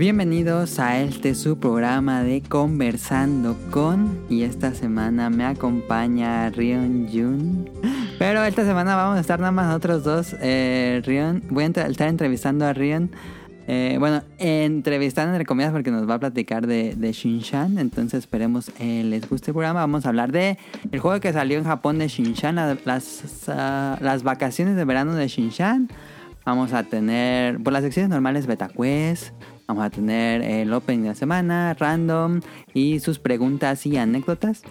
Bienvenidos a este su programa de Conversando con y esta semana me acompaña Rion Jun. Pero esta semana vamos a estar nada más nosotros dos. Eh, Rion, voy a estar entrevistando a Rion. Eh, bueno, entrevistando entre comillas porque nos va a platicar de, de Shinshan. Entonces esperemos eh, les guste el programa. Vamos a hablar de el juego que salió en Japón de Shinshan, las, ah, las vacaciones de verano de Shinshan. Vamos a tener por las secciones normales Beta Quest. Vamos a tener el Open de la semana, random y sus preguntas y anécdotas.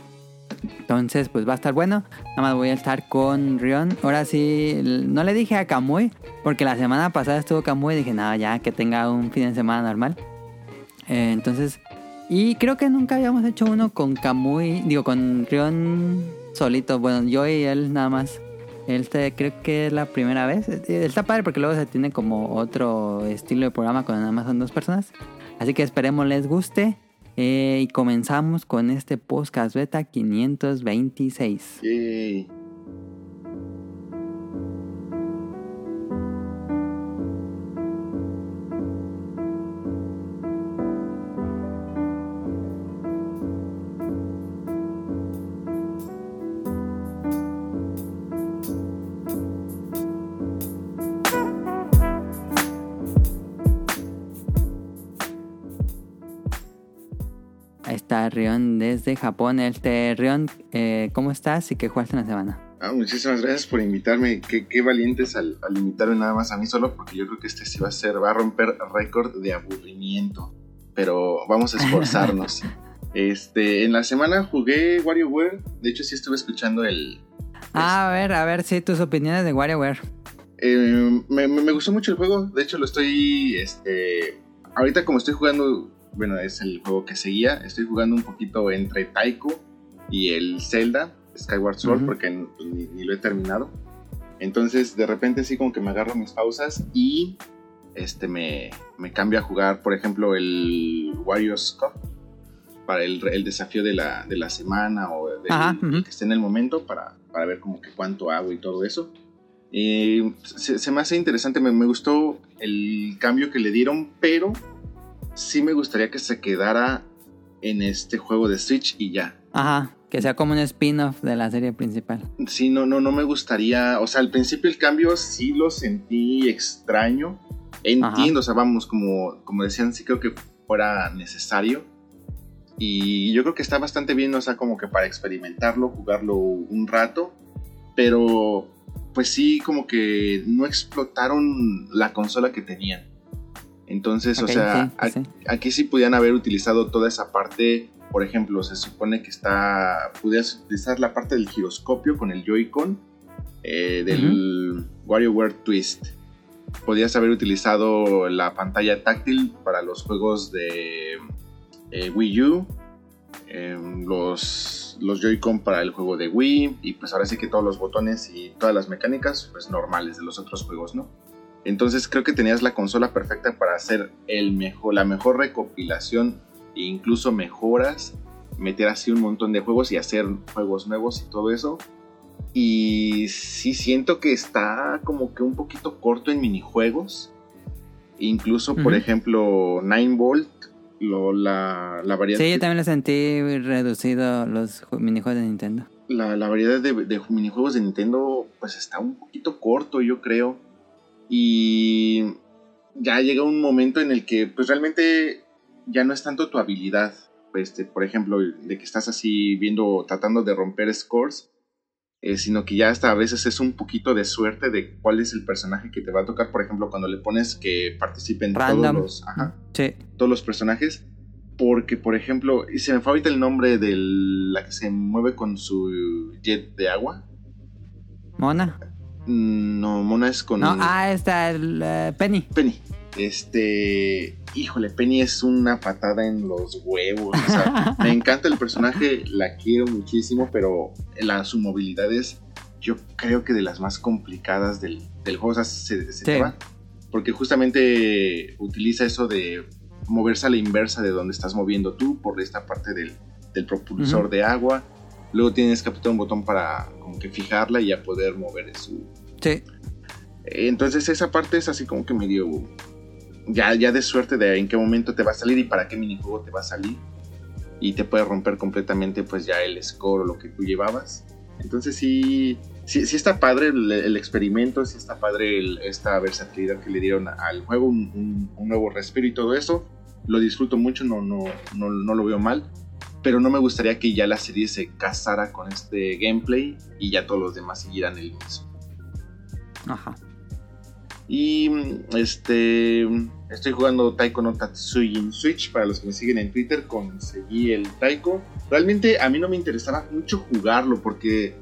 Entonces, pues va a estar bueno. Nada más voy a estar con Rion. Ahora sí, no le dije a Kamui, porque la semana pasada estuvo Kamui y dije, nada, ya que tenga un fin de semana normal. Eh, entonces, y creo que nunca habíamos hecho uno con Kamui, digo, con Rion solito. Bueno, yo y él nada más. Este creo que es la primera vez. Está padre porque luego se tiene como otro estilo de programa cuando nada más son dos personas. Así que esperemos les guste. Eh, y comenzamos con este podcast beta 526. Rion desde Japón. Este, Rion, eh, ¿cómo estás y qué jugaste en la semana? Ah, muchísimas gracias por invitarme. Qué, qué valientes al, invitarme nada más a mí solo, porque yo creo que este sí va a ser, va a romper récord de aburrimiento. Pero vamos a esforzarnos. este, en la semana jugué WarioWare. De hecho, sí estuve escuchando el. Ah, a ver, a ver, sí, tus opiniones de WarioWare. Eh, me, me, gustó mucho el juego. De hecho, lo estoy. Este, ahorita, como estoy jugando bueno, es el juego que seguía. Estoy jugando un poquito entre Taiko y el Zelda, Skyward Sword, porque pues, ni, lo he terminado. Entonces, de repente sí como que me agarro mis pausas y este me, me cambio a jugar, por ejemplo, el Warriors Cup para el, el desafío de la, de la, semana o de, que esté en el momento para, para, ver como que cuánto hago y todo eso. Y se, se me hace interesante, me, me, gustó el cambio que le dieron, pero sí me gustaría que se quedara en este juego de Switch y ya. Ajá, que sea como un spin-off de la serie principal. Sí, no, no, no me gustaría. O sea, al principio el cambio sí lo sentí extraño. Entiendo, o sea, vamos, como, como decían, sí creo que fuera necesario. Y yo creo que está bastante bien, o sea, como que para experimentarlo, jugarlo un rato. Pero, pues sí, como que no explotaron la consola que tenían. Entonces, o sea, aquí sí podían haber utilizado toda esa parte. Por ejemplo, se supone que está. Pudieras utilizar la parte del giroscopio con el Joy-Con eh, del WarioWare Twist. Podías haber utilizado la pantalla táctil para los juegos de eh, Wii U. Em, los, los Joy-Con para el juego de Wii. Y pues ahora sí que todos los botones y todas las mecánicas, pues normales de los otros juegos, ¿no? Entonces creo que tenías la consola perfecta para hacer el mejor, la mejor recopilación e incluso mejoras, meter así un montón de juegos y hacer juegos nuevos y todo eso. Y sí siento que está como que un poquito corto en minijuegos. Incluso, por ejemplo, Nine Volt, lo, la, la, variedad... Sí, yo también lo sentí reducido los minijuegos de Nintendo. La, la variedad de, de, minijuegos de Nintendo pues está un poquito corto, yo creo. Y ya llega un momento en el que pues realmente ya no es tanto tu habilidad, este, por ejemplo, de que estás así viendo, tratando de romper scores, eh, sino que ya hasta a veces es un poquito de suerte de cuál es el personaje que te va a tocar, por ejemplo, cuando le pones que participen todos los, todos los personajes, porque por ejemplo, y se me fue ahorita el nombre de la que se mueve con su jet de agua. Mona. No, Mona es con. No, ah, está el eh, Penny. Penny. Este. Híjole, Penny es una patada en los huevos. O sea, me encanta el personaje, la quiero muchísimo, pero la, su movilidad es, yo creo que de las más complicadas del, juego. O sea, se, se va. Porque justamente utiliza eso de moverse a la inversa de donde estás moviendo tú por esta parte del, del propulsor de agua. Luego tienes que apretar un botón para como que fijarla y ya poder mover su... Sí. Entonces esa parte es así como que medio... Ya, ya de suerte de en qué momento te va a salir y para qué minijuego te va a salir. Y te puede romper completamente pues ya el score o lo que tú llevabas. Entonces sí, sí, sí está padre el, experimento, sí está padre esta versatilidad que le dieron al juego, un, un, nuevo respiro y todo eso. Lo disfruto mucho, no, no, no, no lo veo mal pero no me gustaría que ya la serie se casara con este gameplay y ya todos los demás siguieran el mismo. Ajá. Y este estoy jugando Taiko no Tatsui en Switch. Para los que me siguen en Twitter, conseguí el Taiko. Realmente a mí no me interesaba mucho jugarlo porque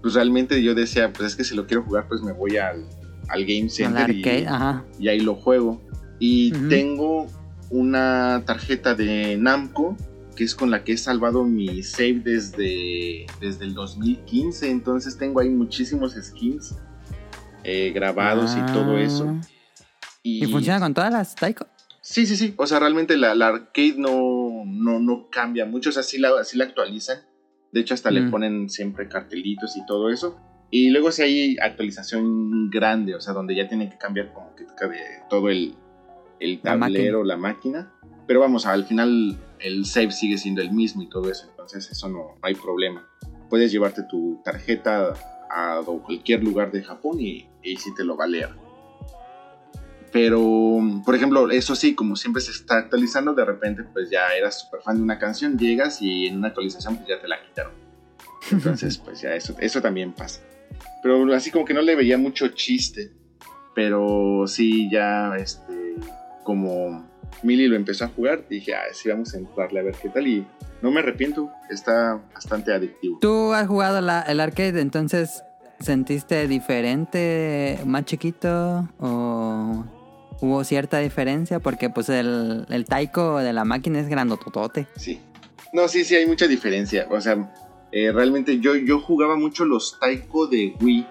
pues realmente yo decía, pues es que si lo quiero jugar, pues me voy al, al Game Center y, y, ahí lo juego. Y tengo una tarjeta de Namco que es con la que he salvado mi save desde, desde el 2015. Entonces tengo ahí muchísimos skins eh, grabados y todo ah. eso. Y, funciona con todas las Taiko? Sí, sí, sí. O sea, realmente la, arcade no, no, cambia mucho. O sea, sí la, la actualizan. De hecho, hasta le mm. ponen siempre cartelitos y todo eso. Y luego si hay actualización grande, o sea, donde ya tienen que cambiar como que todo el, el tablero, la máquina. Pero vamos, al final el save sigue siendo el mismo y todo eso, entonces eso no, hay problema. Puedes llevarte tu tarjeta a cualquier lugar de Japón y, y sí te lo va a leer. Pero, por ejemplo, eso sí, como siempre se está actualizando, de repente pues ya eras súper fan de una canción, llegas y en una actualización pues ya te la quitaron. Entonces pues ya eso, eso también pasa. Pero así como que no le veía mucho chiste. Pero sí, ya este, como Millie lo empezó a jugar, dije, ah, sí, vamos a entrarle a ver qué tal. Y no me arrepiento, está bastante adictivo. Tú has jugado el arcade, entonces, ¿sentiste diferente, más chiquito? ¿O hubo cierta diferencia? Porque, pues, el, el taiko de la máquina es grandototote. Sí. No, sí, sí, hay mucha diferencia. O sea, eh, realmente yo, yo jugaba mucho los taiko de Wii.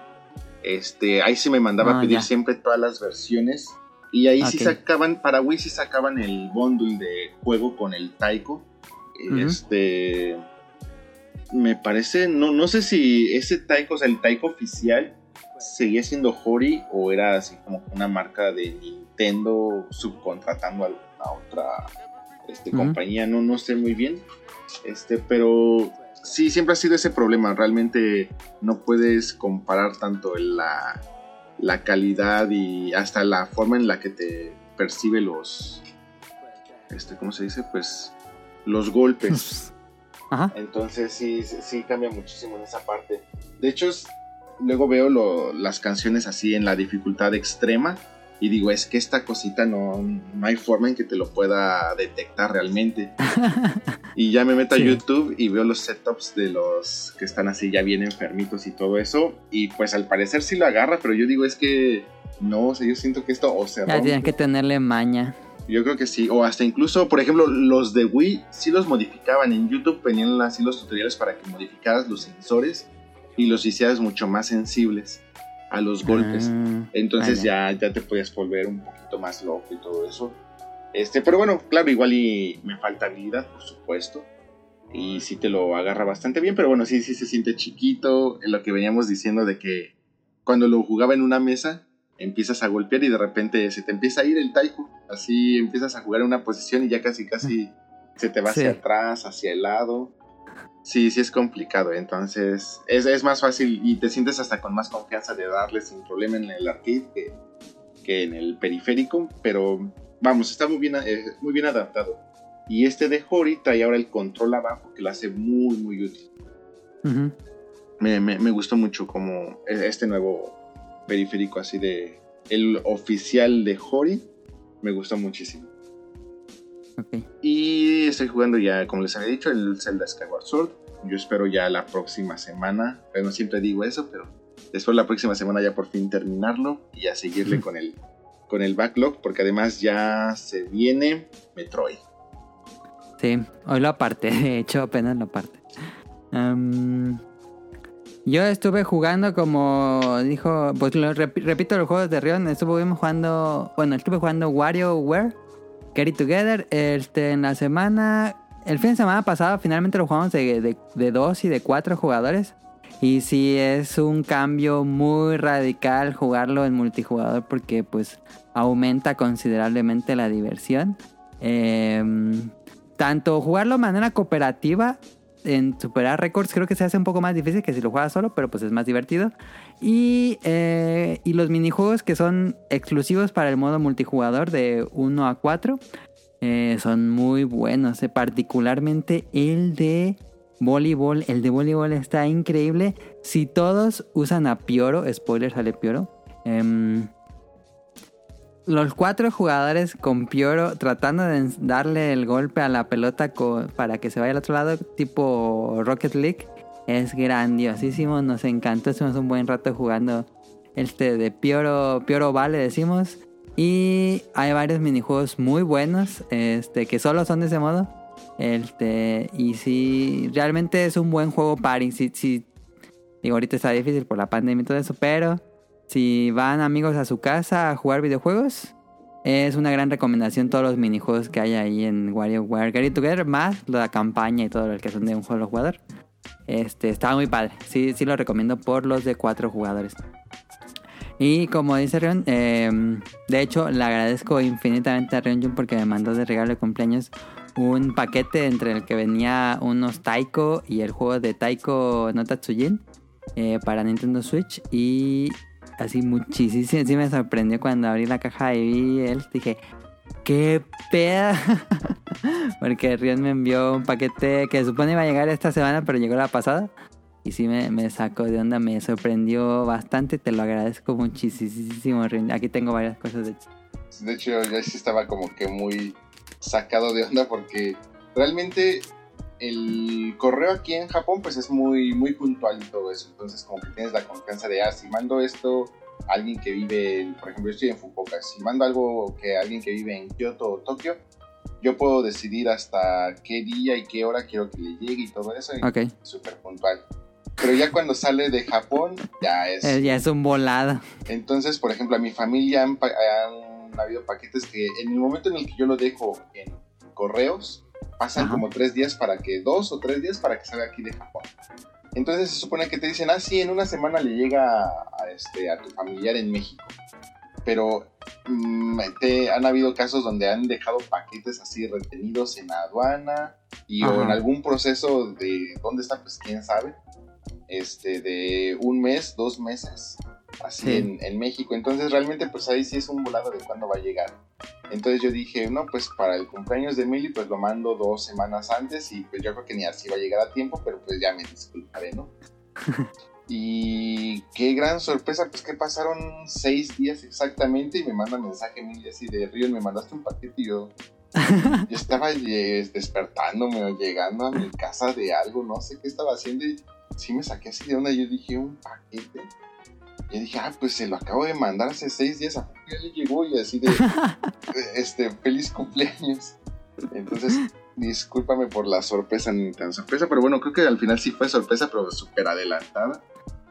Este, ahí se me mandaba a ah, pedir siempre todas las versiones y ahí sí sacaban, para Wii sí sacaban el bundle de juego con el Taiko. Este. Me parece, no, no sé si ese Taiko, o sea, el Taiko oficial, seguía siendo Hori o era así como una marca de Nintendo subcontratando a alguna otra este, compañía, no, no sé muy bien. Este, pero sí, siempre ha sido ese problema. Realmente no puedes comparar tanto la la calidad y hasta la forma en la que te percibe los, este, ¿cómo se dice? Pues los golpes. Entonces sí, sí cambia muchísimo en esa parte. De hecho, luego veo las canciones así en la dificultad extrema y digo, es que esta cosita no, no hay forma en que te lo pueda detectar realmente. y ya me meto a YouTube y veo los setups de los que están así ya bien enfermitos y todo eso. Y pues al parecer sí lo agarra, pero yo digo, es que no, o sea, yo siento que esto o se Ya tienen que tenerle maña. Yo creo que sí, o hasta incluso, por ejemplo, los de Wii sí los modificaban. En YouTube venían así los tutoriales para que modificaras los sensores y los hicieras mucho más sensibles a los golpes. Ah, Entonces ya, ya te podías volver un poquito más loco y todo eso. Este, pero bueno, claro, igual y me falta habilidad, por supuesto. Y sí te lo agarra bastante bien, pero bueno, sí, sí se siente chiquito. En lo que veníamos diciendo de que cuando lo jugaba en una mesa, empiezas a golpear y de repente se te empieza a ir el taiko. Así empiezas a jugar en una posición y ya casi, casi se te va hacia atrás, hacia el lado. Sí, sí es complicado, entonces es, es, más fácil y te sientes hasta con más confianza de darle sin problema en el arcade que, que en el periférico, pero vamos, está muy bien, eh, muy bien adaptado. Y este de Hori trae ahora el control abajo que lo hace muy, muy útil. me, me, me, gustó mucho como e, este nuevo periférico así de el oficial de Hori, me gustó muchísimo. Y estoy jugando ya, como les había dicho, el Zelda Skyward Sword. Yo espero ya la próxima semana. Bueno, siempre digo eso, pero espero la próxima semana ya por fin terminarlo y a seguirle con el, con el backlog, porque además ya se viene Metroid. Sí, hoy lo aparte, de hecho apenas lo aparte. Yo estuve jugando como dijo, pues repito los juegos de Rion, estuve jugando, bueno, estuve jugando WarioWare Get It Together. Este, en la semana el fin de semana pasado finalmente lo jugamos de, de, de dos y de cuatro jugadores. Y sí es un cambio muy radical jugarlo en multijugador porque pues aumenta considerablemente la diversión. Em, tanto jugarlo de manera cooperativa en superar récords creo que se hace un poco más difícil que si lo juegas solo, pero pues es más divertido. Y, eh, y los minijuegos que son exclusivos para el modo multijugador de 1 a 4 eh, son muy buenos, eh, particularmente el de voleibol. El de voleibol está increíble. Si todos usan a Pioro, spoiler sale Pioro. Los cuatro jugadores con Pioro tratando de darle el golpe a la pelota para que se vaya al otro lado, tipo Rocket League, es grandiosísimo. Nos encantó, estuvimos un buen rato jugando este de Pioro, Pioro Vale, decimos. Y hay varios minijuegos muy buenos, este, que solo son de ese modo. Este, y si realmente es un buen juego party. Si, digo, ahorita está difícil por la pandemia y todo eso, pero si van amigos a su casa a jugar videojuegos, es una gran recomendación todos los minijuegos que hay ahí en WarioWare Get It Together, más la campaña y todo lo que son de un solo jugador. Este, está muy padre. Sí, sí lo recomiendo por los de cuatro jugadores. Y como dice Rion, em, de hecho le agradezco infinitamente a Rion Jun porque me mandó de regalo de cumpleaños un paquete entre el que venía unos Taiko y el juego de Taiko no Tatsujin eh, para Nintendo Switch. Y así muchísimo. Sí me sorprendió cuando abrí la caja y vi él. Dije, ¿qué peda? Porque Rion me envió un paquete que supone iba a llegar esta semana, pero llegó la pasada. Y sí me, me sacó de onda, me sorprendió bastante. Te lo agradezco muchísimo, Rion. Aquí tengo varias cosas de hecho. De hecho, yo sí estaba como que muy sacado de onda porque realmente el correo aquí en Japón pues es muy, muy puntual y todo eso. Entonces como que tienes la confianza de, ah, si mando esto a alguien que vive, por ejemplo, yo estoy en Fukuoka, si mando algo que alguien que vive en Kyoto o Tokio, yo puedo decidir hasta qué día y qué hora quiero que le llegue y todo eso. Ok. Súper puntual. Pero ya cuando sale de Japón, ya es... Eh, ya es un volado. Entonces, por ejemplo, a mi familia han, han habido paquetes que en el momento en el que yo lo dejo en correos, pasan como tres días para que, dos o tres días para que salga aquí de Japón. Entonces se supone que te dicen, ah, sí, en una semana le llega a, este, a tu familiar en México. Pero mm, te, han habido casos donde han dejado paquetes así retenidos en la aduana y o en algún proceso de dónde está, pues quién sabe, este, de un mes, dos meses así en, México. Entonces realmente pues ahí sí es un volado de cuándo va a llegar. Entonces yo dije, no, pues para el cumpleaños de Milly pues lo mando dos semanas antes y pues yo creo que ni así va a llegar a tiempo, pero pues ya me disculparé, ¿no? y qué gran sorpresa, pues que pasaron seis días exactamente y me manda mensaje Milly así de Río, me mandaste un paquete y yo... yo estaba eh, despertándome o llegando a mi casa de algo, no sé qué estaba haciendo y sí me saqué así de onda. Yo dije, un paquete. Y dije, ah, pues se lo acabo de mandar hace seis días, a ya le llegó y así de, este, feliz cumpleaños. Entonces, discúlpame por la sorpresa, ni tan sorpresa, pero bueno, creo que al final sí fue sorpresa, pero súper adelantada.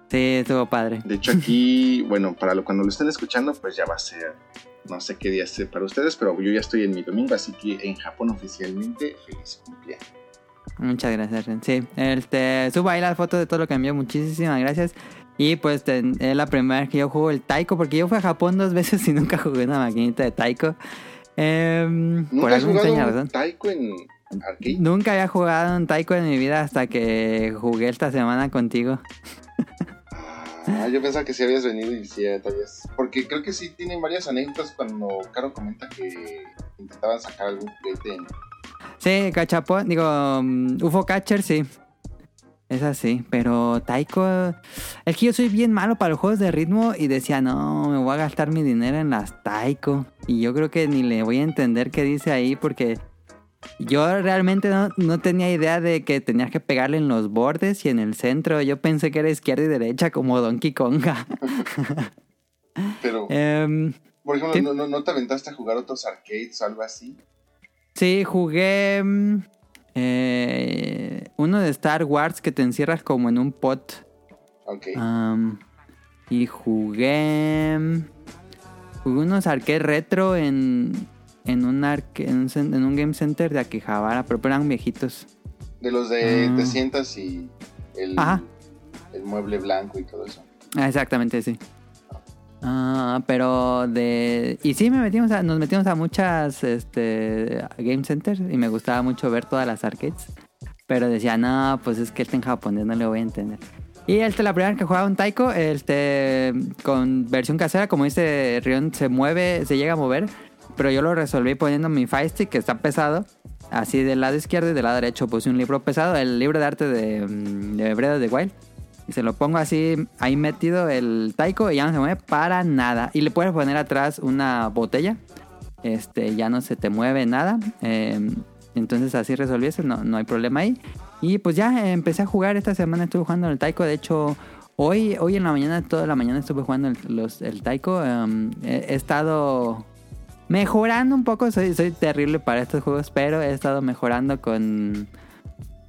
Sí, estuvo padre. De hecho, aquí, bueno, para lo, cuando lo estén escuchando, pues ya va a ser, no sé qué día sea para ustedes, pero yo ya estoy en mi domingo, así que en Japón oficialmente, feliz cumpleaños. Muchas gracias, Sí, este, subo ahí la foto de todo lo que envió, muchísimas gracias. Y pues es la primera vez que yo juego el Taiko, porque yo fui a Japón dos veces y nunca jugué una maquinita de Taiko. Eh, ¿Nunca has jugado un Taiko en arcade? Nunca había jugado un Taiko en mi vida hasta que jugué esta semana contigo. Ah, yo pensaba que sí habías venido y sí, tal vez. Porque creo que sí tienen varias anécdotas cuando Caro comenta que intentaban sacar algún juguete en... Sí, cachapón, digo, um, UFO Catcher, sí. Es así, pero Taiko... Es que yo soy bien malo para los juegos de ritmo y decía, no, me voy a gastar mi dinero en las Taiko. Y yo creo que ni le voy a entender qué dice ahí porque yo realmente no, tenía idea de que tenías que pegarle en los bordes y en el centro. Yo pensé que era izquierda y derecha como Donkey Konga. pero... Em, por ejemplo, ¿no, ¿no, te aventaste a jugar otros arcades o algo así? Sí, jugué... Eh, uno de Star Wars que te encierras como en un pot. Ok. y jugué. Jugué unos arcade retro en. en un, arque, en, un, en un game center de Akihabara, pero eran viejitos. De los de te sientas y el, el mueble blanco y todo eso. Ah, exactamente, sí. Ah, pero de... Y sí, me metimos a, nos metimos a muchas este, game centers y me gustaba mucho ver todas las arcades. Pero decía, no, pues es que está en japonés, no le voy a entender. Y este, la primera que jugaba un taiko, este, con versión casera, como dice Rion, se mueve, se llega a mover. Pero yo lo resolví poniendo mi Fire Stick, que está pesado. Así del lado izquierdo y del lado derecho puse un libro pesado, el libro de arte de, mm, de of the Wild. Y se lo pongo así, ahí metido el taiko y ya no se mueve para nada. Y le puedes poner atrás una botella. Este, ya no se te mueve nada. Em, entonces así resolví eso, no, no hay problema ahí. Y pues ya empecé a jugar esta semana, estuve jugando el taiko. De hecho, hoy, hoy en la mañana, toda la mañana estuve jugando el, el taiko. Em, he, estado mejorando un poco, soy, soy terrible para estos juegos, pero he estado mejorando con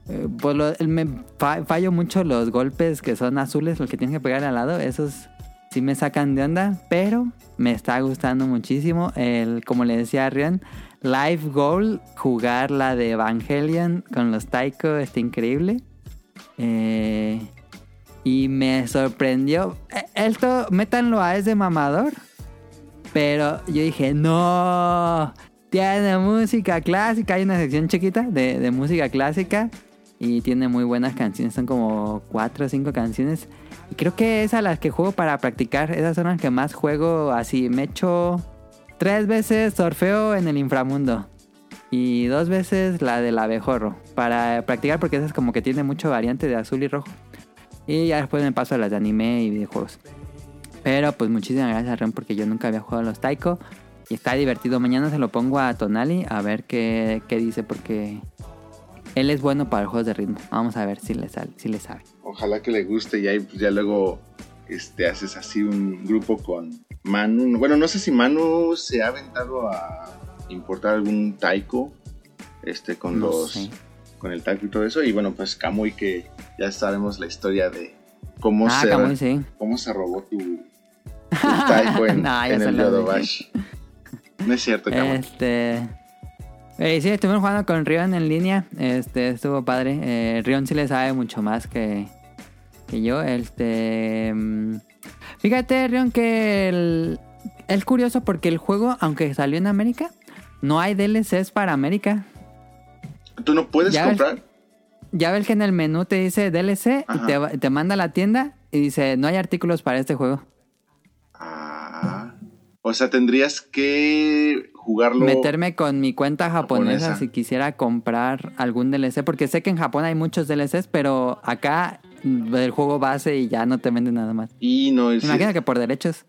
eh, pues me fallo mucho los golpes que son azules, los que tienes que pegar al lado. Esos sí me sacan de onda, pero me está gustando muchísimo. El, como le decía a Rian, Life Goal, jugar la de Evangelion con los Taiko está increíble. Eh, y me sorprendió. E, esto, métanlo a ese mamador. Pero yo dije, no, tiene música clásica. Hay una sección chiquita de música clásica y tiene muy buenas canciones, son como cuatro o cinco canciones. Y creo que es a las que juego para practicar, esas son las que más juego así. Me echo tres veces Sorfeo en el inframundo y dos veces la del abejorro para practicar porque esa es como que tiene mucho variante de azul y rojo. Y ya después me paso a las de anime y videojuegos. Pero pues muchísimas gracias Ren porque yo nunca había jugado a los Taiko. Y está divertido. Mañana se lo pongo a Tonali a ver qué, qué dice porque él es bueno para juegos de ritmo. Vamos a ver si le, sale, si le sabe. Ojalá que le guste y ahí pues ya luego este, haces así un grupo con Manu. Bueno, no sé si Manu se ha aventado a importar algún taiko este, con los... Con el taiko y todo eso. Y bueno, pues Kamui que ya sabemos la historia de cómo, ah, se, cómo se robó tu, taiko en, en el. No es cierto, Kamui. Este... Eh, sí, estuvimos jugando con Rion en línea. Este, estuvo padre. Eh, Rion sí le sabe mucho más que, que yo. Este. Mm, fíjate, Rion, que el, es curioso porque el juego, aunque salió en América, no hay DLCs para América. ¿Tú no puedes comprar? ya ves que en el menú te dice DLC y te, te manda a la tienda y dice: No hay artículos para este juego. Ah. O sea, tendrías que jugarlo. Meterme con mi cuenta japonesa, si quisiera comprar algún DLC, porque sé que en Japón hay muchos DLCs, pero acá el juego base y ya no te venden nada más. Y no es. Imagina que por derechos.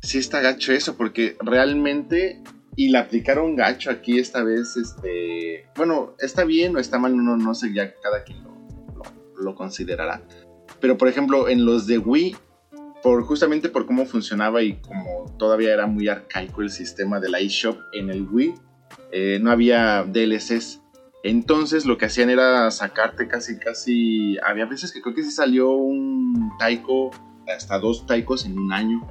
Sí está gacho eso, porque realmente. Y le aplicaron gacho aquí esta vez, este. Bueno, está bien o está mal, no, no sé, ya cada quien lo considerará. Pero por ejemplo, en los de Wii por justamente por cómo funcionaba y como todavía era muy arcaico el sistema de la eShop en el Wii, eh, no había DLCs. Entonces lo que hacían era sacarte casi, casi. Había veces que creo que sí salió un taiko, hasta dos taikos en un año,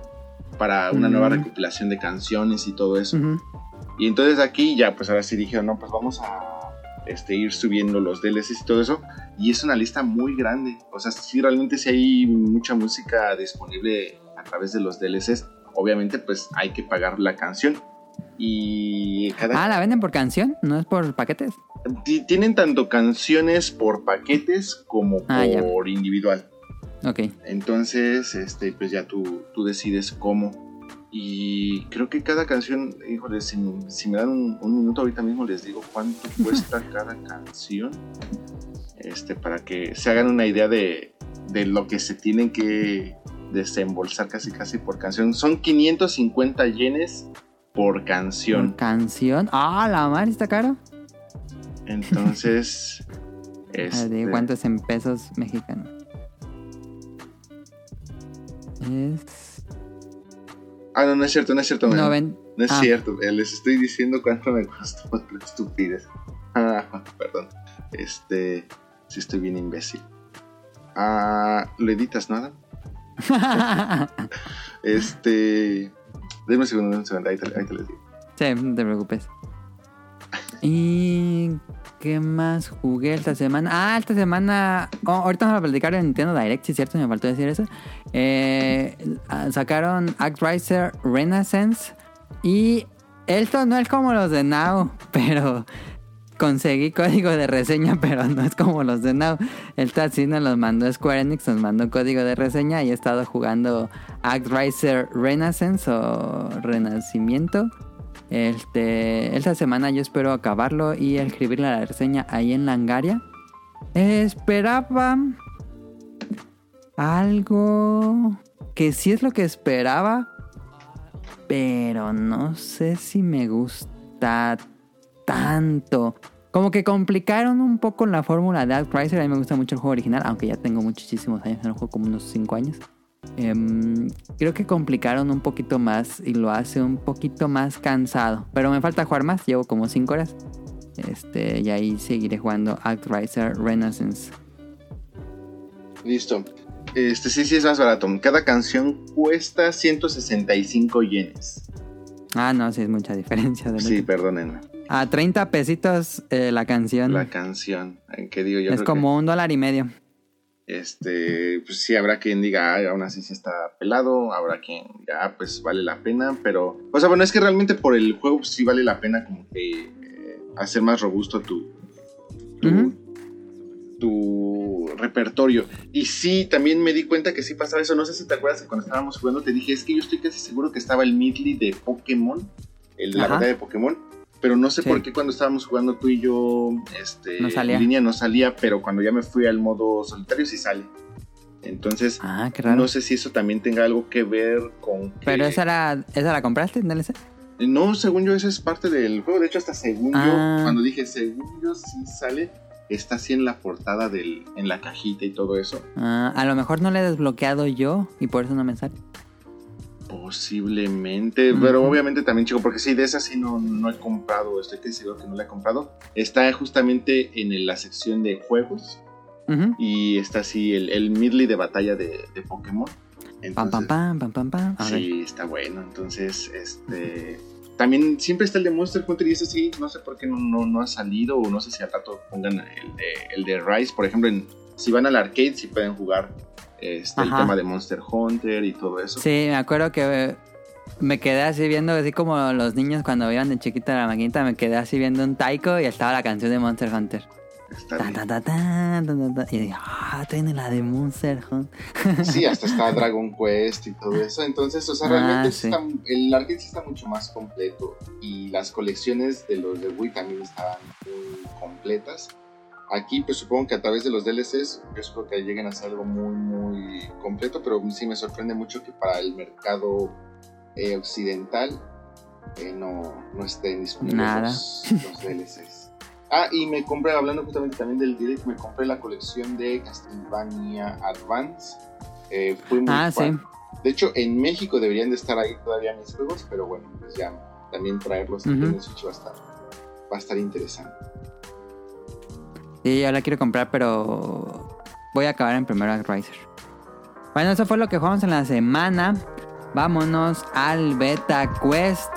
para una nueva recopilación de canciones y todo eso. Y entonces aquí ya, pues ahora sí dijeron, no, pues vamos a este, ir subiendo los DLCs y todo eso. Y es una lista muy grande. O sea, si realmente si hay mucha música disponible a través de los DLCs. Obviamente, pues hay que pagar la canción. Y cada... Ah, ¿la venden por canción? ¿No es por paquetes? Tienen tanto canciones por paquetes como ah, por individual. Ok. Entonces, este, pues ya tú, tú decides cómo. Y creo que cada canción, híjole, si, me dan un, minuto ahorita mismo les digo cuánto cuesta cada canción. Este, para que se hagan una idea de, de lo que se tienen que desembolsar casi casi por canción. Son 550 yenes por canción. ¿Por canción? Ah, la madre está caro. Entonces. este... ¿Cuántos en pesos mexicanos? Es. Ah, no, no es cierto, no es cierto. No, no es ah. cierto, les estoy diciendo cuánto me costó la estupidez. Ah, perdón. Este, sí estoy bien imbécil. Ah, ¿lo editas nada? este, denme un segundo, un segundo, ahí te, ahí te lo digo. Sí, no te preocupes. ¿Y qué más jugué esta semana? Ah, esta semana. oh, ahorita vamos a platicar de Nintendo Direct, sí, cierto, me faltó decir eso. Eh, ah, sacaron ActRiser Renaissance. Y esto no es como los de Now, pero conseguí código de reseña, pero no es como los de Now. Esta sí nos los mandó Square Enix, nos mandó código de reseña y he estado jugando ActRiser Renaissance o Renacimiento. Este, esta semana yo espero acabarlo y escribir la reseña ahí en Langaria. Esperaba algo que sí es lo que esperaba, pero no sé si me gusta tanto. Como que complicaron un poco la fórmula de Outcryser. A mí me gusta mucho el juego original, aunque ya tengo muchísimos años en el juego, como unos 5 años. Em, creo que complicaron un poquito más y lo hace un poquito más cansado. Pero me falta jugar más, llevo como 5 horas. Este, y ahí seguiré jugando Actriser Renaissance. Listo. Este sí, sí es más barato. Cada canción cuesta 165 yenes. Ah, no, sí es mucha diferencia. De Sí, perdónenme. A 30 pesitos eh, la canción. La canción. ¿En qué digo yo? es como un dólar y medio. Este, pues sí, habrá quien diga, "Ay, aún así sí está pelado. Habrá quien diga, "Ah, pues vale la pena. Pero, o sea, bueno, es que realmente por el juego pues, sí vale la pena como que eh, hacer más robusto tu, tu, repertorio. Y sí, también me di cuenta que sí pasaba eso. No sé si te acuerdas que cuando estábamos jugando te dije, es que yo estoy casi seguro que estaba el midley de Pokémon, el, la batalla de Pokémon. Pero no sé Sí. por qué cuando estábamos jugando tú y yo este, No salía. en línea no salía, pero cuando ya me fui al modo solitario sí sale. Entonces, Ah, no sé si eso también tenga algo que ver con que... Pero esa, era, esa la compraste en DLC. No, según yo, esa es parte del juego. De hecho, hasta según Ah. yo, cuando dije según yo sí sale, está así en la portada del, en la cajita y todo eso. Ah, a lo mejor no le he desbloqueado yo y por eso no me sale. Posiblemente, pero obviamente también, chico, porque sí, de esa sí no, no he comprado, estoy casi seguro que no la he comprado. Está justamente en la sección de juegos y está así el, el midley de batalla de, de Pokémon. Pam, pam, pam, pam, pam, pam. Sí, está bueno. Entonces, este. También siempre está el de Monster Hunter y ese sí, no sé por qué no, no, no ha salido o no sé si al rato pongan el de, el de Rise. Por ejemplo, en- si van al arcade, sí pueden jugar este, el tema de Monster Hunter y todo eso. Sí, me acuerdo que eh, me quedé así viendo, así como los niños cuando iban de chiquita a la maquinita, me quedé así viendo un taiko y estaba la canción de Monster Hunter. Está Ta, ta, ta. Y dije, ah, tiene la de Monster Hunter. Sí, hasta está Dragon Quest y todo eso. Entonces, o sea, Ah, realmente sí sí. está- el arcade sí está mucho más completo. Y las colecciones de los de Wii también estaban muy completas. Aquí, pues supongo que a través de los DLCs, yo espero que lleguen a ser algo muy, muy completo. Pero sí me sorprende mucho que para el mercado eh, occidental eh, no, no estén disponibles Nada. Los, los DLCs. Ah, y me compré, hablando justamente también del Direct, me compré la colección de Castlevania Advance. Eh, fui muy Ah, sí. De hecho, en México deberían de estar ahí todavía mis juegos, pero bueno, pues ya también traerlos aquí Ujú. en el Switch va a estar, va a estar interesante. Sí, yo la quiero comprar, pero voy a acabar en primero Riser. Bueno, eso fue lo que jugamos en la semana. Vámonos al Beta Quest.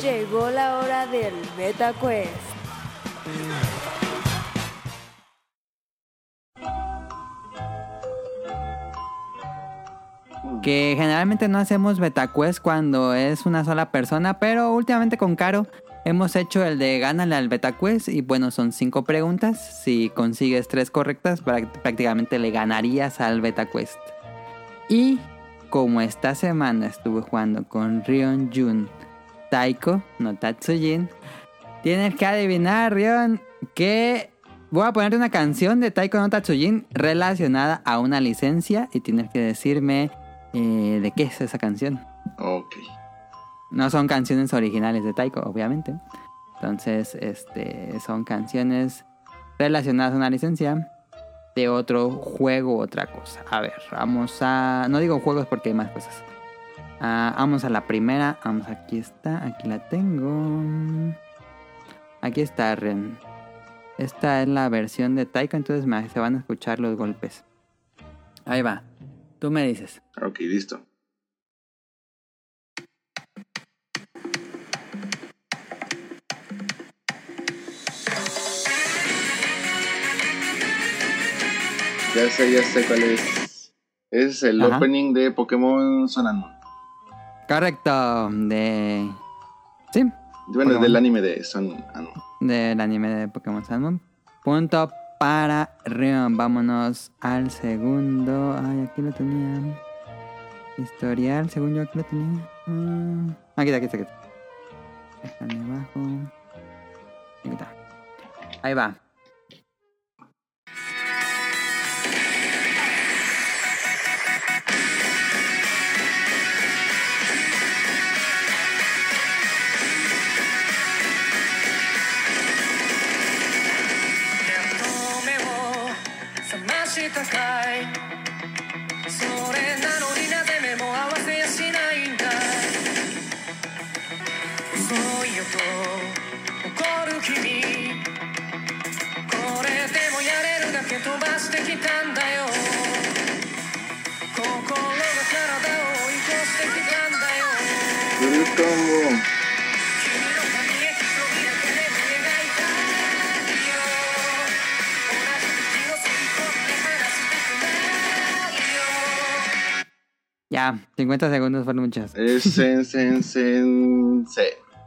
Llegó la hora del Beta Quest. Que generalmente no hacemos Beta Quest cuando es una sola persona, pero últimamente con Caro hemos hecho el de gánale al Beta Quest. Y bueno, son cinco preguntas. Si consigues tres correctas, prá- prácticamente le ganarías al Beta Quest. Y como esta semana estuve jugando con Rion Jun Taiko, no Tatsujin, tienes que adivinar, Rion, que voy a ponerte una canción de Taiko no Tatsujin relacionada a una licencia y tienes que decirme eh, de qué es esa canción. Ok. No son canciones originales de Taiko, obviamente. Entonces, este, son canciones relacionadas a una licencia de otro juego, otra cosa. A ver, vamos a... No digo juegos porque hay más cosas. Ah, vamos a la primera. Vamos, aquí está. Aquí la tengo. Aquí está, Ren. Esta es la versión de Taika, entonces me- se van a escuchar los golpes. Ahí va. Tú me dices. Ok, listo. Ya sé, ya sé cuál es. Es el Ajá. opening de Pokémon Sun and Moon. Correcto. De. Sí, Bueno, Pokémon. del anime de Sun and Moon. del anime de Pokémon Sun. Punto para Rion. Vámonos al segundo. Ay, aquí lo tenía. Historial, según yo aquí lo tenía. Mm, Aquí está, aquí está, aquí está. Déjame abajo. Aquí está. Ahí va.「たかい」「それなのになぜ目も合わせやしないんだ。い」「遅いよと怒る君」「これでもやれるだけ飛ばしてきたんだよ」「心が体を追い越してきたんだよ」Ya, 50 segundos fueron muchos. Es Sen Sen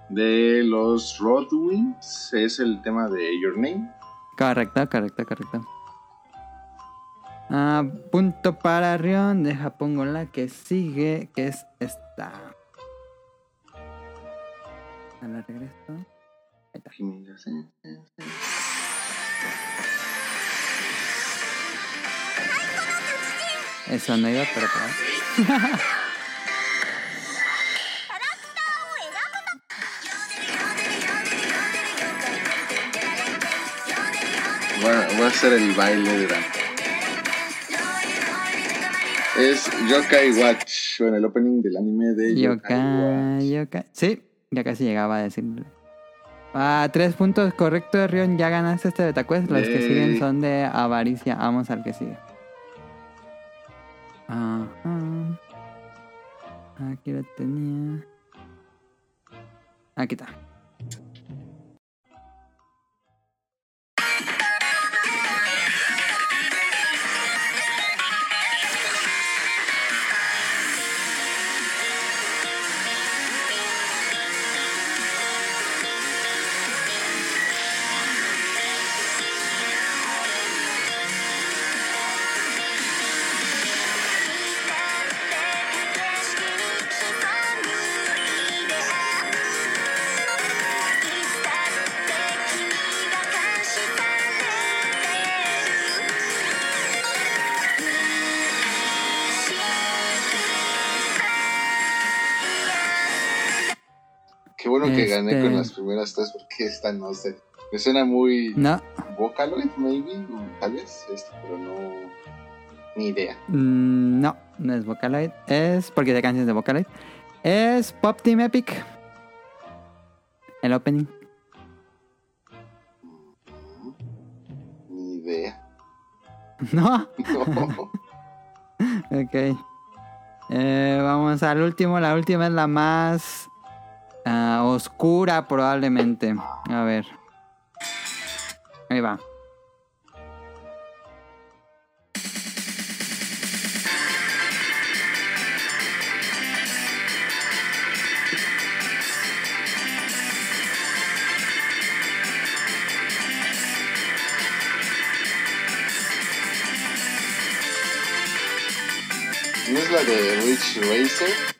de los Rodwings. Es el tema de Your Name. Correcto, correcto, correcto. Ah, punto para Rion. Deja, pongo la que sigue, que es esta. A la regreso. Ahí está. Eso no iba, pero claro. Voy a, voy a hacer el baile de la... Es Yokai Watch. Bueno, el opening del anime de Yokai. Yokai, yokai. Sí, ya casi llegaba a decirle. Ah, tres puntos correctos, Rion. Ya ganaste este Betacuest. Los que siguen son de avaricia. Vamos al que sigue. Ajá. Aquí lo tenía. Aquí está. Qué bueno que gané Este- con las primeras tres porque esta no sé. Me suena muy No, Vocaloid, maybe, tal vez, este, pero no. Ni idea. mm, no, no es Vocaloid. Es porque de canciones de Vocaloid. Es Pop Team Epic. El opening. Ni idea. No. No. Ok. Eh, vamos al último. La última es la más ah, oscura probablemente. A ver. Ahí va. ¿No es la de Rich Racer?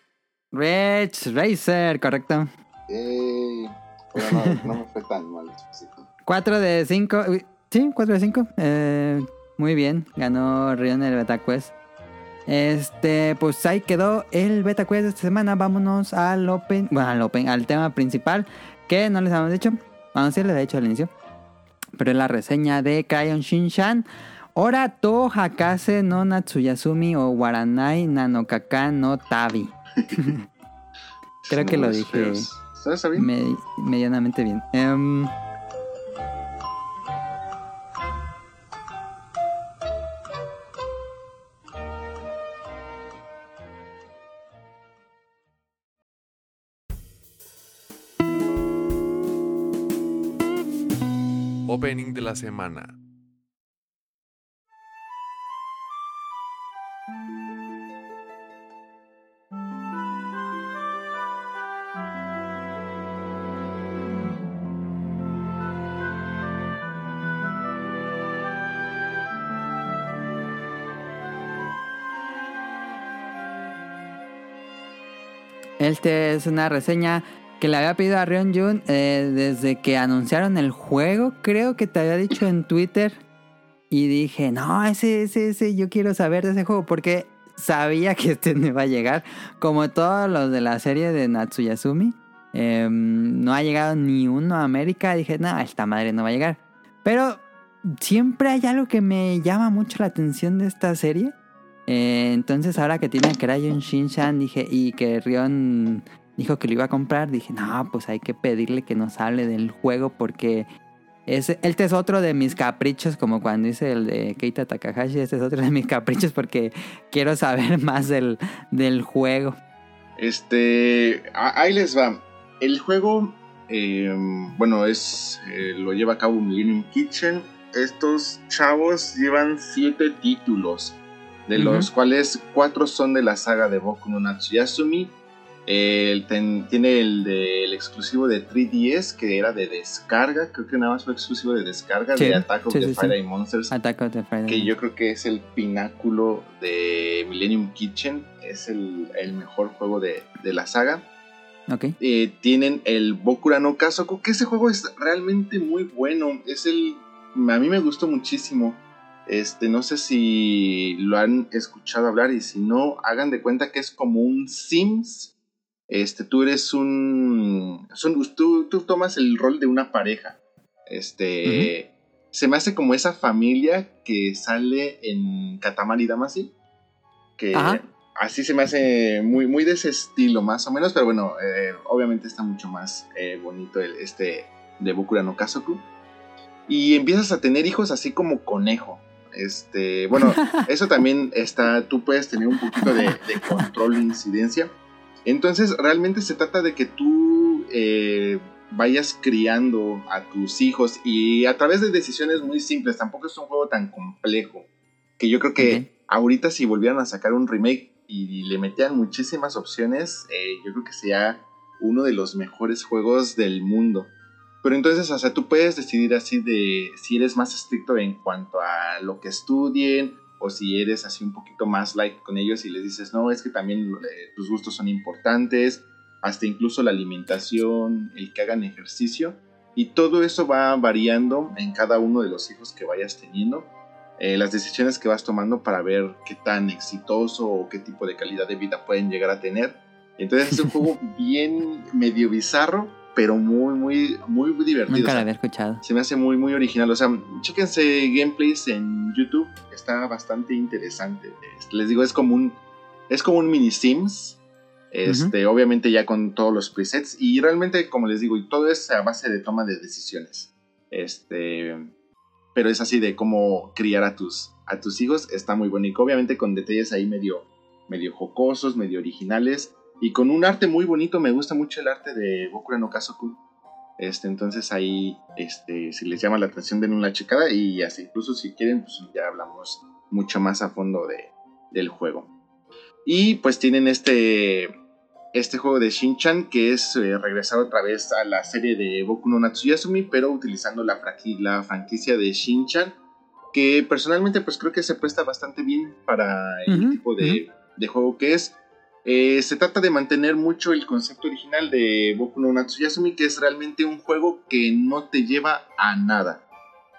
Rich Racer, correcto. Eh, pero no, no me fue tan mal. sí. 4 de 5. Sí, 4 de 5. Eh, muy bien. Ganó Rion el Beta Quest. Este, pues ahí quedó el Beta Quest de esta semana. Vámonos al Open. Bueno, al Open, al tema principal. Que no les habíamos dicho. Vamos a les he dicho al inicio. Pero es la reseña de Crayon Shinshan. Ora to Hakase no Natsuyasumi o Waranai Nanokaka no Tabi. Creo que lo dije medianamente bien. Em, Opening de la semana. Este es una reseña que le había pedido a Rion Jun eh, desde que anunciaron el juego. Creo que te había dicho en Twitter. Y dije, no, ese, ese, ese, yo quiero saber de ese juego porque sabía que este no iba a llegar. Como todos los de la serie de Natsuyasumi. Em, no ha llegado ni uno a América. Dije, no, esta madre no va a llegar. Pero siempre hay algo que me llama mucho la atención de esta serie. Eh, entonces ahora que tiene a Crayon Shinshan dije, y que Rion dijo que lo iba a comprar, dije, no, pues hay que pedirle que nos hable del juego porque es, este es otro de mis caprichos, como cuando dice el de Keita Takahashi, este es otro de mis caprichos porque quiero saber más del, del juego. Este, ahí les va. El juego, em, bueno, es eh, lo lleva a cabo Millennium Kitchen. Estos chavos llevan siete títulos, de los cuales cuatro son de la saga de Boku no Natsuyasumi tiene el del exclusivo de 3DS que era de descarga, creo que nada más fue exclusivo de descarga de Attack of the Friday Monsters. Que yo creo que es el pináculo de Millennium Kitchen, es el, mejor juego de, la saga. Okay. Eh, tienen el Bokura no Kazoku, que ese juego es realmente muy bueno. Es el. A mí me gustó muchísimo. Este, no sé si lo han escuchado hablar y si no, hagan de cuenta que es como un Sims este, tú eres un, tú, tú, tomas el rol de una pareja. Este, se me hace como esa familia que sale en Katamari Damacy, que así se me hace muy, muy de ese estilo más o menos, pero bueno, eh, obviamente está mucho más eh, bonito el, este de Bokura no Kazoku. Y empiezas a tener hijos así como conejo. Este, bueno, eso también está, tú puedes tener un poquito de, de control de incidencia entonces, realmente se trata de que tú eh, vayas criando a tus hijos y a través de decisiones muy simples. Tampoco es un juego tan complejo. Que yo creo que ahorita si volvieran a sacar un remake y le metían muchísimas opciones, eh, yo creo que sería uno de los mejores juegos del mundo. Pero entonces, o sea, tú puedes decidir así de si eres más estricto en cuanto a lo que estudien o si eres así un poquito más like con ellos y les dices, no, es que también eh, tus gustos son importantes, hasta incluso la alimentación, el que hagan ejercicio, y todo eso va variando en cada uno de los hijos que vayas teniendo, eh, las decisiones que vas tomando para ver qué tan exitoso o qué tipo de calidad de vida pueden llegar a tener. Entonces es un juego bien medio bizarro, pero muy, muy, muy, divertido. Nunca lo había escuchado. Se me hace muy, muy original. O sea, chéquense gameplays en YouTube. Está bastante interesante. Este, les digo, es como un, es como un mini Sims. Este, obviamente ya con todos los presets. Y realmente, como les digo, todo es a base de toma de decisiones. Este, pero es así de cómo criar a tus, a tus hijos. Está muy bonito. Obviamente con detalles ahí medio, medio jocosos, medio originales y con un arte muy bonito. Me gusta mucho el arte de Bokura no Kazoku. Este, entonces ahí, este, si les llama la atención, den una checada y así, incluso si quieren, pues ya hablamos mucho más a fondo de, del juego. Y pues tienen este, este juego de Shin-Chan que es eh, regresar otra vez a la serie de Boku no Natsuyasumi, pero utilizando la, la franquicia de Shin-Chan, que personalmente pues creo que se presta bastante bien para el tipo de, de juego que es. Eh, se trata de mantener mucho el concepto original de Boku no Natsuyasumi, que es realmente un juego que no te lleva a nada.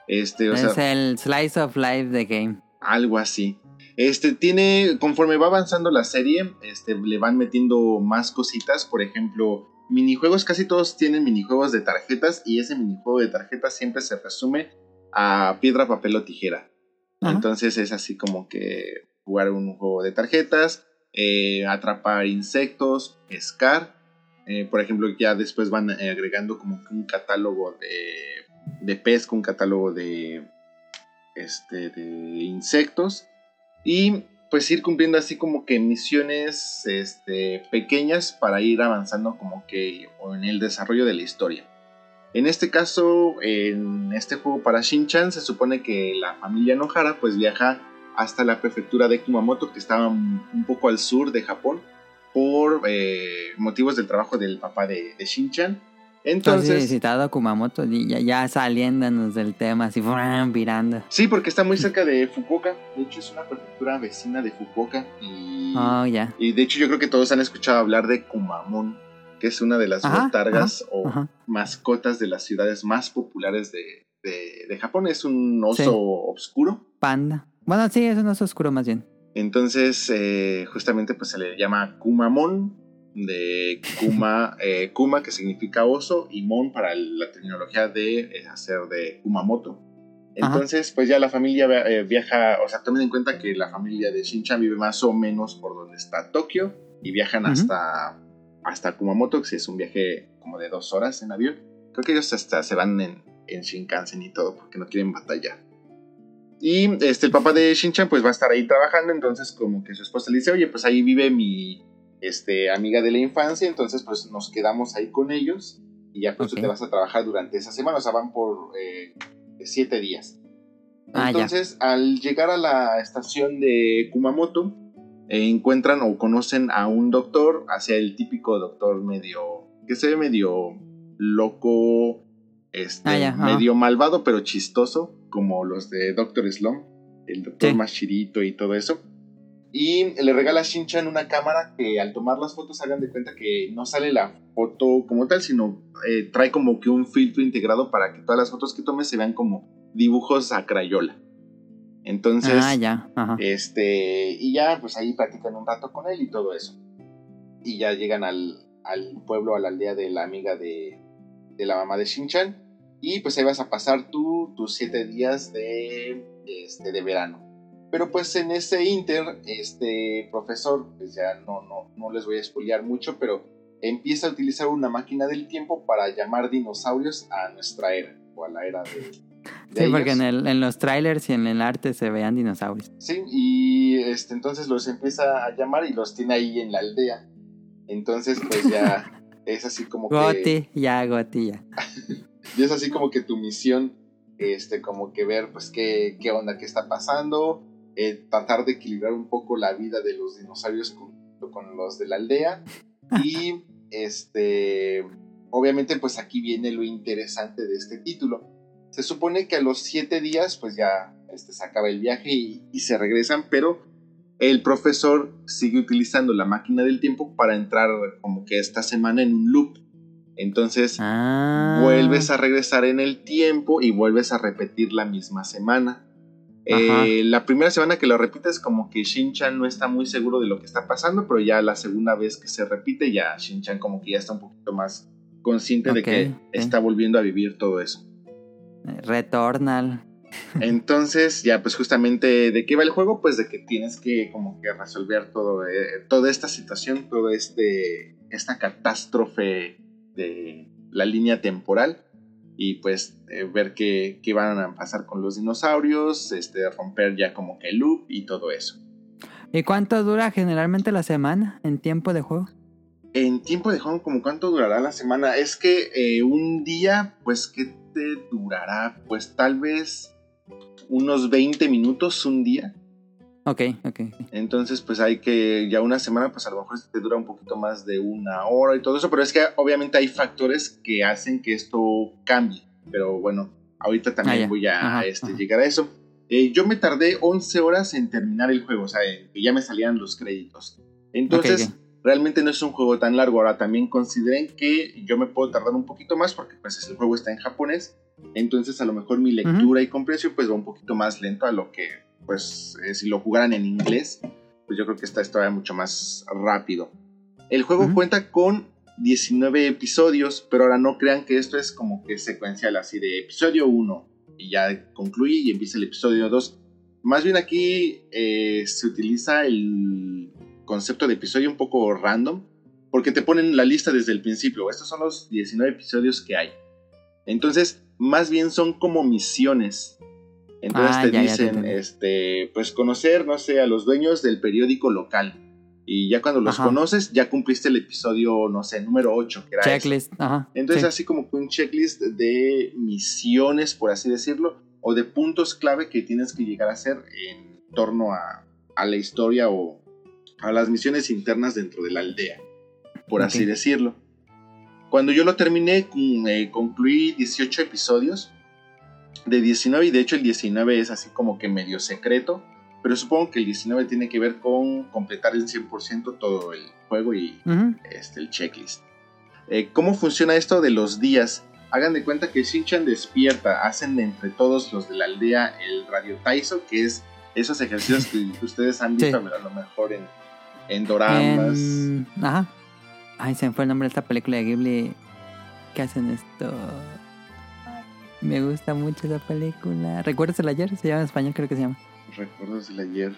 Este, es el slice of life de game. Algo así. Este tiene, conforme va avanzando la serie, este, le van metiendo más cositas. Por ejemplo, minijuegos, casi todos tienen minijuegos de tarjetas y ese minijuego de tarjetas siempre se resume a piedra, papel o tijera. Entonces es así como que jugar un juego de tarjetas eh, atrapar insectos, pescar. Eh, por ejemplo, ya después van eh, agregando como un catálogo de, de pesca, un catálogo de, este, de insectos. Y pues ir cumpliendo así como que misiones este, pequeñas para ir avanzando como que en el desarrollo de la historia. En este caso, en este juego para Shin-Chan, se supone que la familia Nohara pues viaja hasta la prefectura de Kumamoto, que estaba un poco al sur de Japón, por eh, motivos del trabajo del papá de, de Shin-Chan. Entonces, Entonces, visitado a Kumamoto, ya, ya saliéndonos del tema, así, virando. sí, porque está muy cerca de Fukuoka. De hecho, es una prefectura vecina de Fukuoka. Y, Oh, ya. y de hecho, yo creo que todos han escuchado hablar de Kumamon, que es una de las Ajá, botargas o Ajá. mascotas de las ciudades más populares de, de- de Japón. Es un oso Sí. oscuro. Panda. Bueno, sí, es un oso oscuro más bien. Entonces, eh, justamente, pues se le llama Kumamon, de Kuma, eh, Kuma, que significa oso, y Mon para la tecnología de eh, hacer de Kumamoto. Ajá. Entonces, pues ya la familia via- viaja, o sea, tomen en cuenta que la familia de Shinchan vive más o menos por donde está Tokio y viajan hasta, hasta Kumamoto, que es un viaje como de dos horas en avión. Creo que ellos hasta se van en, en Shinkansen y todo porque no quieren batallar. Y este, el papá de Shinchan pues va a estar ahí trabajando, entonces como que su esposa le dice, oye, pues ahí vive mi este, amiga de la infancia, entonces pues nos quedamos ahí con ellos y ya pues tú te vas a trabajar durante esa semana, o sea, van por eh, siete días. Ah, ya. Entonces, al llegar a la estación de Kumamoto, eh, encuentran o conocen a un doctor, hacia el típico doctor medio, que se ve medio loco, este, Ah, ya, medio malvado, pero chistoso, como los de Doctor Slum, el doctor Sí. más chirito y todo eso. Y le regala a Shinchan una cámara que al tomar las fotos hagan de cuenta que no sale la foto como tal, sino eh, trae como que un filtro integrado para que todas las fotos que tomes se vean como dibujos a crayola. Entonces, ah, ya. Ajá. este, y ya, pues ahí platican un rato con él y todo eso. Y ya llegan al, al pueblo, a la aldea de la amiga de, de la mamá de Shinchan. Y pues ahí vas a pasar tú tus siete días de, este, de verano. Pero pues en ese inter, este profesor, pues ya no, no, no les voy a spoilear mucho, pero empieza a utilizar una máquina del tiempo para llamar dinosaurios a nuestra era, o a la era de... de Sí, porque ellos. en, el, en los trailers y en el arte se vean dinosaurios. Sí, y este, entonces los empieza a llamar y los tiene ahí en la aldea. Entonces, pues ya es así como que. Goti, ya, Goti, ya. Y es así como que tu misión, este, como que ver, pues, qué, qué onda, qué está pasando. eh, tratar de equilibrar un poco la vida de los dinosaurios con, con los de la aldea. Y este. Obviamente, pues aquí viene lo interesante de este título. Se supone que a los siete días, pues ya este, se acaba el viaje y, y se regresan, pero el profesor sigue utilizando la máquina del tiempo para entrar como que esta semana en un loop. Entonces Ah. vuelves a regresar en el tiempo y vuelves a repetir la misma semana. Eh, la primera semana que lo repites como que Shin-Chan no está muy seguro de lo que está pasando, pero ya la segunda vez que se repite ya Shin-Chan como que ya está un poquito más consciente de que está volviendo a vivir todo eso. Returnal. Entonces, ya pues justamente de qué va el juego, pues de que tienes que como que resolver todo, eh, toda esta situación, toda este, esta catástrofe de la línea temporal y pues eh, ver qué, qué van a pasar con los dinosaurios, este, romper ya como que el loop y todo eso. ¿Y cuánto dura generalmente la semana en tiempo de juego? En tiempo de juego, como cuánto durará la semana, es que eh, un día, pues, ¿qué te durará? Pues tal vez unos 20 minutos un día. Ok, ok. Entonces, pues hay que, ya una semana, pues a lo mejor te dura un poquito más de una hora y todo eso, pero es que obviamente hay factores que hacen que esto cambie. Pero bueno, ahorita también Ah, voy a Ajá, este, ajá. llegar a eso. Eh, yo me tardé 11 horas en terminar el juego, o sea, que ya me salían los créditos. Entonces, realmente no es un juego tan largo. Ahora también consideren que yo me puedo tardar un poquito más porque pues el juego está en japonés. Entonces a lo mejor mi lectura y comprensión pues va un poquito más lento a lo que pues eh, si lo jugaran en inglés pues yo creo que esta historia mucho más rápido. El juego cuenta con 19 episodios, pero ahora no crean que esto es como que secuencial así de episodio 1 y ya concluye y empieza el episodio 2. Más bien aquí eh, se utiliza el concepto de episodio un poco random, porque te ponen la lista desde el principio. Estos son los 19 episodios que hay. Entonces, más bien son como misiones. Entonces Ah, te ya, ya te dicen, este, pues conocer, no sé, a los dueños del periódico local. Y ya cuando los Ajá. conoces, ya cumpliste el episodio, no sé, número 8, que era. Checklist. Ajá. Entonces, sí. así como un checklist de misiones, por así decirlo, o de puntos clave que tienes que llegar a hacer en torno a, a la historia o a las misiones internas dentro de la aldea, por así Ok. decirlo. Cuando yo lo terminé, con- eh, concluí 18 episodios de 19, y de hecho el 19 es así como que medio secreto, pero supongo que el 19 tiene que ver con completar el 100% todo el juego y Ujú. este, el checklist. Eh, ¿Cómo funciona esto de los días? Hagan de cuenta que Shinchan despierta, hacen entre todos los de la aldea el radio Taiso, que es esos ejercicios que ustedes han visto Sí. a lo mejor en, en doramas. En- Ajá. Ay, se me fue el nombre de esta película de Ghibli. ¿Qué hacen esto? Me gusta mucho esa película. ¿Recuerdas el ayer? Se llama en español, creo que se llama. Recuerdos del ayer.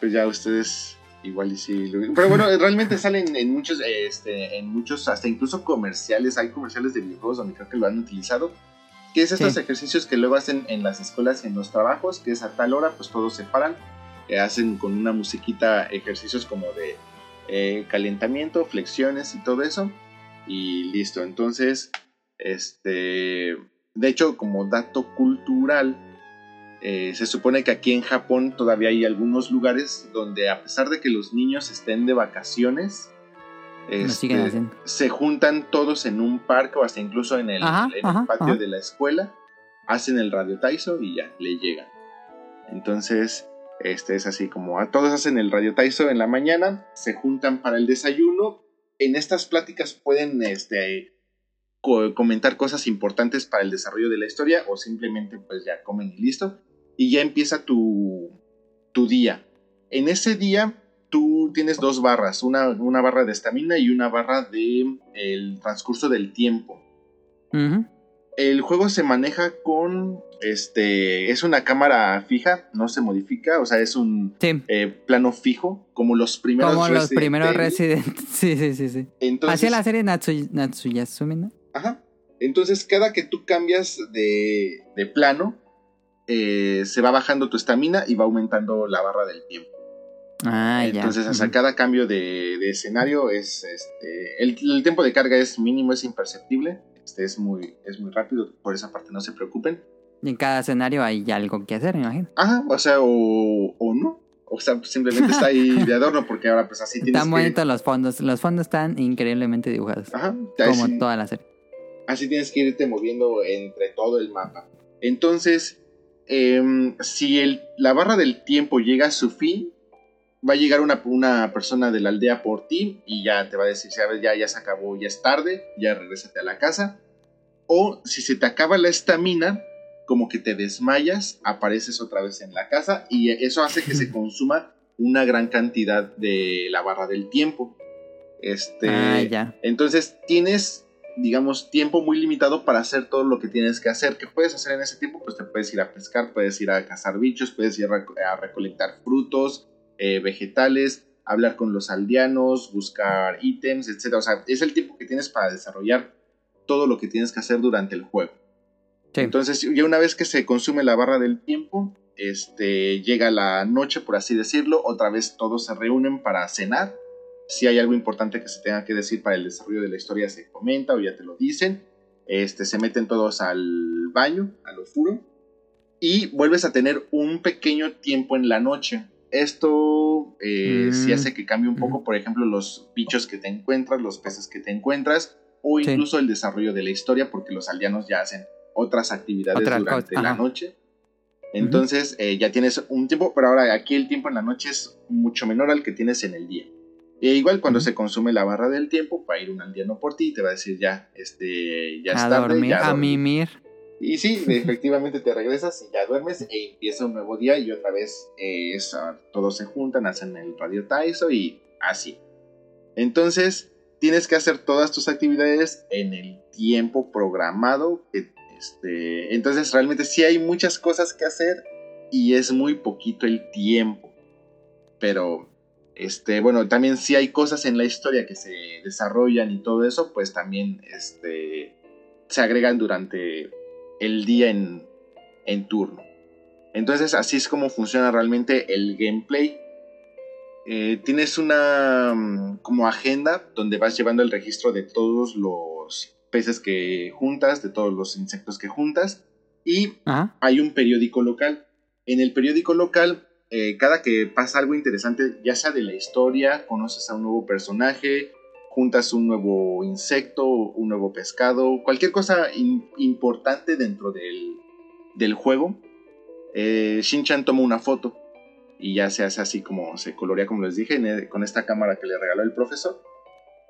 Pues ya ustedes igual y sí. lo- Pero bueno, realmente salen en muchos, eh, este, en muchos, hasta incluso comerciales. Hay comerciales de videojuegos donde creo que lo han utilizado. Que es estos Sí. ejercicios que luego hacen en las escuelas y en los trabajos, que es a tal hora, pues todos se paran, eh, hacen con una musiquita ejercicios como de eh, calentamiento, flexiones y todo eso. Y listo. Entonces, este, de hecho, como dato cultural, eh, se supone que aquí en Japón todavía hay algunos lugares donde a pesar de que los niños estén de vacaciones, este, se juntan todos en un parque o hasta incluso en el, Ajá, en el ajá, patio ajá. de la escuela, hacen el radio Taiso y ya, le llegan. Entonces, este es así como a todos hacen el radio Taiso en la mañana, se juntan para el desayuno. En estas pláticas pueden este, co- comentar cosas importantes para el desarrollo de la historia o simplemente pues ya comen y listo. Y ya empieza tu, tu día. En ese día tú tienes dos barras, una, una barra de estamina y una barra de el transcurso del tiempo. El juego se maneja con este es una cámara fija, no se modifica, o sea, es un Sí. eh, plano fijo como los primeros Como los Resident primeros. Resident. Sí, sí, sí, sí. Entonces, Hacía la serie Natsu- Natsuyasumi, ¿no? Ajá. Entonces, cada que tú cambias de, de plano, eh, se va bajando tu estamina y va aumentando la barra del tiempo. Ah, ya. Entonces, hasta Ujú. cada cambio de, de escenario es este. El, el tiempo de carga es mínimo, es imperceptible. Este es muy, es muy rápido, por esa parte no se preocupen. Y en cada escenario hay algo que hacer, me imagino. Ajá, o sea, o, o no. O sea, simplemente está ahí de adorno, porque ahora pues así tienes Están que. bonitos los fondos. Los fondos están increíblemente dibujados. Ajá, Como toda la serie. Así tienes que irte moviendo entre todo el mapa. Entonces, em, si el- la barra del tiempo llega a su fin, va a llegar una, una persona de la aldea por ti y ya te va a decir, sabes, ya, ya se acabó, ya es tarde, ya regrésate a la casa. O si se te acaba la estamina, como que te desmayas, apareces otra vez en la casa y eso hace que se consuma una gran cantidad de la barra del tiempo. Este, Ah, ya. entonces tienes, digamos, tiempo muy limitado para hacer todo lo que tienes que hacer. ¿Qué puedes hacer en ese tiempo? Pues te puedes ir a pescar, puedes ir a cazar bichos, puedes ir a, reco- a recolectar frutos, eh, vegetales, hablar con los aldeanos, buscar ítems, etc. O sea, es el tiempo que tienes para desarrollar todo lo que tienes que hacer durante el juego. Sí. Entonces, ya una vez que se consume la barra del tiempo, este, llega la noche, por así decirlo, otra vez todos se reúnen para cenar. Si hay algo importante que se tenga que decir para el desarrollo de la historia, se comenta o ya te lo dicen. Este, se meten todos al baño, al ofuro, y vuelves a tener un pequeño tiempo en la noche. Esto eh, Mm. sí hace que cambie un poco, por ejemplo, los bichos que te encuentras, los peces que te encuentras, o Sí. incluso el desarrollo de la historia, porque los aldeanos ya hacen otras actividades durante la noche. Entonces eh, ya tienes un tiempo, pero ahora aquí el tiempo en la noche es mucho menor al que tienes en el día. E igual cuando se consume la barra del tiempo, va a ir un aldeano por ti y te va a decir ya, este, ya es a tarde, dormir, ya a dormí". mimir. Y sí, efectivamente te regresas y ya duermes e empieza un nuevo día y otra vez eh, es, ah, todos se juntan, hacen el radio Taiso y así. Entonces tienes que hacer todas tus actividades en el tiempo programado. Este, entonces realmente sí hay muchas cosas que hacer y es muy poquito el tiempo. Pero Este, bueno, también si hay cosas en la historia que se desarrollan y todo eso, pues también este, se agregan durante el día en, en turno. Entonces así es como funciona realmente el gameplay. Eh, tienes una mm, como agenda donde vas llevando el registro de todos los peces que juntas, de todos los insectos que juntas y Ajá. hay un periódico local. En el periódico local, eh, cada que pasa algo interesante, ya sea de la historia, conoces a un nuevo personaje, juntas un nuevo insecto, un nuevo pescado, cualquier cosa in- importante dentro del, del juego, eh, Shin-Chan toma una foto y ya se hace así como se colorea, como les dije, el- con esta cámara que le regaló el profesor.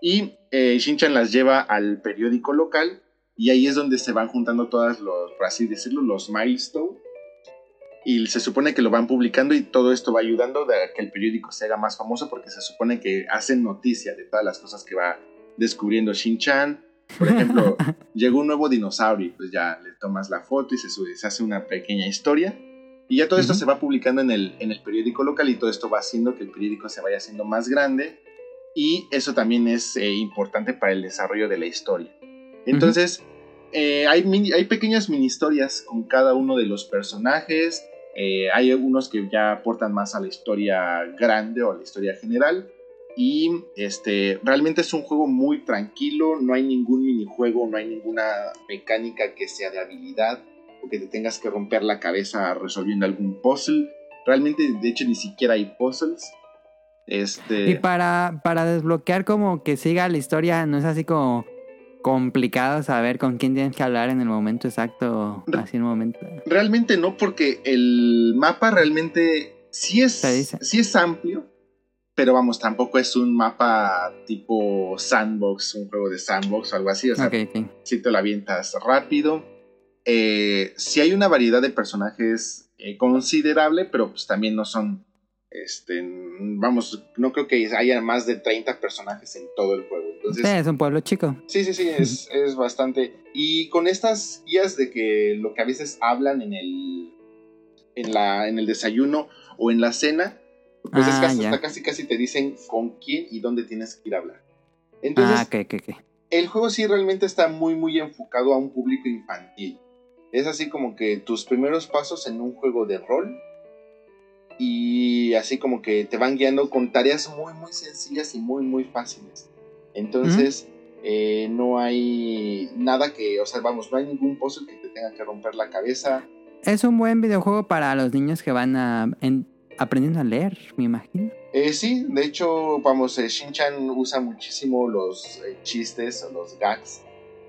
Y eh, Shin-Chan las lleva al periódico local y ahí es donde se van juntando todas los, por así decirlo, los milestones. Y se supone que lo van publicando y todo esto va ayudando a que el periódico se haga más famoso porque se supone que hacen noticia de todas las cosas que va descubriendo Shin-Chan. Por ejemplo, llegó un nuevo dinosaurio y pues ya le tomas la foto y se, sube- se hace una pequeña historia. Y ya todo esto Ujú. se va publicando en el, en el periódico local y todo esto va haciendo que el periódico se vaya haciendo más grande. Y eso también es eh, importante para el desarrollo de la historia. Entonces, eh, hay, mini- hay pequeñas mini historias con cada uno de los personajes. Eh, hay algunos que ya aportan más a la historia grande o a la historia general. Y este, realmente es un juego muy tranquilo, no hay ningún minijuego, no hay ninguna mecánica que sea de habilidad o que te tengas que romper la cabeza resolviendo algún puzzle. Realmente, de hecho, ni siquiera hay puzzles. Este, Y para, para desbloquear como que siga la historia, no es así como complicado saber con quién tienes que hablar en el momento exacto, así en el momento. Realmente no, porque el mapa realmente sí es, sí es amplio, pero vamos, tampoco es un mapa tipo sandbox, un juego de sandbox o algo así. O sea, si te lo avientas rápido. Eh, sí hay una variedad de personajes eh, considerable, pero pues también no son, este, vamos, no creo que haya más de 30 personajes en todo el juego. Entonces, Sí, es un pueblo chico. Sí, sí, sí, es, es bastante. Y con estas guías de que lo que a veces hablan en el, en la, en el desayuno o en la cena, pues es Ah, casi, hasta casi casi te dicen con quién y dónde tienes que ir a hablar. Entonces, Ah, ok, ok, ok. el juego sí realmente está muy, muy enfocado a un público infantil. Es así como que tus primeros pasos en un juego de rol. Y así como que te van guiando con tareas muy, muy sencillas y muy, muy fáciles. Entonces, eh, no hay nada que, o sea, vamos, no hay ningún puzzle que te tenga que romper la cabeza. Es un buen videojuego para los niños que van a, en- aprendiendo a leer, me imagino. Eh, sí, de hecho, vamos, eh, Shin-Chan usa muchísimo los eh, chistes o los gags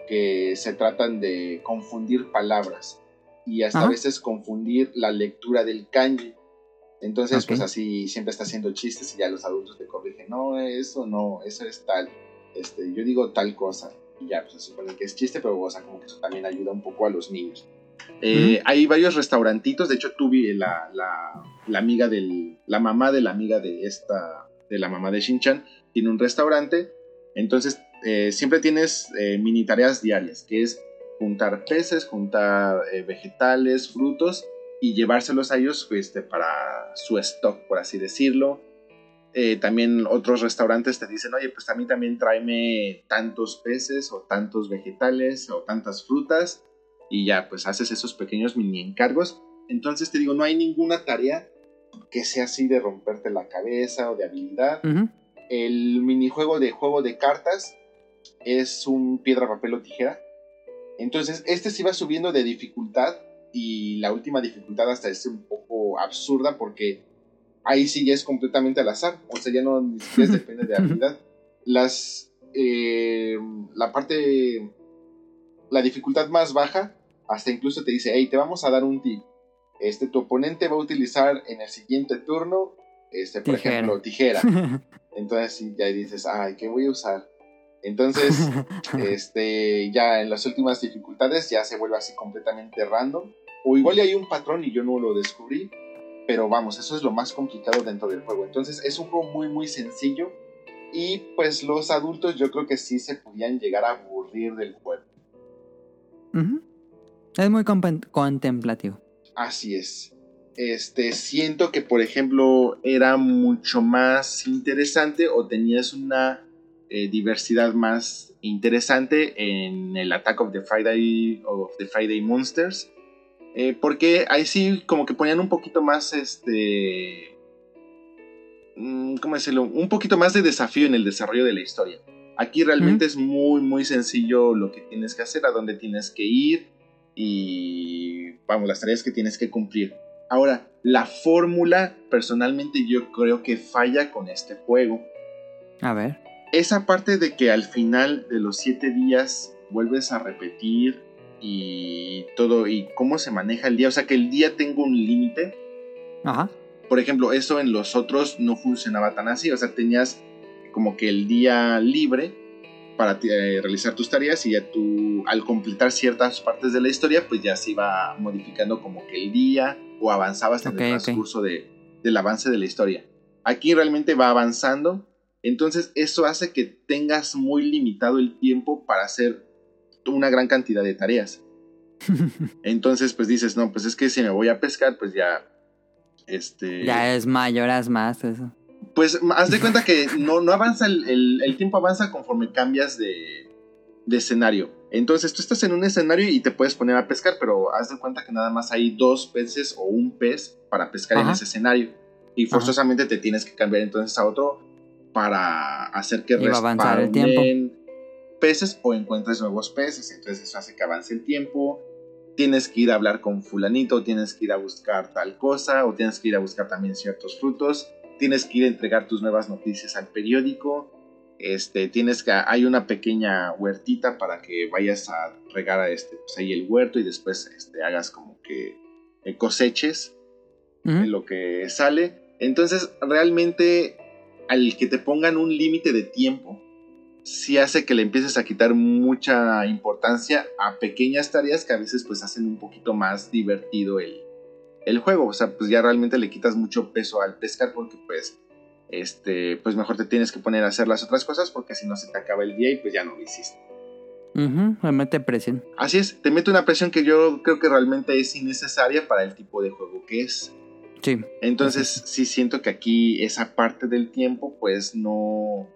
que se tratan de confundir palabras y hasta Ajá. a veces confundir la lectura del kanji. Entonces, Ok. pues así siempre está haciendo chistes y ya los adultos te corrigen, no, eso no, eso es tal, este, yo digo tal cosa. Y ya, pues se supone que es chiste, pero o sea, como que eso también ayuda un poco a los niños. Eh, Ujú. Hay varios restaurantitos, de hecho tuve la, la, la amiga del, la mamá de la amiga de esta, de la mamá de Shinchan, tiene un restaurante, entonces eh, siempre tienes eh, mini tareas diarias, que es juntar peces, juntar eh, vegetales, frutos y llevárselos a ellos este, para su stock, por así decirlo. Eh, también otros restaurantes te dicen, oye, pues a mí también tráeme tantos peces o tantos vegetales o tantas frutas y ya pues haces esos pequeños mini encargos. Entonces te digo, no hay ninguna tarea que sea así de romperte la cabeza o de habilidad. Ujú. El minijuego de juego de cartas es un piedra, papel o tijera. Entonces este sí va subiendo de dificultad y la última dificultad hasta es un poco absurda porque ahí sí ya es completamente al azar. O sea, ya no ni siquiera depende de habilidad. Las... eh, la parte... La dificultad más baja hasta incluso te dice, hey, te vamos a dar un tip. Este, tu oponente va a utilizar en el siguiente turno, este, por Tijera. ejemplo, tijera. Entonces ya dices, ay, ¿qué voy a usar? Entonces, este, ya en las últimas dificultades ya se vuelve así completamente random. O igual hay un patrón y yo no lo descubrí. Pero vamos, eso es lo más complicado dentro del juego. Entonces es un juego muy, muy sencillo. Y pues los adultos yo creo que sí se podían llegar a aburrir del juego. Es muy contemplativo. Así es. este, siento que, por ejemplo, era mucho más interesante o tenías una eh, diversidad más interesante en el Attack of the Friday of the Friday Monsters. Eh, porque ahí sí como que ponían un poquito más este mm, ¿cómo decirlo? un poquito más de desafío en el desarrollo de la historia. Aquí realmente es muy muy sencillo lo que tienes que hacer a dónde tienes que ir y vamos las tareas que tienes que cumplir. Ahora la fórmula personalmente yo creo que falla con este juego. A ver. Esa parte de que al final de los siete días vuelves a repetir y todo y cómo se maneja el día, o sea que el día tenga un límite. Ajá. Por ejemplo, eso en los otros no funcionaba tan así, o sea, tenías como que el día libre para eh, realizar tus tareas y ya tú al completar ciertas partes de la historia, pues ya se iba modificando como que el día o avanzabas en el transcurso de, del avance de la historia. Aquí realmente va avanzando, entonces eso hace que tengas muy limitado el tiempo para hacer una gran cantidad de tareas. Entonces, pues dices, no, pues es que si me voy a pescar, pues ya. Este. Ya es mayoras más eso. Pues haz de cuenta que no, no avanza, el, el, tiempo avanza conforme cambias de, de, escenario. Entonces tú estás en un escenario y te puedes poner a pescar, pero haz de cuenta que nada más hay dos peces o un pez para pescar en ese escenario. Y forzosamente te tienes que cambiar entonces a otro para hacer que avanzar el tiempo peces o encuentres nuevos peces, entonces eso hace que avance el tiempo. Tienes que ir a hablar con fulanito, tienes que ir a buscar tal cosa, o tienes que ir a buscar también ciertos frutos, tienes que ir a entregar tus nuevas noticias al periódico, este, tienes que, hay una pequeña huertita para que vayas a regar a este, pues ahí el huerto y después este, hagas como que eh, coseches lo que sale. Entonces, realmente, al que te pongan un límite de tiempo, sí hace que le empieces a quitar mucha importancia a pequeñas tareas que a veces pues hacen un poquito más divertido el, el juego. O sea, pues ya realmente le quitas mucho peso al pescar porque pues este pues mejor te tienes que poner a hacer las otras cosas porque si no se te acaba el día y pues ya no lo hiciste. me mete presión. Así es, te mete una presión que yo creo que realmente es innecesaria para el tipo de juego que es. Sí. Entonces sí siento que aquí esa parte del tiempo pues no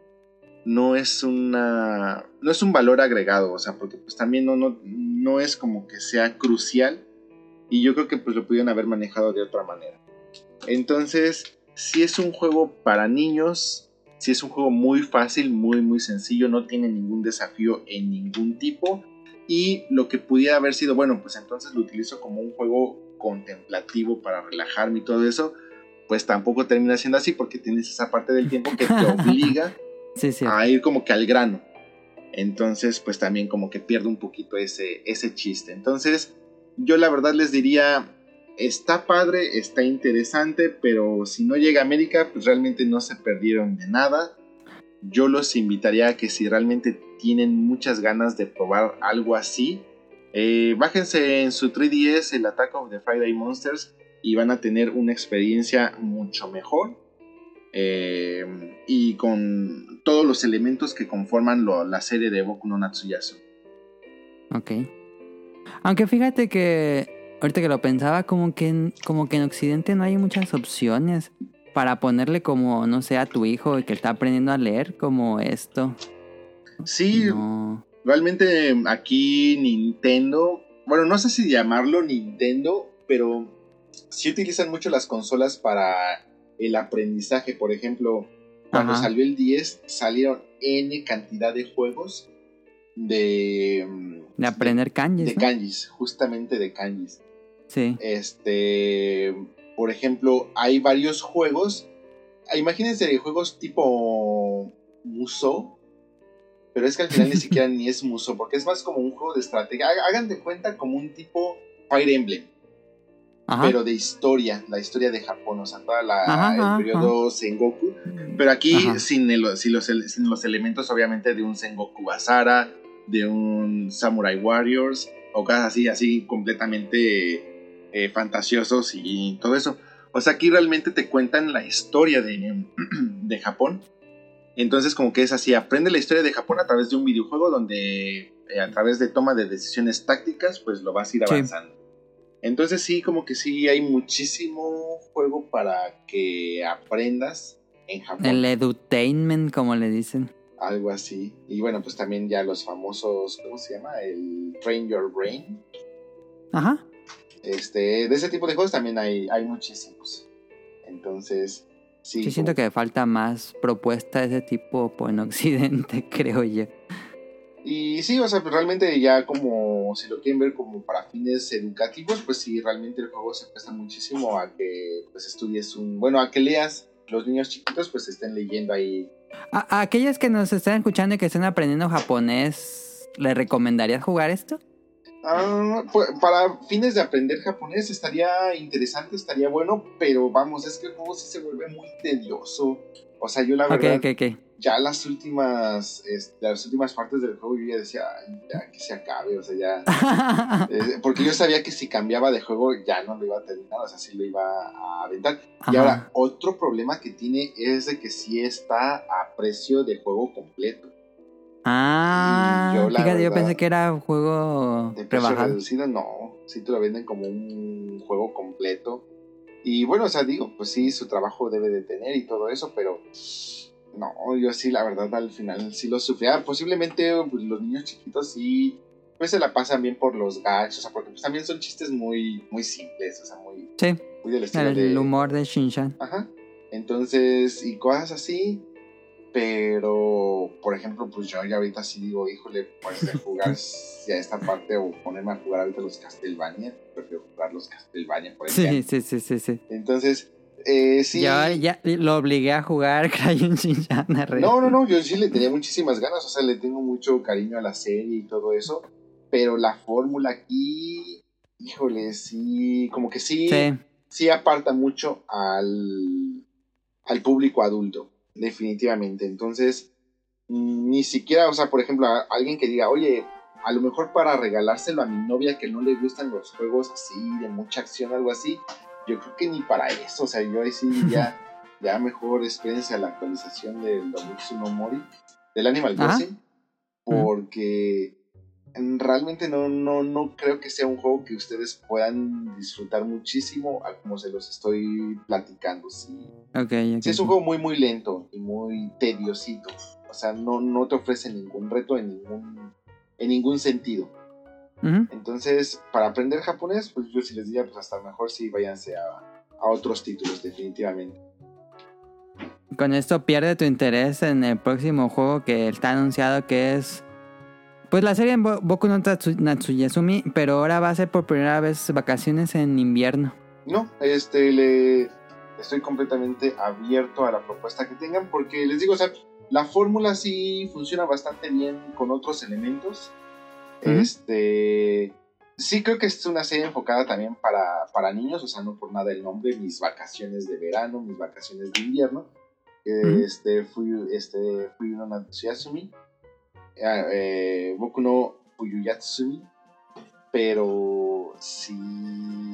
no es una no es un valor agregado, o sea, porque pues también no, no, no es como que sea crucial y yo creo que pues lo pudieron haber manejado de otra manera. Entonces, si es un juego para niños, si es un juego muy fácil, muy muy sencillo, no tiene ningún desafío en ningún tipo y lo que pudiera haber sido, bueno, pues entonces lo utilizo como un juego contemplativo para relajarme y todo eso, pues tampoco termina siendo así porque tienes esa parte del tiempo que te obliga a ir como que al grano. Entonces, pues también como que pierde un poquito ese, ese chiste. Entonces, yo la verdad les diría, está padre, está interesante, pero si no llega a América, pues realmente no se perdieron de nada. Yo los invitaría a que si realmente tienen muchas ganas de probar algo así, eh, bájense en su 3DS el Attack of the Friday Monsters y van a tener una experiencia mucho mejor. Eh, y con todos los elementos que conforman la serie de Boku no Natsuyasu. Ok. Aunque fíjate que ahorita que lo pensaba, como que en, como que en Occidente no hay muchas opciones para ponerle como, no sé, a tu hijo que está aprendiendo a leer como esto. Sí, realmente aquí Nintendo, bueno, no sé si llamarlo Nintendo, pero sí utilizan mucho las consolas para el aprendizaje. Por ejemplo, cuando salió el 10, salieron N cantidad de juegos de... Mm, de aprender kanjis. De kanjis, justamente de kanjis. Sí. Este, por ejemplo, hay varios juegos. Imagínense juegos tipo Muso. Pero es que al final ni siquiera ni es Muso, porque es más como un juego de estrategia. Hagan de cuenta como un tipo Fire Emblem pero de historia, la historia de Japón, o sea, toda la, el periodo Sengoku, pero aquí sin, los, sin, los, elementos obviamente de un Sengoku Basara, de un Samurai Warriors, o cosas así, así completamente eh, fantasiosos y todo eso. O sea, aquí realmente te cuentan la historia de, de Japón. Entonces como que es así, aprende la historia de Japón a través de un videojuego donde eh, a través de toma de decisiones tácticas, pues lo vas a ir avanzando. Entonces sí, como que sí hay muchísimo juego para que aprendas en Japón. El edutainment, como le dicen. Algo así. Y bueno, pues también ya los famosos, ¿cómo se llama? El Train Your Brain. Ajá. Este, de ese tipo de juegos también hay, hay muchísimos. Entonces, sí. Yo siento que falta más propuesta de ese tipo en Occidente, creo yo. Y sí, o sea, pues realmente ya como, si lo quieren ver como para fines educativos, pues sí, realmente el juego se presta muchísimo a que pues estudies un, bueno, a que leas. Los niños chiquitos pues estén leyendo ahí. A, a aquellos que nos están escuchando y que están aprendiendo japonés, ¿les recomendarías jugar esto? Ah, pues, para fines de aprender japonés estaría interesante, estaría bueno, pero vamos, es que el juego sí se vuelve muy tedioso. O sea, yo la verdad, ok, ok. Ya las últimas, este, las últimas partes del juego yo ya decía, "Ay, ya que se acabe, o sea, ya... Eh, porque yo sabía que si cambiaba de juego ya no lo iba a terminar, o sea, sí lo iba a aventar. Y ahora, otro problema que tiene es de que sí está a precio de juego completo. Ah, yo, la fíjate, yo pensé que era un juego De precio rebajado. reducido, no. Sí te lo venden como un juego completo. Y bueno, o sea, digo, pues sí, su trabajo debe de tener y todo eso, pero no, yo sí, la verdad, al final sí lo sufría. Posiblemente pues, los niños chiquitos sí, pues se la pasan bien por los gags, o sea, porque pues también son chistes muy, muy simples, o sea, muy, Sí, muy del estilo el de... humor de Shinshan. Ajá. Entonces, y cosas así. Pero, por ejemplo, pues yo ya ahorita sí digo, híjole, pues de jugar ya esta parte o ponerme a jugar ahorita los Castlevania. Prefiero jugar los Castlevania, por Sí, ejemplo. sí, sí, sí, sí. Entonces, eh, sí. Yo ya lo obligué a jugar Crayon No, no, no, yo sí le tenía muchísimas ganas, o sea, le tengo mucho cariño a la serie y todo eso. Pero la fórmula aquí, híjole, sí, como que sí. Sí, sí aparta mucho al, al público adulto, definitivamente. Entonces, mm, ni siquiera, o sea, por ejemplo, a- alguien que diga, oye, a lo mejor para regalárselo a mi novia que no le gustan los juegos así, de mucha acción, algo así, yo creo que ni para eso, o sea, yo ahí sí ya, ya mejor espérense a la actualización del Dobutsu no Mori, del Animal. Crossing, porque realmente no, no, no creo que sea un juego que ustedes puedan disfrutar muchísimo a como se los estoy platicando. Sí, es un juego muy, muy lento y muy tediosito. O sea, no, no te ofrece ningún reto en ningún, en ningún sentido. Entonces, para aprender japonés, pues yo sí les diría, pues hasta mejor sí váyanse a, a otros títulos, definitivamente. Con esto pierde tu interés en el próximo juego que está anunciado que es... Pues la serie Bo- Boku no Natsuyasumi, pero ahora va a ser por primera vez vacaciones en invierno. No, este, le estoy completamente abierto a la propuesta que tengan porque les digo, o sea, la fórmula sí funciona bastante bien con otros elementos. Este, sí creo que es una serie enfocada también para, para niños, o sea, no por nada el nombre, mis vacaciones de verano, mis vacaciones de invierno. Este, fui, este, fui uno Natsuyasumi, eh, eh, Boku no Fuyuyatsumi, pero sí,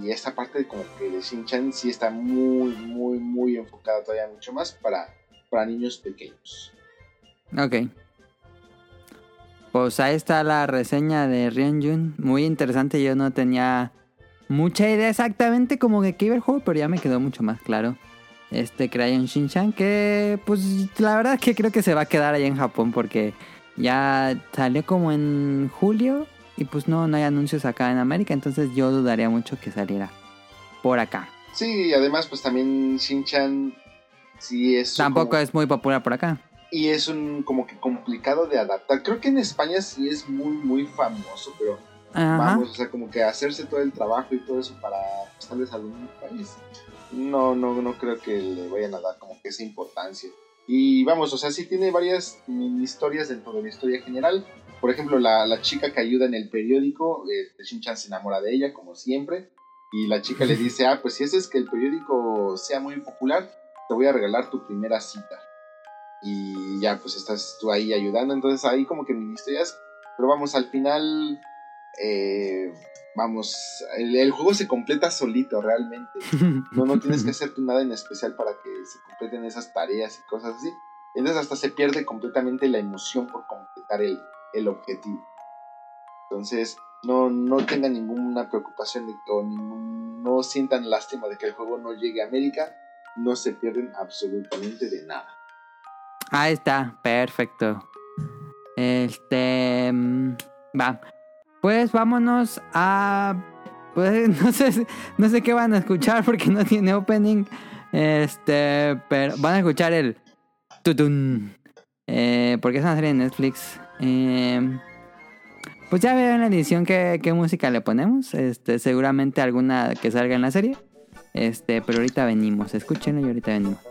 esta parte como que de Shin-Chan sí está muy, muy, muy enfocada todavía mucho más para, para niños pequeños. Ok. Pues ahí está la reseña de Ryunjun. Muy interesante. Yo no tenía mucha idea exactamente como de qué iba el juego, pero ya me quedó mucho más claro. Este Crayon Shinchan, que pues la verdad que creo que se va a quedar allá en Japón porque ya salió como en julio y pues no, no hay anuncios acá en América, entonces yo dudaría mucho que saliera por acá. Sí, y además pues también Shin-Chan sí es... Tampoco como- es muy popular por acá. Y es un como que complicado de adaptar. Creo que en España sí es muy, muy famoso, pero Ajá. vamos, o sea, como que hacerse todo el trabajo y todo eso para tal vez algún país. No, no, no creo que le vayan a dar como que esa importancia. Y vamos, o sea, sí tiene varias mini historias dentro de la historia general. Por ejemplo, la, la chica que ayuda en el periódico, eh, Shin-Chan se enamora de ella, como siempre. Y la chica le dice, ah, pues si haces que el periódico sea muy popular, te voy a regalar tu primera cita. Y ya, pues estás tú ahí ayudando. Entonces ahí como que mini historias. Pero vamos, al final eh, vamos, el, el juego se completa solito realmente. No, no tienes que hacer tú nada en especial para que se completen esas tareas y cosas así. Entonces hasta se pierde completamente la emoción por completar el, el objetivo. Entonces, no, no tengan ninguna preocupación de que, o ningún- no sientan lástima de que el juego no llegue a América, no se pierden absolutamente de nada. Ahí está, perfecto. Este. mm, Va. Pues vámonos a. Pues no sé, no sé qué van a escuchar porque no tiene opening. Este. Pero van a escuchar el. Tutun. Eh, porque es una serie de Netflix. Eh, pues ya veo en la edición qué, qué música le ponemos. Este, seguramente alguna que salga en la serie. Este, pero ahorita venimos. Escúchenlo y ahorita venimos.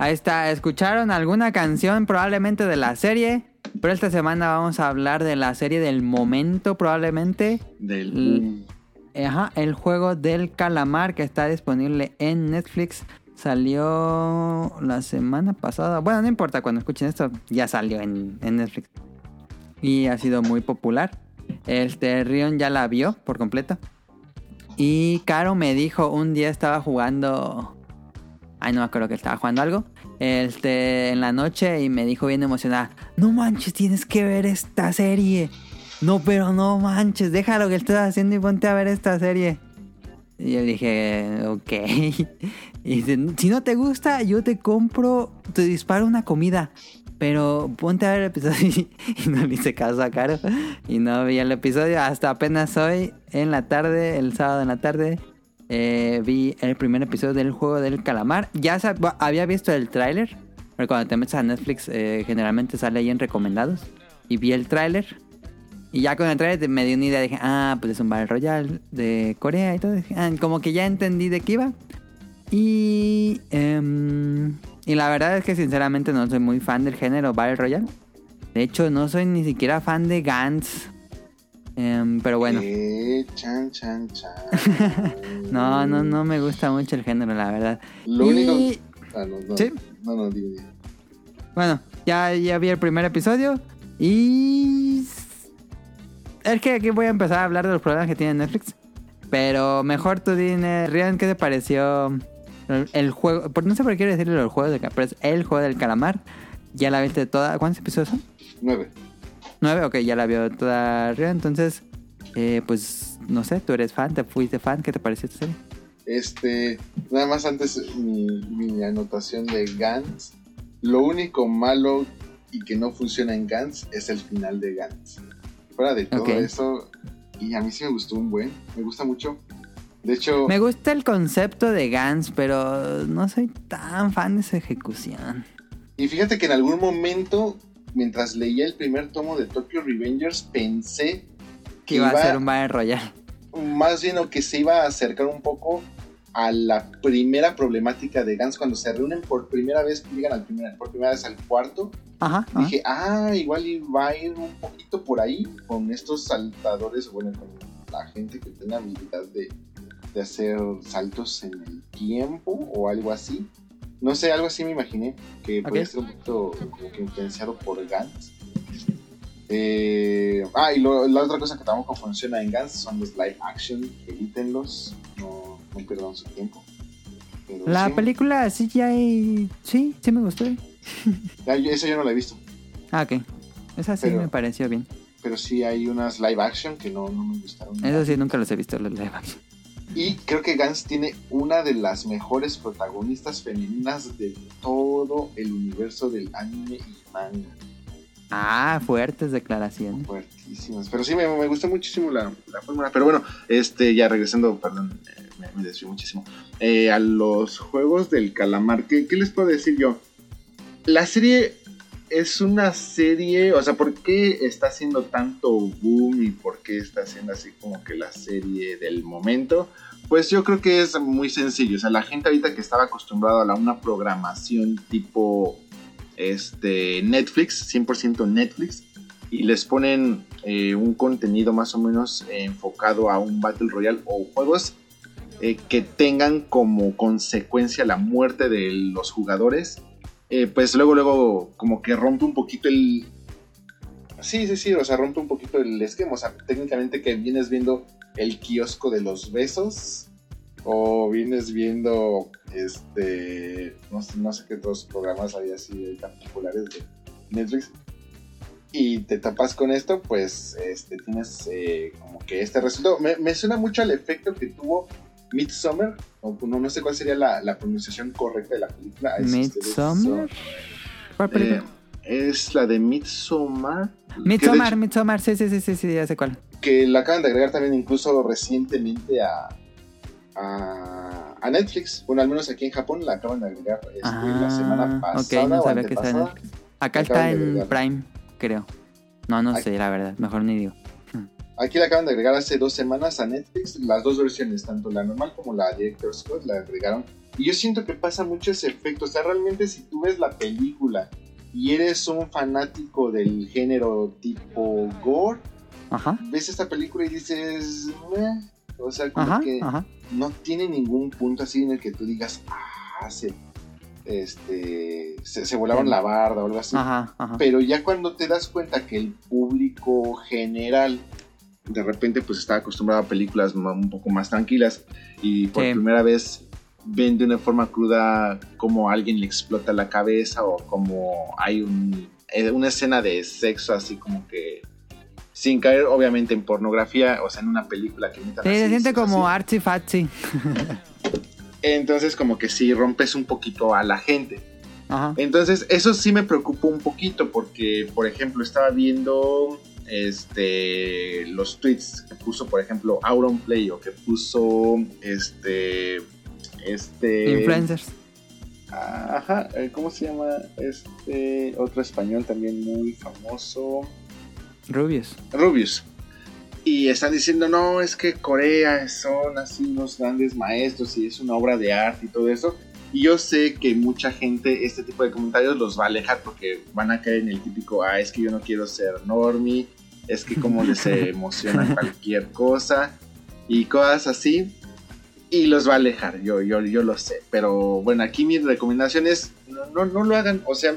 Ahí está, escucharon alguna canción probablemente de la serie, pero esta semana vamos a hablar de la serie del momento probablemente. Del. Ajá, el juego del calamar que está disponible en Netflix. Salió la semana pasada. Bueno, no importa, cuando escuchen esto, ya salió en, en Netflix. Y ha sido muy popular. Este, Rion ya la vio por completo. Y Caro me dijo, un día estaba jugando... Ay, no me acuerdo que estaba jugando algo. Este, en la noche y me dijo bien emocionada, no manches, tienes que ver esta serie. No, pero no manches, deja lo que estás haciendo y ponte a ver esta serie. Y yo dije, ok. Y si no te gusta, yo te compro, te disparo una comida. Pero ponte a ver el episodio. Y no le hice caso a Caro. Y no vi el episodio hasta apenas hoy, en la tarde, el sábado en la tarde. eh, vi el primer episodio del juego del calamar. Ya había visto el tráiler. Pero cuando te metes a Netflix, eh, generalmente sale ahí en recomendados. Y vi el tráiler. Y ya con el trailer me dio una idea, dije, ah, pues es un Battle Royale de Corea y todo. Ah, como que ya entendí de qué iba. Y, em, y la verdad es que sinceramente no soy muy fan del género Battle Royale. De hecho, no soy ni siquiera fan de Gantz. Em, pero bueno, Eh, chan, chan, chan. no, no, no me gusta mucho el género, la verdad. Lo Y- único. Ah, no, no. Sí. No, no, digo, digo. Bueno, ya, ya vi el primer episodio y... Es que aquí voy a empezar a hablar de los problemas que tiene Netflix. Pero mejor tú dime, Rian, ¿qué te pareció El, el juego, por, no sé por qué quiero decirle el juego de pero es el juego del calamar. Ya la viste toda. ¿Cuántos episodios son? Nueve. Nueve, ok, ya la vio toda arriba. Entonces, eh, pues no sé, tú eres fan, te fuiste fan, ¿qué te pareció esta serie? Este, nada más antes mi, mi anotación de Gantz. Lo único malo y que no funciona en Gantz es el final de Gantz. Fuera de todo eso, y a mí sí me gustó un buen, me gusta mucho. De hecho, Me gusta el concepto de Gans, pero no soy tan fan de esa ejecución. y fíjate que en algún momento, mientras leía el primer tomo de Tokyo Revengers, pensé Que iba a ser un Battle Royale. más bien o que se iba a acercar un poco a la primera problemática de Gans cuando se reúnen por primera vez, llegan al primer, por primera vez al cuarto. Ajá. ajá. Dije, ah, igual va a ir un poquito por ahí con estos saltadores, bueno, con la gente que tiene habilidad de, de hacer saltos en el tiempo o algo así. No sé, algo así me imaginé, que podía Ok. ser un poquito como que influenciado por Gantz. Eh, ah, y lo- la otra cosa que tampoco funciona en Gantz son los live action, evítenlos, no, no pierdan su tiempo. Pero La sí, película sí ya hay... Sí, sí me gustó. ya, yo- esa yo no la he visto. Ah, ok. Esa sí Pero- me pareció bien. pero sí hay unas live action que no, no me gustaron. Eso sí, nunca los he visto, los live action. Y creo que Gans tiene una de las mejores protagonistas femeninas de todo el universo del anime y manga. Ah, fuertes declaraciones. Fuertísimas. Pero sí, me, me gustó muchísimo la, la fórmula. Pero bueno, este, ya regresando, perdón, eh, me, me muchísimo. Eh, a los juegos del calamar, ¿qué, ¿qué les puedo decir yo? La serie es una serie, o sea, ¿por qué está haciendo tanto boom y por qué está haciendo así como que la serie del momento? Pues yo creo que es muy sencillo, o sea, la gente ahorita que estaba acostumbrada a una programación tipo este Netflix, 100% Netflix, y les ponen eh, un contenido más o menos enfocado a un Battle Royale o juegos eh, que tengan como consecuencia la muerte de los jugadores, eh, pues luego, luego como que rompe un poquito el... Sí, sí, sí, o sea, rompe un poquito el esquema, o sea, técnicamente que vienes viendo el kiosco de los besos o vienes viendo este no, sé- no sé qué otros programas hay así tan populares de Netflix y te tapas con esto pues este tienes eh, como que este resultado me, me suena mucho al efecto que tuvo Midsommar o no, no sé cuál sería la, la pronunciación correcta de la película Midsommar. ¿Cuál película? eh, es la de Midsommar Midsommar, Midsommar, sí, sí, sí, sí, ya sé cuál. Que la acaban de agregar también incluso recientemente a, a, a Netflix. Bueno, al menos aquí en Japón la acaban de agregar este, la semana Ah, pasada. ok, no sabía que estaba en. Netflix. Acá está en. Prime, creo. No, no sé, la verdad. Mejor ni digo. Aquí la acaban de agregar hace dos semanas a Netflix. Las dos versiones, tanto la normal como la Director's Cut, la agregaron. Y yo siento que pasa mucho ese efecto. O sea, realmente si tú ves la película y eres un fanático del género tipo gore, Ajá, ves esta película y dices... "Meh". O sea, como ajá, que... ajá. no tiene ningún punto así en el que tú digas, ah, se, este, se, se volaron Sí. la barda o algo así. Pero ya cuando te das cuenta que el público general de repente pues está acostumbrado a películas un poco más tranquilas y por Sí. primera vez ven de una forma cruda como a alguien le explota la cabeza o como hay un, eh, una escena de sexo así como que sin caer obviamente en pornografía, o sea, en una película que metan Sí, se siente como artsy fatsy. Entonces como que sí rompes un poquito a la gente. Ajá. Entonces eso sí me preocupó un poquito porque, por ejemplo, estaba viendo este los tweets que puso, por ejemplo, Auron Play o que puso este este Influencers. Ajá, eh, ¿cómo se llama? Este otro español también muy famoso, Rubius. Rubius. Y están diciendo, no, es que Corea son así unos grandes maestros y es una obra de arte y todo eso. Y yo sé que mucha gente este tipo de comentarios los va a alejar porque van a caer en el típico, ah, es que yo no quiero ser normie, es que como les emociona cualquier cosa y cosas así. Y los va a alejar, yo, yo, yo lo sé. Pero bueno, aquí mi recomendación es, no, no, no lo hagan, o sea,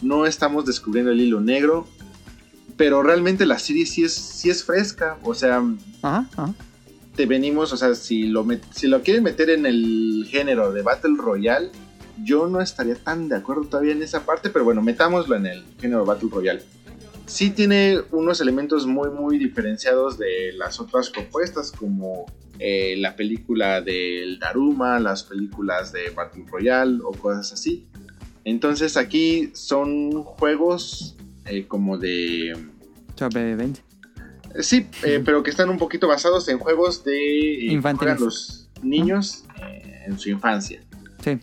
no estamos descubriendo el hilo negro, pero realmente la serie sí es, sí es fresca, o sea, Ajá, ajá. realmente venimos, o sea, si lo, si lo quieren meter en el género de Battle Royale, yo no estaría tan de acuerdo todavía en esa parte, pero bueno, metámoslo en el género Battle Royale. Sí tiene unos elementos muy, muy diferenciados de las otras propuestas, como eh, la película del Daruma, las películas de Battle Royale o cosas así. Entonces aquí son juegos eh, como de... Sobrevivencia. Eh, Sí, eh, pero que están un poquito basados en juegos de que Infantiles. los niños en su infancia. Sí.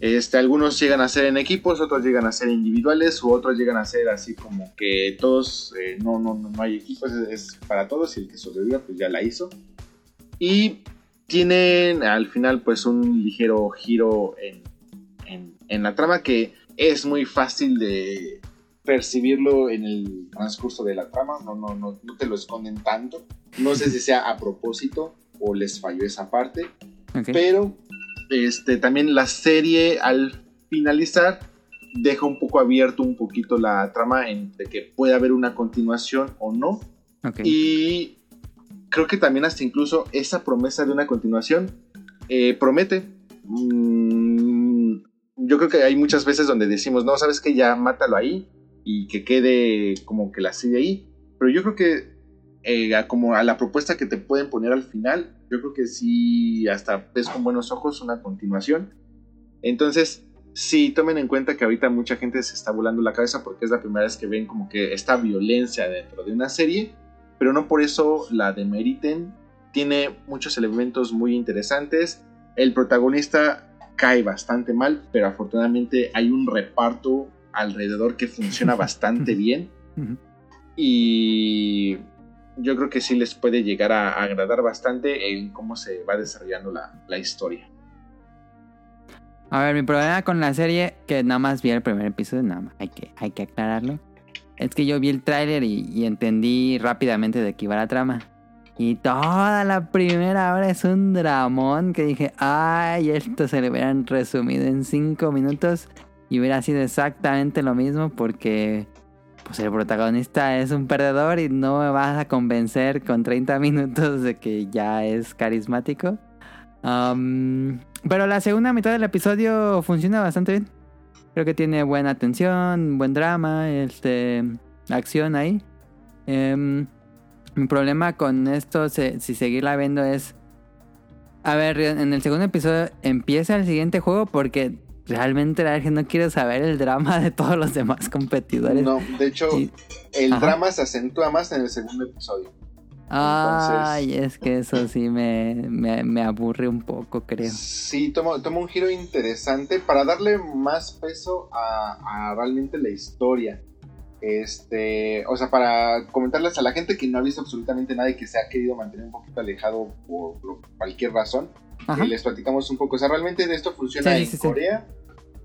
Este, algunos llegan a ser en equipos, otros llegan a ser individuales, u otros llegan a ser así como que todos, eh, no, no, no, no hay equipos, es, es para todos y el que sobreviva pues ya la hizo. Y tienen al final pues un ligero giro en, en, en la trama que es muy fácil de percibirlo en el transcurso de la trama, no, no, no, no te lo esconden tanto. No sé si sea a propósito o les falló esa parte, Ok. pero este, también la serie al finalizar deja un poco abierto un poquito la trama entre que puede haber una continuación o no. ok. Y creo que también hasta incluso esa promesa de una continuación eh, promete. Mm, yo creo que hay muchas veces donde decimos, no, sabes que ya mátalo ahí y que quede como que la serie ahí. Pero yo creo que eh, a como a la propuesta que te pueden poner al final, yo creo que sí hasta ves con buenos ojos una continuación. Entonces, sí, tomen en cuenta que ahorita mucha gente se está volando la cabeza porque es la primera vez que ven como que esta violencia dentro de una serie, pero no por eso la demeriten. Tiene muchos elementos muy interesantes. El protagonista cae bastante mal, pero afortunadamente hay un reparto alrededor que funciona bastante bien. Y yo creo que sí les puede llegar a, agradar bastante en cómo se va desarrollando la, la historia. A ver, mi problema con la serie, que nada más vi el primer episodio, nada más, hay que, hay que aclararlo. Es que yo vi el tráiler y, y entendí rápidamente de qué iba la trama. Y toda la primera hora es un dramón que dije, ay, esto se le hubieran resumido en 5 minutos y hubiera sido exactamente lo mismo porque pues el protagonista es un perdedor y no me vas a convencer con 30 minutos de que ya es carismático. Pero la segunda mitad del episodio funciona bastante bien. Creo que tiene buena atención, buen drama, este, acción ahí. Em, mi problema con esto, se- si seguirla viendo, es... A ver, en el segundo episodio empieza el siguiente juego porque realmente la gente no quiere saber el drama de todos los demás competidores. No, de hecho, el Ajá. drama se acentúa más en el segundo episodio. Ay, es que eso sí me, me, me aburre un poco, creo. Sí, toma, toma un giro interesante para darle más peso a, a realmente la historia. Este, o sea, para comentarles a la gente que no ha visto absolutamente nada y que se ha querido mantener un poquito alejado por cualquier razón, Ajá. y les platicamos un poco. O sea, realmente de esto funciona Sí, en sí. Corea.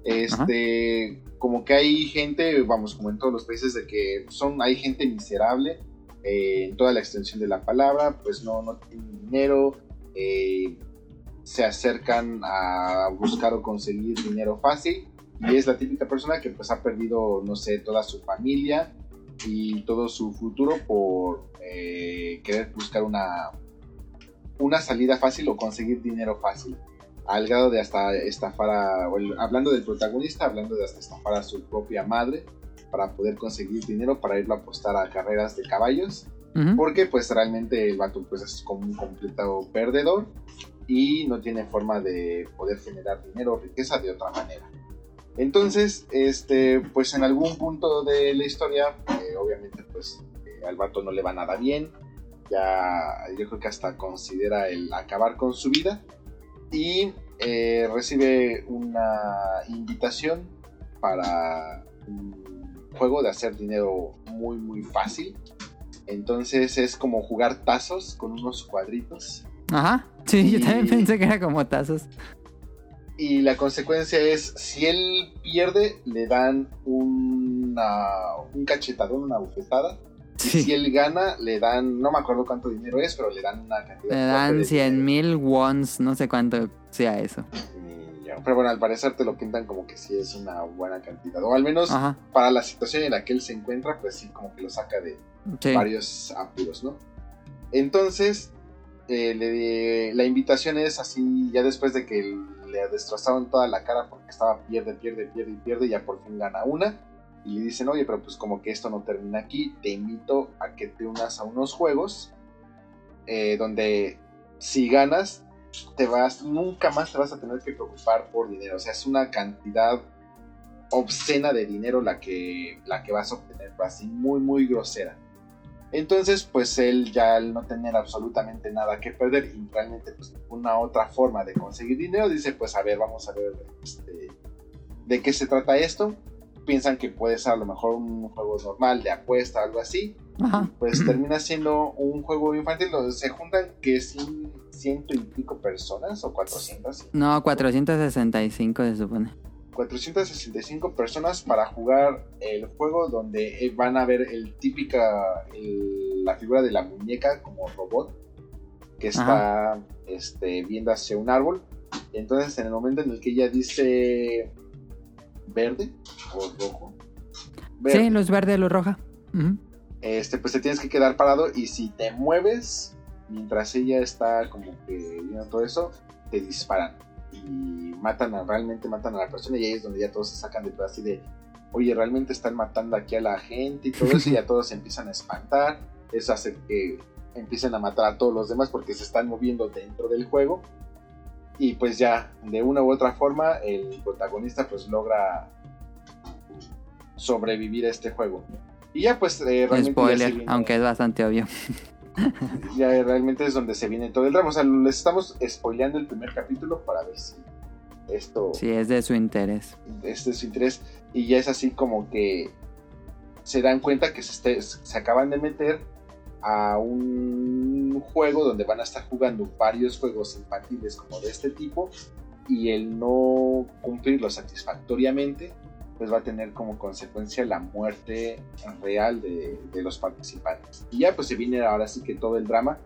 Este, como que hay gente, vamos, como en todos los países, de que son, hay gente miserable eh, en toda la extensión de la palabra, pues no, no tienen dinero, eh, se acercan a buscar o conseguir dinero fácil y es la típica persona que pues ha perdido, no sé, toda su familia y todo su futuro por eh, querer buscar una, una salida fácil o conseguir dinero fácil. Al grado de hasta estafar a, el- hablando del protagonista, hablando de hasta estafar a su propia madre para poder conseguir dinero para irlo a apostar a carreras de caballos. Porque pues realmente el vato pues es como un completo perdedor y no tiene forma de poder generar dinero o riqueza de otra manera. Entonces, este, pues en algún punto de la historia, eh, obviamente pues eh, al vato no le va nada bien. Ya yo creo que hasta considera el acabar con su vida. Y eh, recibe una invitación para un juego de hacer dinero muy muy fácil. Entonces es como jugar tazos con unos cuadritos. Ajá. Sí, yo también pensé que era como tazos. Y la consecuencia es, si él pierde, le dan una, un cachetadón, una Y si él gana, le dan, no me acuerdo cuánto dinero es, pero le dan una cantidad. Le dan de 100 dinero. mil wons, no sé cuánto sea eso. Y Pero bueno, al parecer te lo pintan como que sí es una buena cantidad. O al menos Ajá. para la situación en la que él se encuentra, pues sí, como que lo saca de, Sí. varios apuros, ¿no? Entonces, eh, le- la invitación es así, ya después de que le destrozaron toda la cara porque estaba pierde, pierde, pierde y pierde, ya por fin gana una. Y le dicen, oye, pero pues como que esto no termina aquí, te invito a que te unas a unos juegos eh, donde si ganas, te vas, nunca más te vas a tener que preocupar por dinero. O sea, es una cantidad obscena de dinero la que, la que vas a obtener, así muy, muy grosera. Entonces, pues él ya al no tener absolutamente nada que perder y realmente pues una otra forma de conseguir dinero, dice, pues a ver, vamos a ver este, de qué se trata esto. Piensan que puede ser a lo mejor un juego normal de apuesta, algo así. Ajá. Pues termina siendo un juego infantil donde se juntan que ciento y pico personas o 400. No, 465 se supone. 465 personas para jugar el juego donde eh, van a ver el típica el- la figura de la muñeca como robot que está este, viendo hacia un árbol entonces en el momento en el que ella dice verde o rojo. Verde, Sí, luz verde, luz roja. Este pues te tienes que quedar parado y si te mueves mientras ella está como que viendo todo eso te disparan. Y matan a, realmente matan a la persona y ahí es donde ya todos se sacan de pedo así de oye realmente están matando aquí a la gente y todo eso y ya todos se empiezan a espantar. Eso hace que empiecen a matar a todos los demás porque se están moviendo dentro del juego y pues ya de una u otra forma el protagonista pues logra sobrevivir a este juego y ya pues eh, realmente Spoiler, viene- aunque es bastante obvio. ya realmente es donde se viene todo el drama. O sea, les estamos spoileando el primer capítulo para ver si esto Sí, es de su interés. es su interés. Y ya es así como que se dan cuenta que se, se acaban de meter a un juego donde van a estar jugando varios juegos infantiles como de este tipo y el no cumplirlo satisfactoriamente pues va a tener como consecuencia la muerte real de, de los participantes. Y ya pues se viene ahora sí que todo el drama,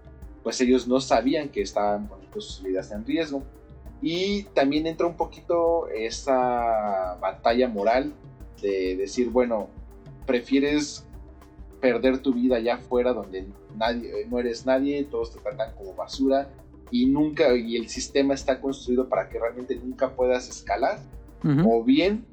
pues ellos no sabían que estaban poniendo sus vidas en riesgo. Y también entra un poquito esa batalla moral de decir, bueno, prefieres perder tu vida allá afuera donde nadie, no eres nadie, todos te tratan como basura y nunca, y el sistema está construido para que realmente nunca puedas escalar, o bien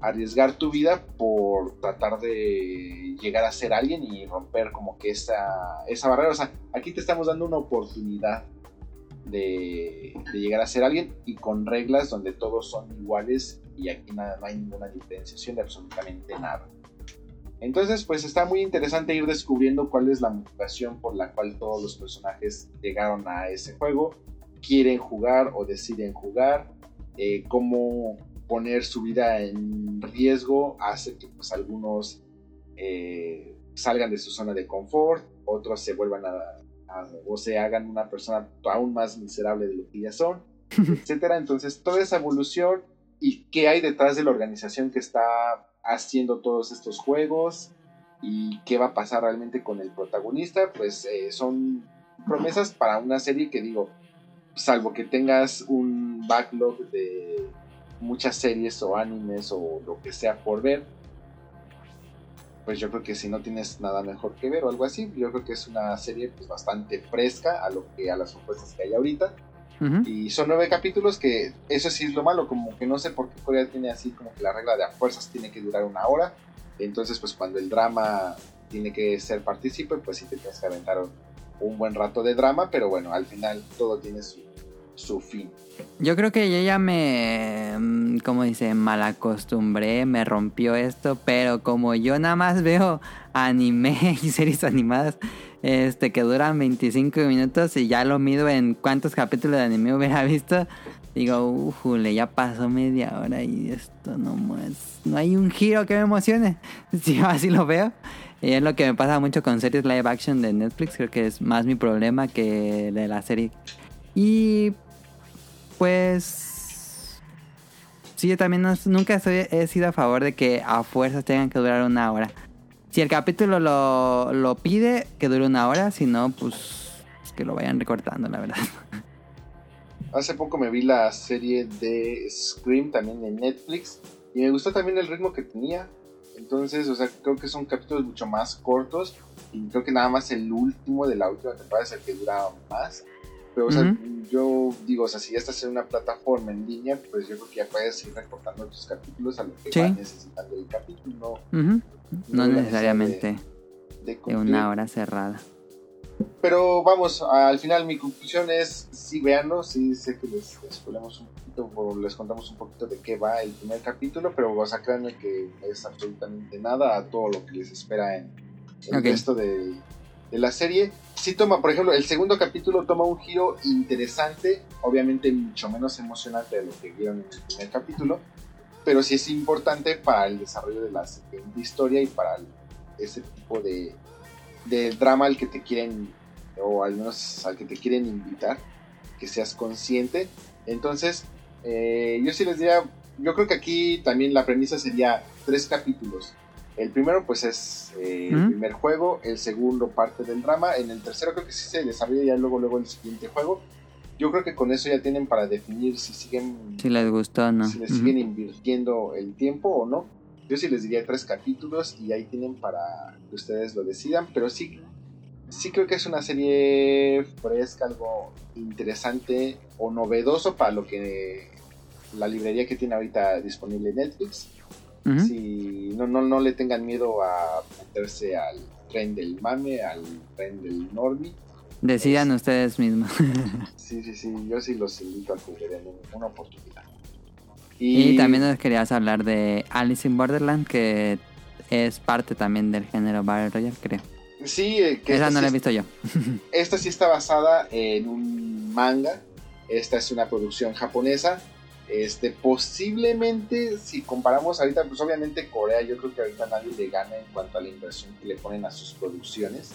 arriesgar tu vida por tratar de llegar a ser alguien y romper como que esa, esa barrera. O sea, aquí te estamos dando una oportunidad de, de llegar a ser alguien y con reglas donde todos son iguales y aquí nada, no hay ninguna diferenciación de absolutamente nada. Entonces, pues está muy interesante ir descubriendo cuál es la motivación por la cual todos los personajes llegaron a ese juego, quieren jugar o deciden jugar, eh, cómo poner su vida en riesgo hace que pues algunos eh, salgan de su zona de confort, otros se vuelvan a, a- o se hagan una persona aún más miserable de lo que ya son, etcétera. Entonces, toda esa evolución y qué hay detrás de la organización que está haciendo todos estos juegos y qué va a pasar realmente con el protagonista, pues eh, son promesas para una serie que digo, salvo que tengas un backlog de muchas series o animes o lo que sea por ver, pues yo creo que si no tienes nada mejor que ver o algo así, yo creo que es una serie pues bastante fresca a lo que a las propuestas que hay ahorita Y son nueve capítulos que eso sí es lo malo, como que no sé por qué Corea tiene así como que la regla de a fuerzas tiene que durar una hora. Entonces, pues cuando el drama tiene que ser partícipe, pues sí te tienes que aventar un, un buen rato de drama, pero bueno, al final todo tiene su, su fin. Yo creo que yo ya me, mm, como dice, mal acostumbré, me rompió esto, pero como yo nada más veo anime y series animadas este que duran 25 minutos y ya lo mido en cuántos capítulos de anime hubiera visto, digo, ujule, ya pasó media hora y esto no más, no hay un giro que me emocione. Si yo así lo veo. Y es lo que me pasa mucho con series live action de Netflix, creo que es más mi problema que de la serie. Y pues sí, yo también no- nunca estoy- he sido a favor de que a fuerzas tengan que durar una hora. Si el capítulo lo, lo pide, que dure una hora, si no, pues es que lo vayan recortando, la verdad. Hace poco me vi la serie de Scream también en Netflix y me gustó también el ritmo que tenía. Entonces, o sea, creo que son capítulos mucho más cortos y creo que nada más el último de la última temporada es el que dura más. Pero, o sea, yo digo, o sea, si ya estás en una plataforma en línea, pues yo creo que ya puedes ir recortando tus capítulos a lo que Sí. va necesitando el capítulo. No la necesariamente de una hora cerrada. Pero vamos, al final mi conclusión es, sí, véanlo, sí sé que les spoilamos un poquito, o les contamos un poquito de qué va el primer capítulo, pero o sea, créanme que es absolutamente nada a todo lo que les espera en el resto de, de la serie. Sí toma, por ejemplo, el segundo capítulo toma un giro interesante, obviamente mucho menos emocionante de lo que vieron en el primer capítulo, pero sí es importante para el desarrollo de la siguiente historia y para el- ese tipo de, de drama al que te quieren, o al menos al que te quieren invitar, que seas consciente. Entonces, eh, yo sí les diría, yo creo que aquí también la premisa sería tres capítulos. El primero pues es eh, el Ujú. primer juego, el segundo parte del drama, en el tercero creo que sí se desarrolla ya luego luego el siguiente juego. Yo creo que con eso ya tienen para definir si siguen Si les gustó o no. si le Ujú. siguen invirtiendo el tiempo o no. Yo sí les diría tres capítulos y ahí tienen para que ustedes lo decidan, pero sí, sí creo que es una serie fresca, algo interesante o novedoso para lo que la librería que tiene ahorita disponible Netflix. Si no, no, no le tengan miedo a meterse al tren del mame, al tren del normie. Decidan ustedes mismos. Sí, sí, sí, yo sí los invito a que le den una oportunidad. y también nos querías hablar de Alice in Borderland, que es parte también del género Battle Royale, creo. Sí, eh, que Esa no sí la he visto yo. Esta sí está basada en un manga. Esta es una producción japonesa. Este, posiblemente, si comparamos ahorita, pues obviamente Corea, yo creo que ahorita nadie le gana en cuanto a la inversión que le ponen a sus producciones.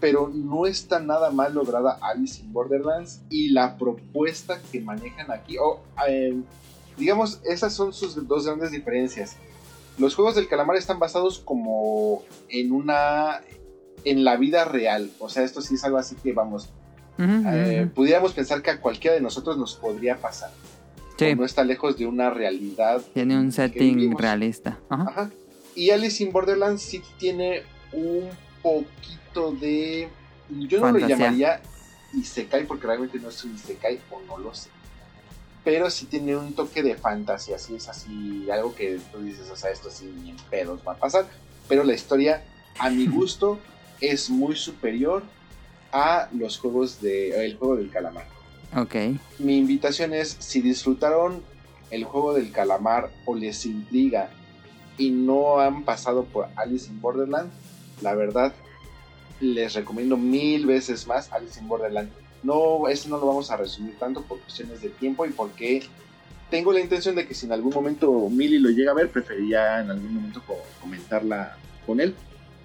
Pero no está nada mal lograda Alice in Borderlands y la propuesta que manejan aquí. o, eh, digamos, esas son sus dos grandes diferencias. Los juegos del calamar están basados como en una. en la vida real. O sea, esto sí es algo así que vamos. Eh, pudiéramos pensar que a cualquiera de nosotros nos podría pasar. Sí, no está lejos de una realidad. tiene un setting realista. Ajá. Ajá. Y Alice in Borderlands sí tiene un poquito de. Yo no Fantasía. lo llamaría Isekai porque realmente no es un Isekai o no lo sé. Pero sí tiene un toque de fantasía, así es así, algo que tú dices, o sea, esto sí ni en pedos va a pasar. Pero la historia, a mi gusto, es muy superior a los juegos de. el juego del calamar. Ok. Mi invitación es, si disfrutaron el juego del calamar o les intriga y no han pasado por Alice in Borderland, la verdad les recomiendo mil veces más Alice in Borderland. No, eso no lo vamos a resumir tanto por cuestiones de tiempo y porque tengo la intención de que si en algún momento Mili lo llega a ver, preferiría en algún momento co- comentarla con él.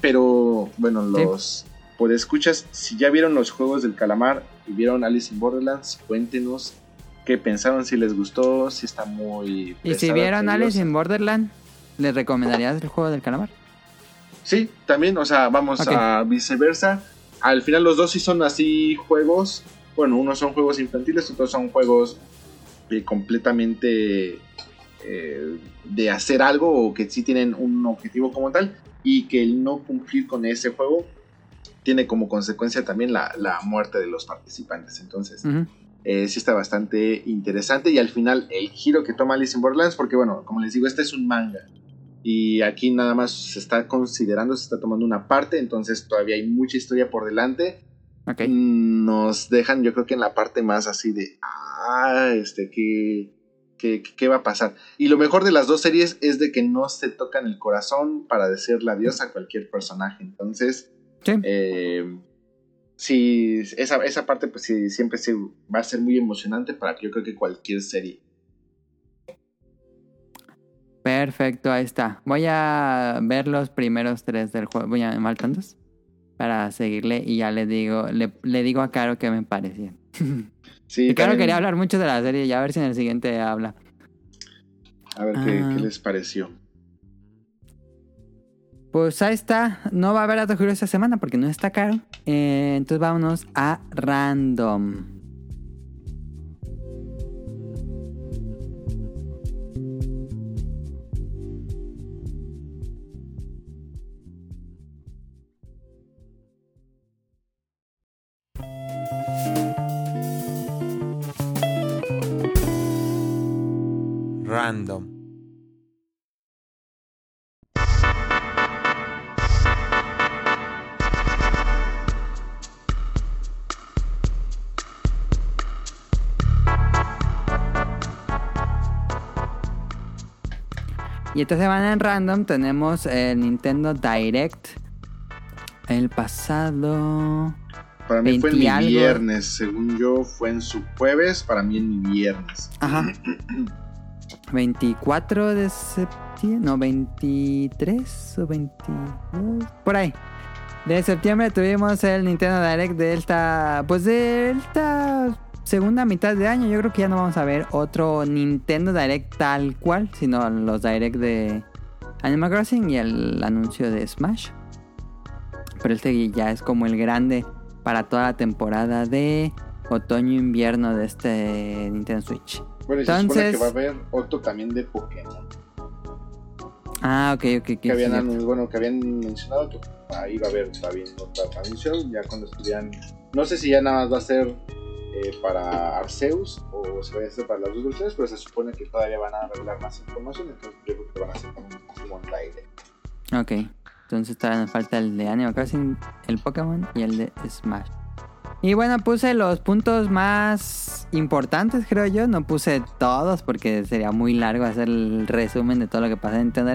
Pero bueno, los podescuchas, si ya vieron los juegos del calamar y vieron Alice in Borderlands, cuéntenos qué pensaron, si les gustó, si está muy... Y si pesada, vieron Alice in Borderland, ¿les recomendarías el juego del calamar? Sí, también, o sea, vamos a viceversa. Al final los dos sí son así juegos. Bueno, unos son juegos infantiles, otros son juegos eh, completamente eh, de hacer algo o que sí tienen un objetivo como tal y que el no cumplir con ese juego tiene como consecuencia también la, la muerte de los participantes. Entonces, Ujú. eh, sí está bastante interesante y al final el giro que toma Alice in Borderlands, porque bueno, como les digo, este es un manga y aquí nada más se está considerando, se está tomando una parte, entonces todavía hay mucha historia por delante. Ok. Mm, Nos dejan, yo creo que en la parte más así de, ah, este, ¿qué, qué, qué va a pasar? Y lo mejor de las dos series es de que no se tocan el corazón para decirle adiós a cualquier personaje, entonces... Sí. Eh, sí, esa, esa parte pues sí, siempre sí va a ser muy emocionante para yo creo que cualquier serie. Perfecto, ahí está. Voy a ver los primeros tres del juego. Voy a faltan dos para seguirle y ya le digo, le, le digo a Caro qué me parecía. Sí, y Caro también, quería hablar mucho de la serie y a ver si en el siguiente habla. A ver qué, Ah. qué les pareció. Pues ahí está. No va a haber dato curioso esta semana porque no está caro. Eh, entonces vámonos a random. random. Y esta semana en random tenemos el Nintendo Direct. El pasado. Para mí fue en 20 mi algo. viernes, según yo fue en su jueves, para mí en mi viernes. Ajá. 24 de septiembre. No, 23 o 22. Por ahí. De septiembre tuvimos el Nintendo Direct de esta. Pues de esta segunda mitad de año. Yo creo que ya no vamos a ver otro Nintendo Direct tal cual, sino los Direct de Animal Crossing y el anuncio de Smash. Pero este ya es como el grande para toda la temporada de otoño-invierno de este Nintendo Switch. Bueno, y se Entonces- que va a haber otro también de Pokémon. Ah, ok, ok, ok. Que habían, sí, bueno, que habían mencionado que ahí va a haber también otra transmisión, ya cuando estuvieran... No sé si ya nada más va a ser eh, para Arceus o se va a hacer para las dos versiones, pero se supone que todavía van a revelar más información, entonces yo creo que van a hacer como un Pokémon Direct. Ok, entonces todavía nos falta el de Animal Crossing, el Pokémon y el de Smash. Y bueno, puse los puntos más importantes, creo yo. No puse todos porque sería muy largo hacer el resumen de todo lo que pasa en Nintendo.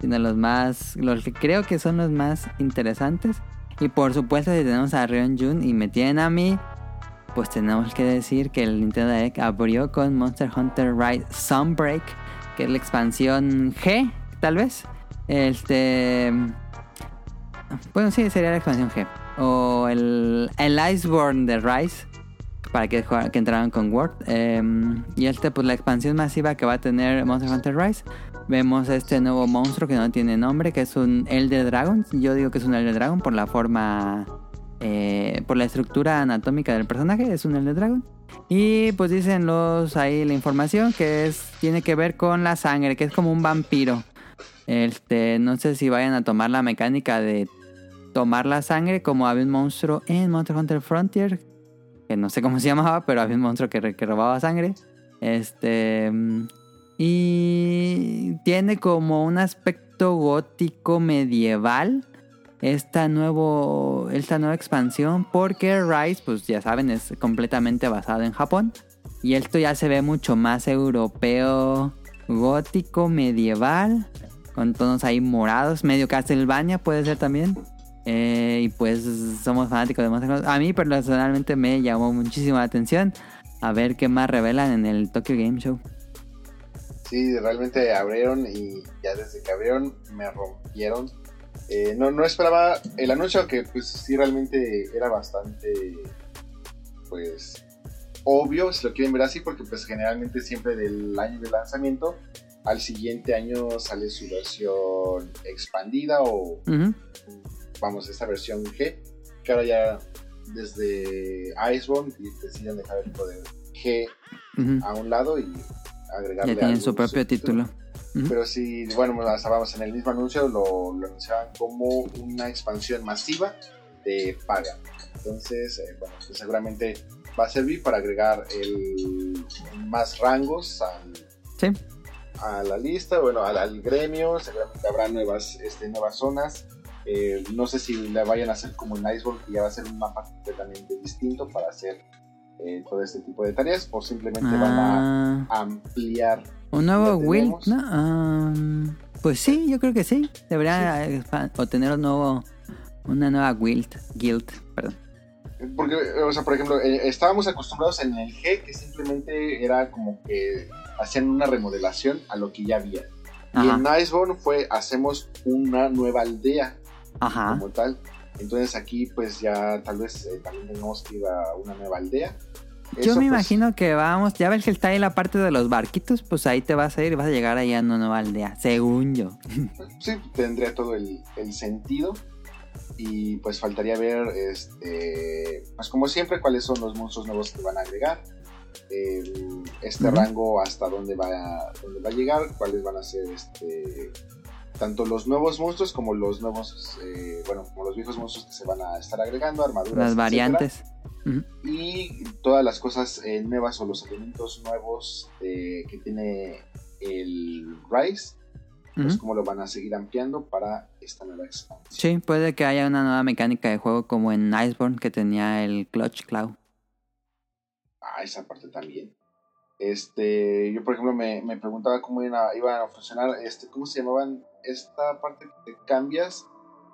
Sino los más, los que creo que son los más interesantes. Y por supuesto, si tenemos a Rion Jun y me tienen a mí, pues tenemos que decir que el Nintendo Direct abrió con Monster Hunter Rise Sunbreak, que es la expansión G, tal vez. Este. Bueno, sí, sería la expansión G. O el, el Iceborne de Rise. Para que, que entraran con Word. Em, y este, pues la expansión masiva que va a tener Monster Hunter Rise. Vemos este nuevo monstruo que no tiene nombre, que es un Elder Dragon. Yo digo que es un Elder Dragon por la forma. Eh, por la estructura anatómica del personaje. Es un Elder Dragon. Y pues dicen los ahí la información que es tiene que ver con la sangre, que es como un vampiro. Este, no sé si vayan a tomar la mecánica de tomar la sangre como había un monstruo en Monster Hunter Frontier, que no sé cómo se llamaba, pero había un monstruo que, que robaba sangre. Este y tiene como un aspecto gótico medieval esta nuevo esta nueva expansión porque Rise, pues ya saben, es completamente basado en Japón y esto ya se ve mucho más europeo, gótico, medieval, con tonos ahí morados, medio Castlevania puede ser también. Eh, y pues somos fanáticos de Monster Hunter. A mí personalmente me llamó muchísimo la atención a ver qué más revelan en el Tokyo Game Show. Sí, realmente abrieron y ya desde que abrieron me rompieron. Eh, no, no esperaba el anuncio que pues sí realmente era bastante pues obvio si lo quieren ver así porque pues generalmente siempre del año de lanzamiento al siguiente año sale su versión expandida o vamos esta versión G que ahora ya desde Iceborne y deciden dejar el poder G a un lado y agregarle Ya tienen su propio título. Pero sí, bueno, vamos, en el mismo anuncio lo, lo anunciaban como una expansión masiva de paga. Entonces, eh, bueno, pues seguramente va a servir para agregar el, más rangos al, Sí. a la lista, bueno, al, al gremio, seguramente habrá nuevas, este, nuevas zonas. Eh, no sé si la vayan a hacer como en Iceborne, que ya va a ser un mapa completamente distinto para hacer eh, todo este tipo de tareas, o simplemente van Ah, a ampliar un nuevo ¿lo Will, tenemos? ¿no? Ah, pues sí, yo creo que sí. Debería expa- o tener un nuevo, una nueva guild, guild, perdón. Porque, o sea, por ejemplo, eh, estábamos acostumbrados en el G que simplemente era como que hacían una remodelación a lo que ya había. Y Ajá. en Iceborne fue, hacemos una nueva aldea Ajá. como tal. Entonces aquí pues ya tal vez eh, también tengamos que ir a una nueva aldea. Yo me pues, imagino que vamos, ya ves que está ahí la parte de los barquitos, pues ahí te vas a ir y vas a llegar allá a una nueva aldea, según yo. Sí, tendría todo el, el sentido. Y pues faltaría ver, este, pues como siempre, cuáles son los monstruos nuevos que van a agregar. el- este rango hasta dónde va, a, dónde va a llegar, cuáles van a ser este, tanto los nuevos monstruos como los nuevos, eh, bueno, como los viejos monstruos que se van a estar agregando, armaduras. Las variantes. Y todas las cosas eh, nuevas o los elementos nuevos eh, que tiene el Rise, pues Ujú. cómo lo van a seguir ampliando para esta nueva expansión. Sí, puede que haya una nueva mecánica de juego como en Iceborne que tenía el Clutch Claw. Ah, esa parte también. Este, yo por ejemplo me, me preguntaba cómo iban a, iban a funcionar, este, cómo se llamaban esta parte que te cambias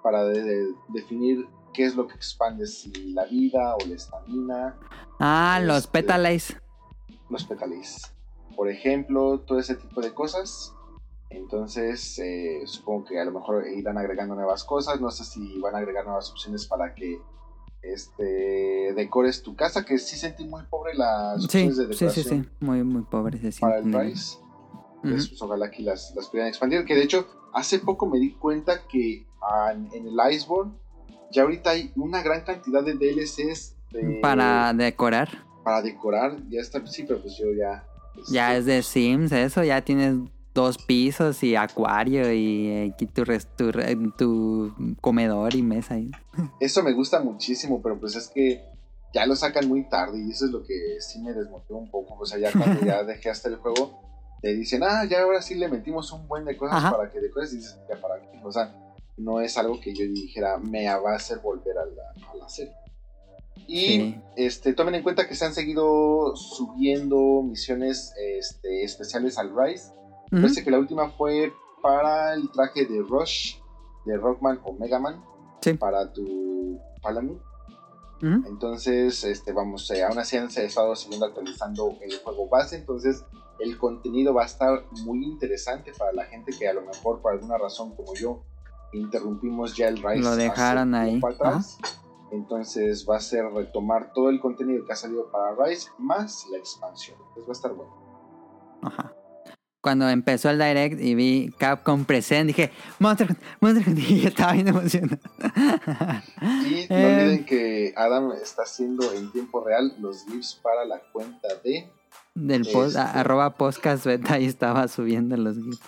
para de- de- definir qué es lo que expandes, si la vida o la estamina, Ah, los Este- Petalace. los petales. Por ejemplo, todo ese tipo de cosas. Entonces, eh, supongo que a lo mejor irán agregando nuevas cosas. No sé si van a agregar nuevas opciones para que este decores tu casa, que sí sentí muy pobre las Sí, opciones de sí, decoración sí, sí. Muy, muy pobre se para el siente. Rise. Ujú. Entonces, pues, ojalá que las, las pudieran expandir. Que de hecho, hace poco me di cuenta que ah, en, en el Iceborne ya ahorita hay una gran cantidad de DLCs de- Para decorar. para decorar. Ya está, sí, pero pues yo ya. Ya este, es de Sims, eso. Ya tienes dos pisos y acuario y eh, tu, tu, tu comedor y mesa. ahí. Eso me gusta muchísimo, pero pues es que ya lo sacan muy tarde y eso es lo que sí me desmotiva un poco. O sea, ya cuando ya dejé hasta el juego, te dicen, ah, ya ahora sí le metimos un buen de cosas Ajá. para que decores y dices, ya para qué. O sea, no es algo que yo dijera, me va a hacer volver a la, a la serie. Y Sí. este, tomen en cuenta que se han seguido subiendo misiones este, especiales al Rise. Ujú. Parece que la última fue para el traje de Rush, de Rockman o Megaman, Sí. para tu Palamute. Ujú. Entonces, este, vamos, eh, aún así han estado siguiendo actualizando el juego base, entonces el contenido va a estar muy interesante para la gente que a lo mejor por alguna razón como yo interrumpimos ya el Rise. Lo dejaron ahí. atrás. Entonces va a ser retomar todo el contenido que ha salido para Rise más la expansión. Entonces va a estar bueno. Ajá. Cuando empezó el direct y vi Capcom present, dije, Monster Monster Hunter", y estaba bien emocionado. Y no Eh. olviden que Adam está haciendo en tiempo real los GIFs para la cuenta de Del post, Este. a- arroba podcast beta, ahí estaba subiendo los GIFs.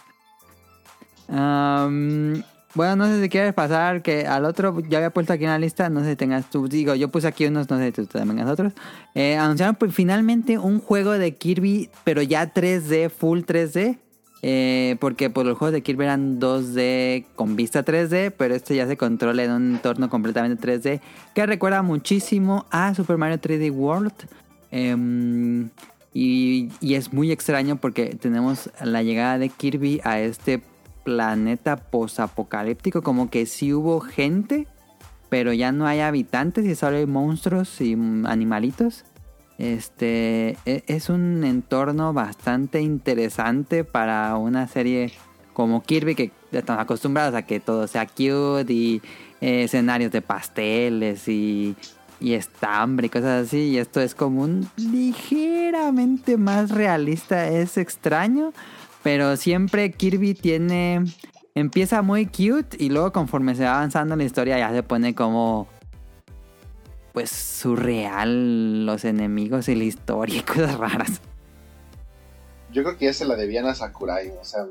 Bueno, no sé si quieres pasar que al otro, ya había puesto aquí en la lista, no sé si tengas tú, digo, yo puse aquí unos, no sé si tú también tengas otros. Eh, anunciaron pues, finalmente un juego de Kirby, pero ya 3D, full 3D. eh, porque pues, los juegos de Kirby eran 2D con vista 3D, pero este ya se controla en un entorno completamente 3D que recuerda muchísimo a Super Mario 3D World. Em, y, y es muy extraño porque tenemos la llegada de Kirby a este planeta posapocalíptico, como que sí hubo gente, pero ya no hay habitantes y solo hay monstruos y animalitos. Este e- es un entorno bastante interesante para una serie como Kirby que estamos acostumbrados a que todo sea cute y eh, escenarios de pasteles y, y estambre y cosas así. Y esto es como un ligeramente más realista. Es extraño, pero siempre Kirby tiene... Empieza muy cute y luego conforme se va avanzando en la historia ya se pone como... Pues surreal los enemigos y la historia y cosas raras. Yo creo que ya se la debían a Sakurai, o sea,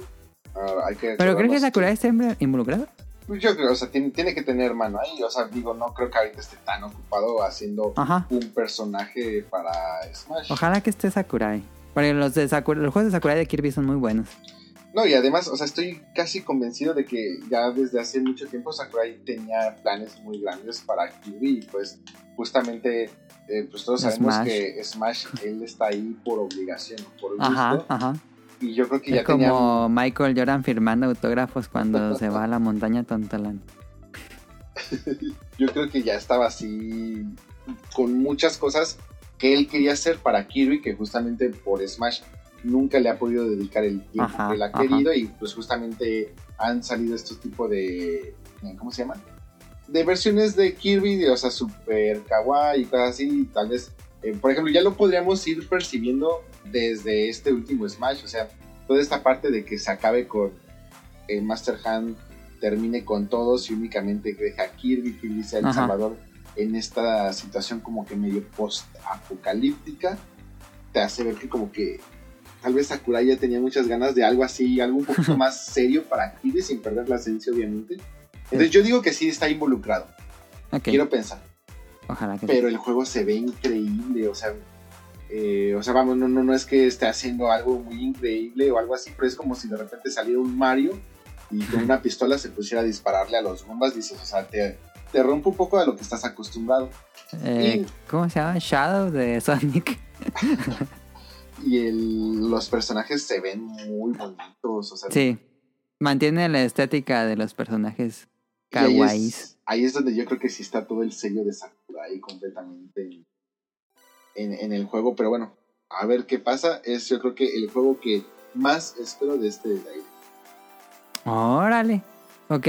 ah, hay que... ¿Pero crees que Sakurai está inv- involucrado? Pues Yo creo, o sea, tiene, tiene que tener mano ahí, o sea, digo, no creo que ahorita esté tan ocupado haciendo Ajá. un personaje para Smash. Ojalá que esté Sakurai. Porque los, de Sakurai, los juegos de Sakurai de Kirby son muy buenos. No, y además, o sea, estoy casi convencido de que ya desde hace mucho tiempo Sakurai tenía planes muy grandes para Kirby y pues justamente, eh, pues todos sabemos Smash. que Smash, él está ahí por obligación, por gusto, Ajá, ajá. Y yo creo que Es ya como tenía... Michael Jordan firmando autógrafos cuando se va a la montaña Tontalán. yo creo que ya estaba así con muchas cosas que él quería hacer para Kirby que justamente por Smash nunca le ha podido dedicar el tiempo Ajá, que él ha ajá. querido y pues justamente han salido estos tipos de ¿cómo se llaman? de versiones de Kirby de, o sea super kawaii y cosas así y tal vez eh, por ejemplo ya lo podríamos ir percibiendo desde este último Smash o sea toda esta parte de que se acabe con el Master Hand termine con todos y únicamente deja a Kirby, Kirby sea el salvador en esta situación como que medio post-apocalíptica, te hace ver que como que tal vez Sakurai ya tenía muchas ganas de algo así, algo un poquito más serio para Kirby sin perder la esencia obviamente. Entonces yo digo que sí está involucrado, Ok, quiero pensar, ojalá que pero el juego se ve increíble, o sea, Eh, o sea, vamos, no, no, no es que esté haciendo algo muy increíble o algo así, pero es como si de repente saliera un Mario y con una pistola se pusiera a dispararle a los Goombas, dices, o sea, te, te rompe un poco de lo que estás acostumbrado. Eh, ¿Cómo se llama? Shadow de Sonic. Y el- los personajes se ven muy bonitos, o sea, Sí. Mantiene la estética de los personajes y ahí kawaiis. es, ahí es donde yo creo que sí está todo el sello de Sakurai completamente en, el juego, pero bueno, a ver qué pasa, es yo creo que el juego que más espero de este Direct. Órale. Ok.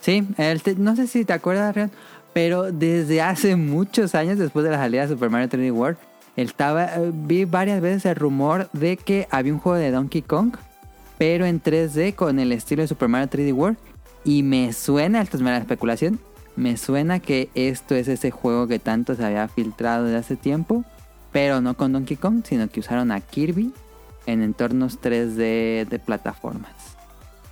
Sí, el no sé si te acuerdas, Rion, pero desde hace muchos años después de la salida de Super Mario 3D World, estaba, eh, vi varias veces el rumor de que había un juego de Donkey Kong, pero en 3D con el estilo de Super Mario 3D World. Y me suena, esto es mera especulación, me suena que esto es ese juego que tanto se había filtrado de hace tiempo, pero no con Donkey Kong, sino que usaron a Kirby en entornos 3D de plataformas.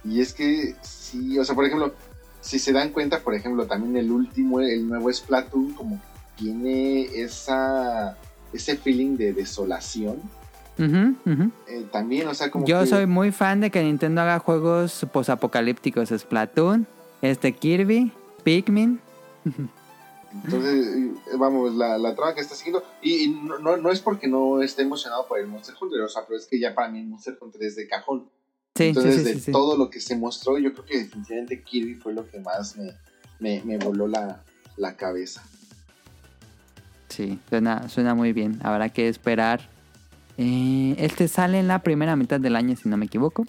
Y es que sí, o sea, por ejemplo, si se dan cuenta, por ejemplo, también el último, el nuevo Splatoon, como tiene esa ese feeling de desolación. Eh, también, o sea, como Yo que- soy muy fan de que Nintendo haga juegos posapocalípticos. Splatoon, este Kirby, Pikmin. Entonces, vamos, la, la trama que está siguiendo. Y, y no, no, no es porque no esté emocionado por el Monster Hunter, o sea, pero es que ya para mí Monster Hunter es de cajón. Sí, Entonces, sí, sí, de sí. todo lo que se mostró, yo creo que definitivamente Kirby fue lo que más me, me, me voló la, la cabeza. Sí, suena, suena muy bien. Habrá que esperar. Eh, este sale en la primera mitad del año, si no me equivoco.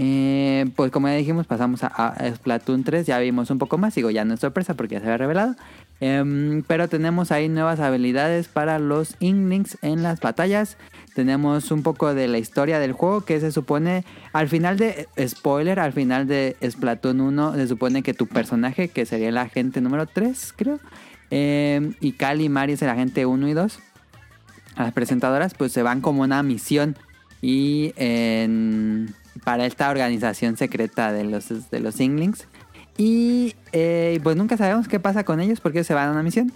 Eh, pues como ya dijimos, pasamos a, Splatoon 3. Ya vimos un poco más. Digo, ya no es sorpresa porque ya se había revelado. Em, pero tenemos ahí nuevas habilidades para los Inklings en las batallas. Tenemos un poco de la historia del juego que se supone al final de spoiler, al final de Splatoon 1 se supone que tu personaje, que sería el agente número 3, creo, eh, y Cali y Mari es el agente 1 y 2, a las presentadoras, pues se van como una misión y en- para esta organización secreta de los, de los Inklings. Y eh, pues nunca sabemos qué pasa con ellos porque se van a una misión.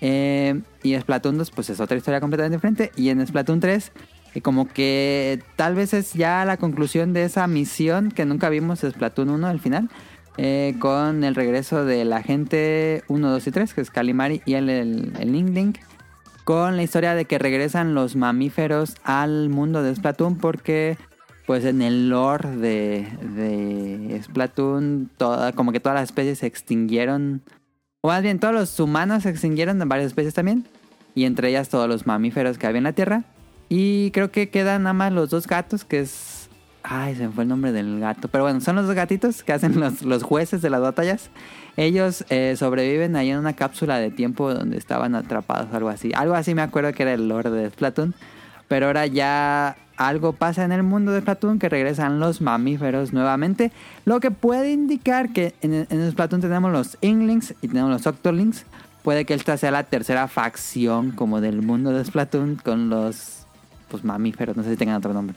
Eh, y Splatoon 2 pues es otra historia completamente diferente. Y en Splatoon 3 eh, como que tal vez es ya la conclusión de esa misión que nunca vimos en Splatoon 1 al final. eh, con el regreso de la gente 1, 2 y 3, que es Calimari y el, el, el. Con la historia de que regresan los mamíferos al mundo de Splatoon porque pues en el lore de, de Splatoon toda, como que todas las especies se extinguieron o más bien, todos los humanos se extinguieron de varias especies también. Y entre ellas todos los mamíferos que había en la Tierra. Y creo que quedan nada más los dos gatos, que es... Ay, se me fue el nombre del gato. Pero bueno, son los dos gatitos que hacen los, los jueces de las batallas. Ellos eh, sobreviven ahí en una cápsula de tiempo donde estaban atrapados algo así. Algo así me acuerdo que era el lore de Splatoon. Pero ahora ya algo pasa en el mundo de Splatoon que regresan los mamíferos nuevamente. Lo que puede indicar que en, en Splatoon tenemos los Inklings y tenemos los Octolings. Puede que esta sea la tercera facción como del mundo de Splatoon con los pues, mamíferos. No sé si tengan otro nombre.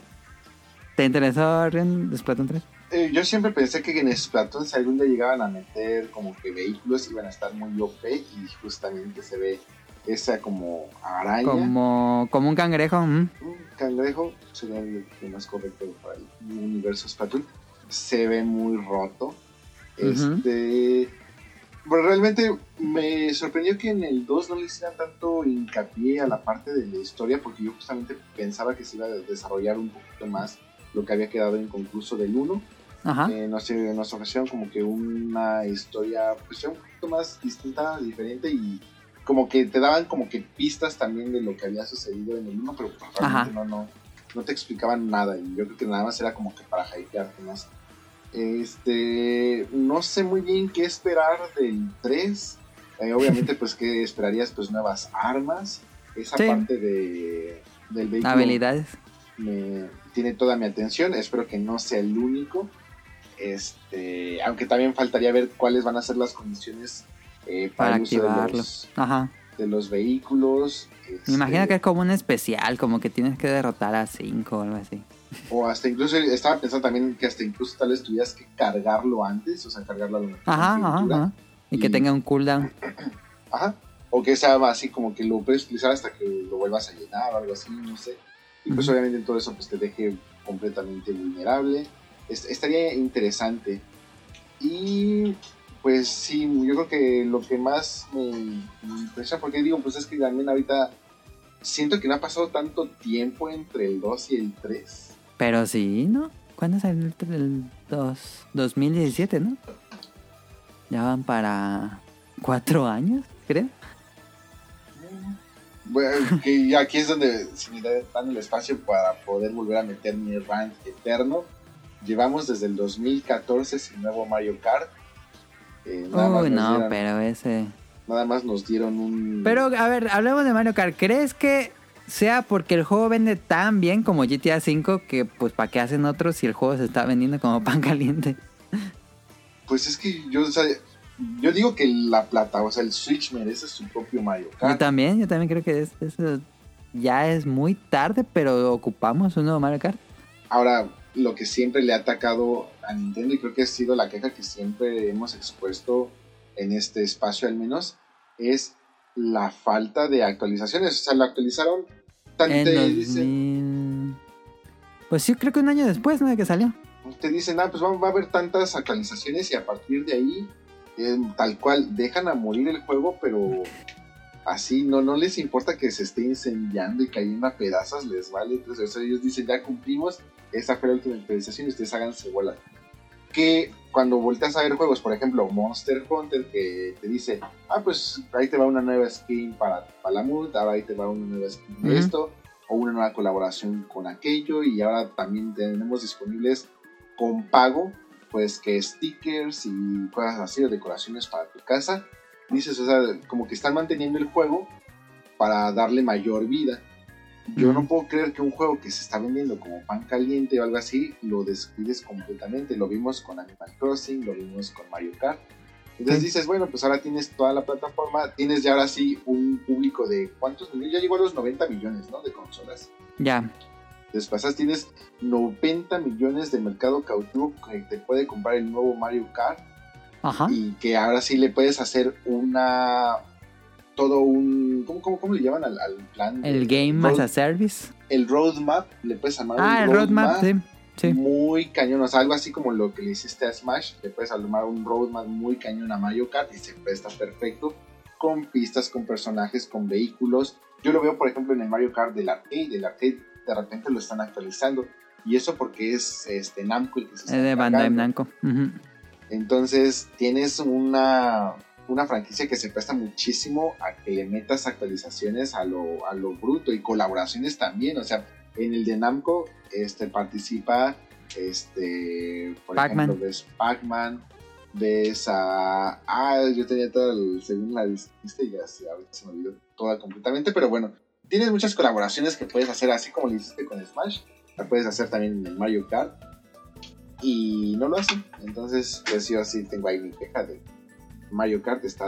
¿Te interesó Rion, de Splatoon 3? Eh, yo siempre pensé que en Splatoon si algún día llegaban a meter como que vehículos iban a estar muy OP y justamente se ve esa como araña, Como, como un cangrejo. mm. un cangrejo, sería el lo más correcto para el universo Splatoon. Se ve muy roto. Este. Pero realmente me sorprendió que en el 2 no le hicieran tanto hincapié a la parte de la historia, porque yo justamente pensaba que se iba a desarrollar un poquito más lo que había quedado inconcluso del 1. Ajá. Eh, nos, nos ofrecieron como que una historia pues un poquito más distinta, diferente y como que te daban como que pistas también de lo que había sucedido en el 1, pero pues, realmente no, no, no te explicaban nada y yo creo que nada más era como que para hypearte más. Este, no sé muy bien qué esperar del 3. Eh, obviamente pues que esperarías pues nuevas armas. Esa Sí. parte de, del vehículo Habilidades. me tiene toda mi atención. Espero que no sea el único. Este, aunque también faltaría ver cuáles van a ser las condiciones eh, para, Para activarlo. los, Ajá. de los vehículos. Me imagino este, que es como un especial, como que tienes que derrotar a 5 o algo así. O hasta incluso, estaba pensando también que hasta incluso tal vez tuvieras que cargarlo antes, o sea, cargarlo a lo mejor Ajá, en ajá, pintura. ajá. Y que Y- tenga un cooldown. Ajá. o que sea así como que lo puedes utilizar hasta que lo vuelvas a llenar o algo así, no sé. Y pues Ujú. obviamente todo eso pues te deje completamente vulnerable. Es- estaría interesante. Y pues sí, yo creo que lo que más me, me impresiona, porque digo, pues es que también ahorita siento que no ha pasado tanto tiempo entre el 2 y el 3. Pero sí, ¿no? ¿Cuándo salió el, el 2? 2017, ¿no? Ya van para cuatro años, creo. Bueno, que aquí es donde se me dan el espacio para poder volver a meter mi rant eterno. Llevamos desde el 2014 sin nuevo Mario Kart. Eh, Uy, no, dieron, pero ese... nada más nos dieron un... Pero, a ver, hablemos de Mario Kart. ¿Crees que sea porque el juego vende tan bien como GTA V que, pues, ¿para qué hacen otros si el juego se está vendiendo como pan caliente? Pues es que yo, o sea, yo digo que la plata, o sea, el Switch merece su propio Mario Yo Kart. también, yo también creo que es- ya es muy tarde, pero ocupamos un nuevo Mario Kart. Ahora, lo que siempre le ha atacado a Nintendo, y creo que ha sido la queja que siempre hemos expuesto en este espacio al menos, es la falta de actualizaciones. O sea, lo actualizaron tanto En te 2000... dicen, Pues sí, creo que un año después, ¿no? De que salió. te dicen, ah, pues va, va a haber tantas actualizaciones y a partir de ahí, eh, tal cual, dejan a morir el juego, pero así no, no les importa que se esté incendiando y cayendo a pedazos, les vale. Entonces, o sea, ellos dicen, ya cumplimos, esa fue la última actualización y ustedes háganse bolas. Que cuando volteas a ver juegos, por ejemplo, Monster Hunter, que te dice, ah, pues ahí te va una nueva skin para Palamut, ahora ahí te va una nueva skin de Ujú. esto, o una nueva colaboración con aquello, y ahora también tenemos disponibles con pago, pues que stickers y cosas así, o decoraciones para tu casa. Dices, o sea, como que están manteniendo el juego para darle mayor vida. Yo no puedo creer que un juego que se está vendiendo como pan caliente o algo así lo descuides completamente. Lo vimos con Animal Crossing, lo vimos con Mario Kart. Entonces Sí. dices, bueno, pues ahora tienes toda la plataforma, tienes ya ahora sí un público de cuántos millones, ya llegó a los 90 millones, ¿no? De consolas. Ya. Después tienes 90 millones de mercado cautivo que te puede comprar el nuevo Mario Kart Ajá. y que ahora sí le puedes hacer una todo un ¿cómo, cómo, cómo le llaman al, al plan? El Game as road- a Service. el roadmap le puedes armar Ah, un el roadmap, sí. Sí. muy cañón, o sea, algo así como lo que le hiciste a Smash, le puedes armar un roadmap muy cañón a Mario Kart y se presta perfecto con pistas, con personajes, con vehículos. Yo lo veo, por ejemplo, en el Mario Kart del arcade, el arcade de repente lo están actualizando y eso porque es este Namco el que se está Es de Bandai. Namco. Ujú. Entonces tienes una, una franquicia que se presta muchísimo a que le metas actualizaciones a lo, a lo bruto y colaboraciones también. O sea, en el de Namco este, participa, este, por Pac-Man. ejemplo, ves Pac-Man, ves a... Ah, yo tenía todo el... Según la lista y ya se, ahorita se me olvidó toda completamente, pero bueno, tienes muchas colaboraciones que puedes hacer así como lo hiciste con Smash. La puedes hacer también en el Mario Kart y no lo hacen. Entonces, pues yo sí tengo ahí mi queja de Mario Kart está.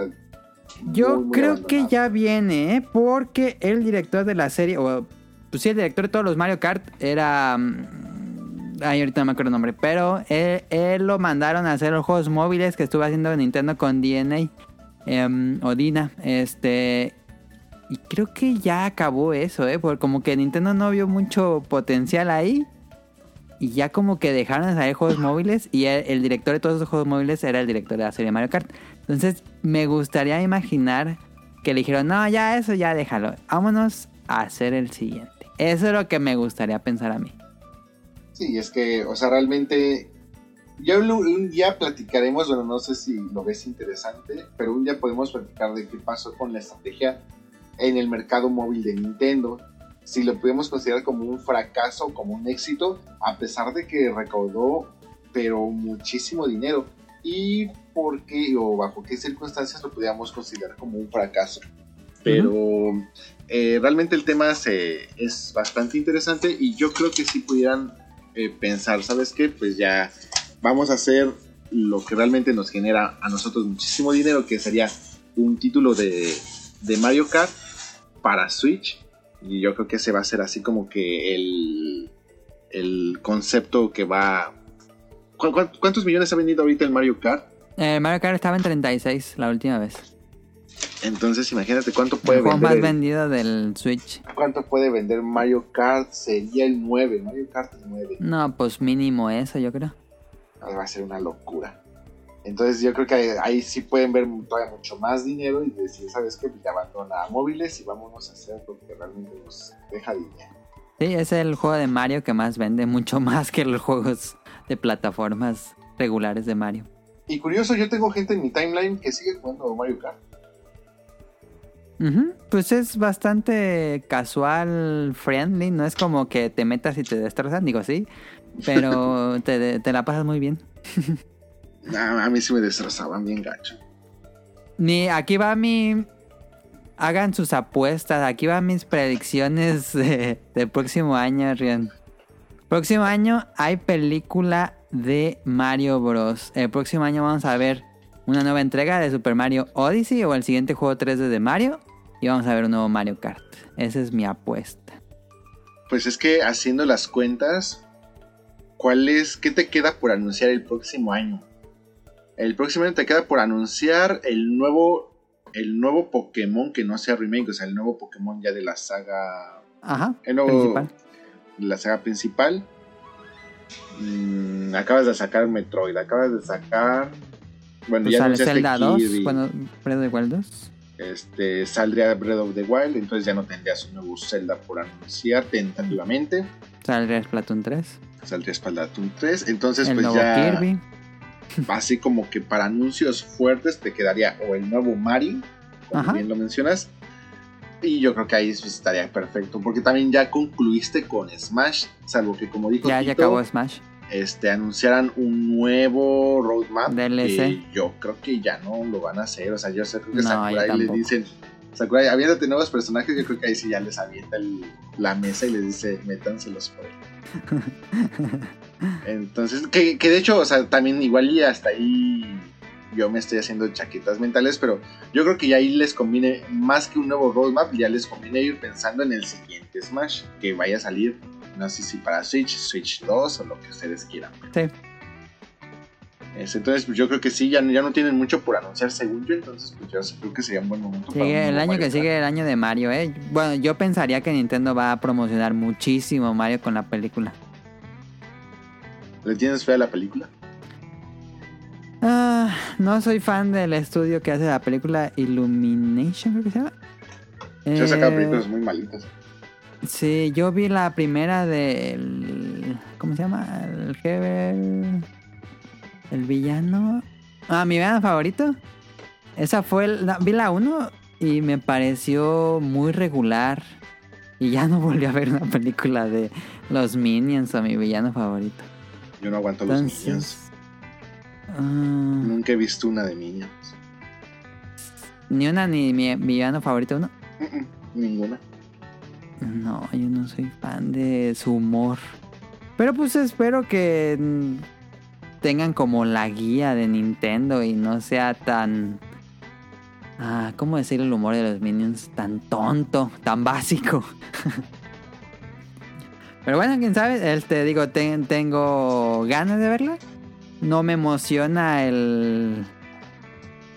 Yo muy, muy creo abandonado. que ya viene, ¿eh? porque el director de la serie, o pues sí, el director de todos los Mario Kart era... mm, Ay, ahorita no me acuerdo el nombre, pero él, él lo mandaron a hacer los juegos móviles que estuvo haciendo Nintendo con DNA em, o Dina. Este... Y creo que ya acabó eso, ¿eh? Porque como que Nintendo no vio mucho potencial ahí. Y ya como que dejaron de salir juegos móviles. Y el, el director de todos esos juegos móviles era el director de la serie Mario Kart. Entonces me gustaría imaginar que le dijeron, no, ya eso ya déjalo. Vámonos a hacer el siguiente. Eso es lo que me gustaría pensar a mí. Sí, es que, o sea, realmente. Ya un, día platicaremos, bueno, no sé si lo ves interesante, pero un día podemos platicar de qué pasó con la estrategia en el mercado móvil de Nintendo. Si lo podemos considerar como un fracaso, como un éxito, a pesar de que recaudó, pero muchísimo dinero. Y por qué o bajo qué circunstancias lo podíamos considerar como un fracaso. Pero eh, realmente el tema se, es bastante interesante y yo creo que si pudieran eh, pensar, ¿sabes qué? Pues ya vamos a hacer lo que realmente nos genera a nosotros muchísimo dinero, que sería un título de, de Mario Kart para Switch. Y yo creo que ese va a ser así como que el, el concepto que va... ¿Cu- cu- ¿Cuántos millones ha vendido ahorita el Mario Kart? Eh, Mario Kart estaba en 36 la última vez. Entonces, imagínate cuánto puede El juego vender. más el- vendido del Switch. ¿Cuánto puede vender Mario Kart? Sería el 9, Mario Kart 9. No, pues mínimo eso, yo creo. Va a ser una locura. Entonces yo creo que ahí, ahí sí pueden ver todavía mucho más dinero y decir, ¿sabes qué? Pues ya abandona a móviles y vámonos a hacer lo que realmente nos deja dinero. Sí, es el juego de Mario que más vende, mucho más que los juegos de plataformas regulares de Mario. Y curioso, yo tengo gente en mi timeline que sigue jugando Mario Kart. Pues es bastante casual, friendly, no es como que te metas y te destrozan, digo sí, pero te, te la pasas muy bien. Nah, a mí sí me destrozaban bien gacho. Ni aquí va mi... Hagan sus apuestas, aquí van mis predicciones de, del próximo año, Rian. Próximo año hay película de Mario Bros. El próximo año vamos a ver una nueva entrega de Super Mario Odyssey o el siguiente juego 3D de Mario. Y vamos a ver un nuevo Mario Kart. Esa es mi apuesta. Pues es que haciendo las cuentas, ¿cuál es, qué te queda por anunciar el próximo año? El próximo año te queda por anunciar el nuevo, el nuevo Pokémon que no sea remake, o sea, el nuevo Pokémon ya de la saga, Ajá. el nuevo, Principal. de la saga principal. Mm, acabas de sacar Metroid, acabas de sacar, bueno, Pues ya sale Zelda 2. Kirby, Bueno, Breath of the Wild 2. este, saldría Breath of the Wild, entonces ya no tendrías un nuevo Zelda por anunciar tentativamente. Sale Splatoon 3. Saldría Splatoon 3. Entonces, el pues nuevo ya. Kirby. Así como que para anuncios fuertes te quedaría o el nuevo Mario, como Ajá. bien lo mencionas. Y yo creo que ahí estaría perfecto. Porque también ya concluiste con Smash. Salvo que, como dijo Ya, ya acabó Smash. este, anunciaran un nuevo roadmap. DLC. Que yo creo que ya no lo van a hacer. O sea, yo sé creo que No, Sakurai le dicen. Sakurai, aviéntate nuevos personajes. Yo creo que ahí sí ya les avienta el- la mesa y les dice, métanselos por él. Entonces, que, que de hecho, o sea, también igual y hasta ahí yo me estoy haciendo chaquetas mentales, pero yo creo que ya ahí les conviene, más que un nuevo roadmap, ya les conviene ir pensando en el siguiente Smash que vaya a salir, no sé si para Switch, Switch 2 o lo que ustedes quieran. Sí. Es, entonces, pues yo creo que sí, ya, ya no tienen mucho por anunciar según yo, entonces pues yo creo que sería un buen momento. para el año Mario que Kart. sigue el año de Mario, ¿eh? Bueno, yo pensaría que Nintendo va a promocionar muchísimo Mario con la película. ¿Le tienes fe a la película? Ah, no soy fan del estudio que hace la película Illumination, creo que se llama. Se Eh, películas muy malitas. Sí, yo vi la primera del... ¿Cómo se llama? El jefe... El villano... Ah, mi villano favorito. Esa fue... el- la- vi la 1 y me pareció muy regular. Y ya no volví a ver una película de los Minions o mi villano favorito. Yo no aguanto los. Minions. Ah, Nunca he visto una de Minions. ni una ni mi, mi villano favorito uno. Ninguna. No, yo no soy fan de su humor. Pero pues espero que tengan como la guía de Nintendo y no sea tan... Ah, ¿cómo decir el humor de los Minions? Tan tonto, tan básico. Pero bueno, quién sabe, este, digo, ten- tengo ganas de verla. No me emociona el,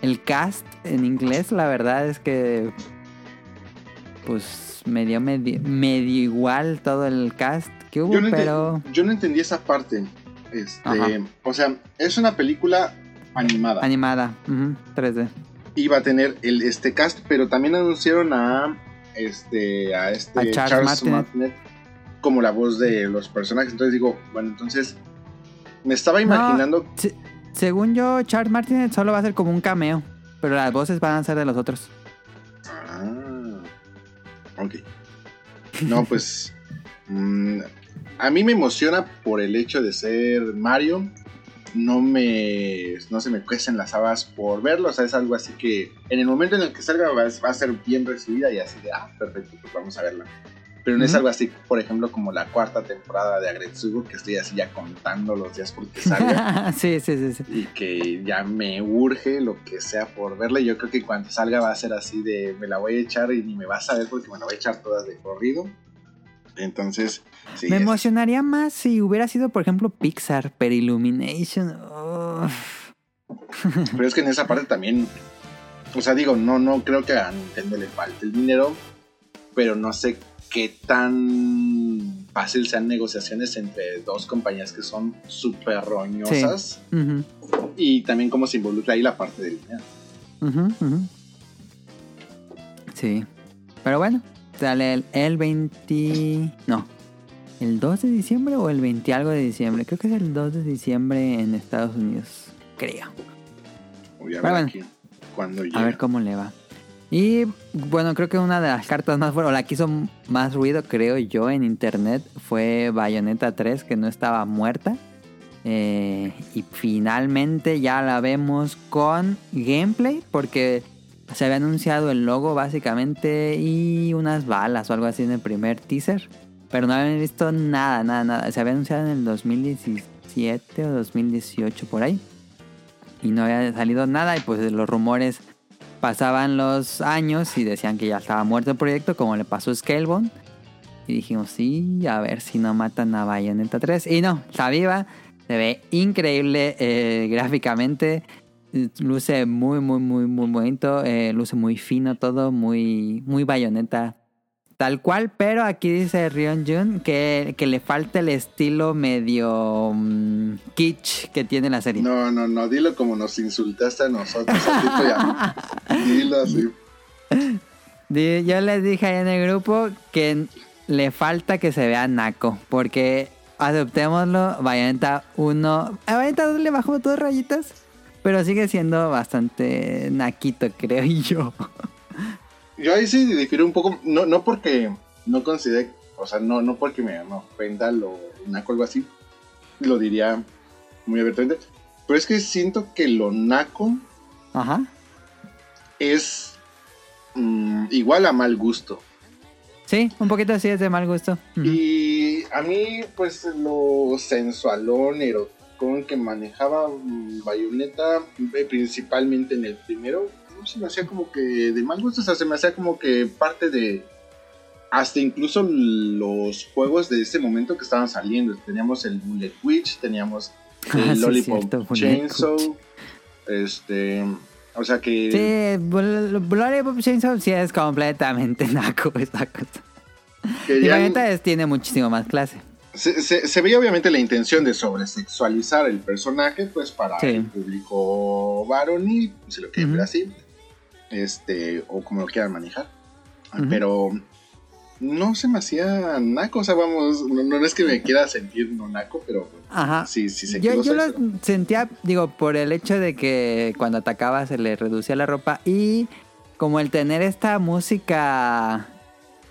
el cast en inglés, la verdad es que pues me dio medio, medio igual todo el cast que hubo, Yo no, pero yo no entendí esa parte. Este, Ajá. o sea, es una película animada. animada, ujú, 3D. Iba a tener el, este cast, pero también anunciaron a este a este A Charles Martinet. Martinet como la voz de los personajes. Entonces digo, bueno, entonces me estaba No. imaginando. Se- según yo, Charles Martinet solo va a ser como un cameo, pero las voces van a ser de los otros. Ah, ok. No, pues mm, a mí me emociona por el hecho de ser Mario. No me no se me cuecen las habas por verlo. O sea, es algo así que en el momento en el que salga va, va a ser bien recibida y así de, ah, perfecto, pues vamos a verla. Pero no es algo así, por ejemplo, como la cuarta temporada de Agretsugo, que estoy así ya contando los días porque salga. sí, sí, sí, sí. y que ya me urge lo que sea por verla. Yo creo que cuando salga va a ser así de me la voy a echar y ni me vas a ver porque me la voy a echar todas de corrido. Entonces, sí. Me es- emocionaría más si hubiera sido, por ejemplo, Pixar, pero Illumination. pero es que en esa parte también O sea, digo, no, no creo que a Nintendo le falte el dinero, pero no sé qué tan fácil sean negociaciones entre dos compañías que son súper roñosas y también cómo se involucra ahí la parte del dinero. Sí. Pero bueno, sale el, el 20... No. ¿El 2 de diciembre o el 20 algo de diciembre? Creo que es el 2 de diciembre en Estados Unidos. Creo. Voy a ver bueno. aquí cuando A ver cómo le va. Y bueno, creo que una de las cartas más fuertes, o la que hizo más ruido, creo yo, en internet fue Bayonetta 3, que no estaba muerta. Eh, y finalmente ya la vemos con gameplay, porque se había anunciado el logo básicamente y unas balas o algo así en el primer teaser. Pero no habían visto nada, nada, nada. Se había anunciado en el 2017 o 2018 por ahí. Y no había salido nada y pues los rumores pasaban los años y decían que ya estaba muerto el proyecto, como le pasó a Scalebone. Y dijimos, sí, a ver si no matan a Bayonetta 3. Y no, está viva, se ve increíble eh, gráficamente. Luce muy, muy, muy, muy bonito. eh, luce muy fino todo, muy, muy Bayonetta. Tal cual, pero aquí dice Rion Jun que, que le falta el estilo medio mm, kitsch que tiene la serie. No, no, no, dilo como nos insultaste a nosotros. a. Dilo así. Yo les dije ahí en el grupo que le falta que se vea Naco. Porque aceptémoslo, Bayonetta 1. A Bayonetta 2 le bajó dos rayitas. Pero sigue siendo bastante naquito, creo yo. Yo ahí sí difiero un poco, no, no porque no considere, o sea, no, no porque me, me ofenda lo naco o algo así, lo diría muy abiertamente, pero es que siento que lo naco Ajá. es mm, igual a mal gusto. Sí, un poquito así es de mal gusto. Y a mí, pues, lo sensualón, erotón que manejaba mm, Bayonetta, eh, principalmente en el primero, no se me hacía como que de mal gusto, o sea, se me hacía como que parte de. Hasta incluso los juegos de ese momento que estaban saliendo. Teníamos el Bullet Witch, teníamos el Ah, sí, Lollipop cierto, Chainsaw. Este. O sea que. Sí, Bloody Chainsaw sí es completamente naco esa cosa. que Y ya- es- tiene muchísimo más clase. Se, se- se veía obviamente la intención de sobresexualizar el personaje, pues para Sí. el público varonil, si lo quieren ver Ujú. así, este, o como lo quieran manejar. Ujú. Pero no se me hacía naco, o sea, vamos, no, no es que me quiera sentir no naco, pero Ajá. sí, sí se Yo, yo lo sentía, digo, por el hecho de que cuando atacaba se le reducía la ropa y como el tener esta música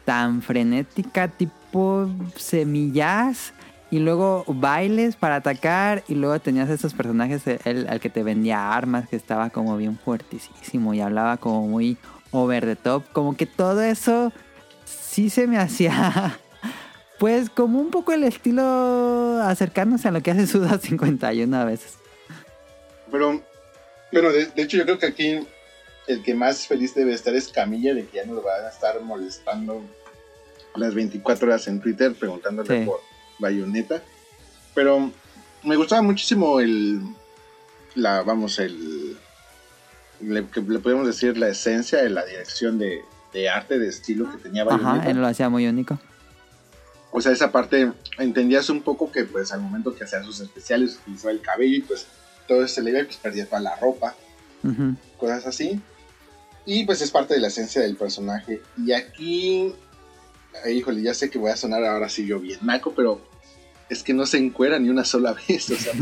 tan frenética, tipo semillas, y luego bailes para atacar, y luego tenías esos personajes, el, al que te vendía armas, que estaba como bien fuertísimo y hablaba como muy over the top, como que todo eso sí se me hacía pues como un poco el estilo acercándose a lo que hace Suda 51 a veces. Pero, pero de, de hecho yo creo que aquí el que más feliz debe estar es Camilla, de que ya no lo van a estar molestando las 24 horas en Twitter preguntándole Sí. por Bayonetta. Pero me gustaba muchísimo el, la, vamos, el, le, que le podemos decir la esencia de la dirección de, de arte, de estilo que tenía Bayonetta. Ajá, él lo hacía muy único. O sea, esa parte entendías un poco que pues al momento que hacía sus especiales utilizaba el cabello y pues todo se le iba y pues perdía toda la ropa cosas así. Y pues es parte de la esencia del personaje. Y aquí, híjole, ya sé que voy a sonar ahora sí yo bien naco, pero es que no se encuera ni una sola vez. O sea,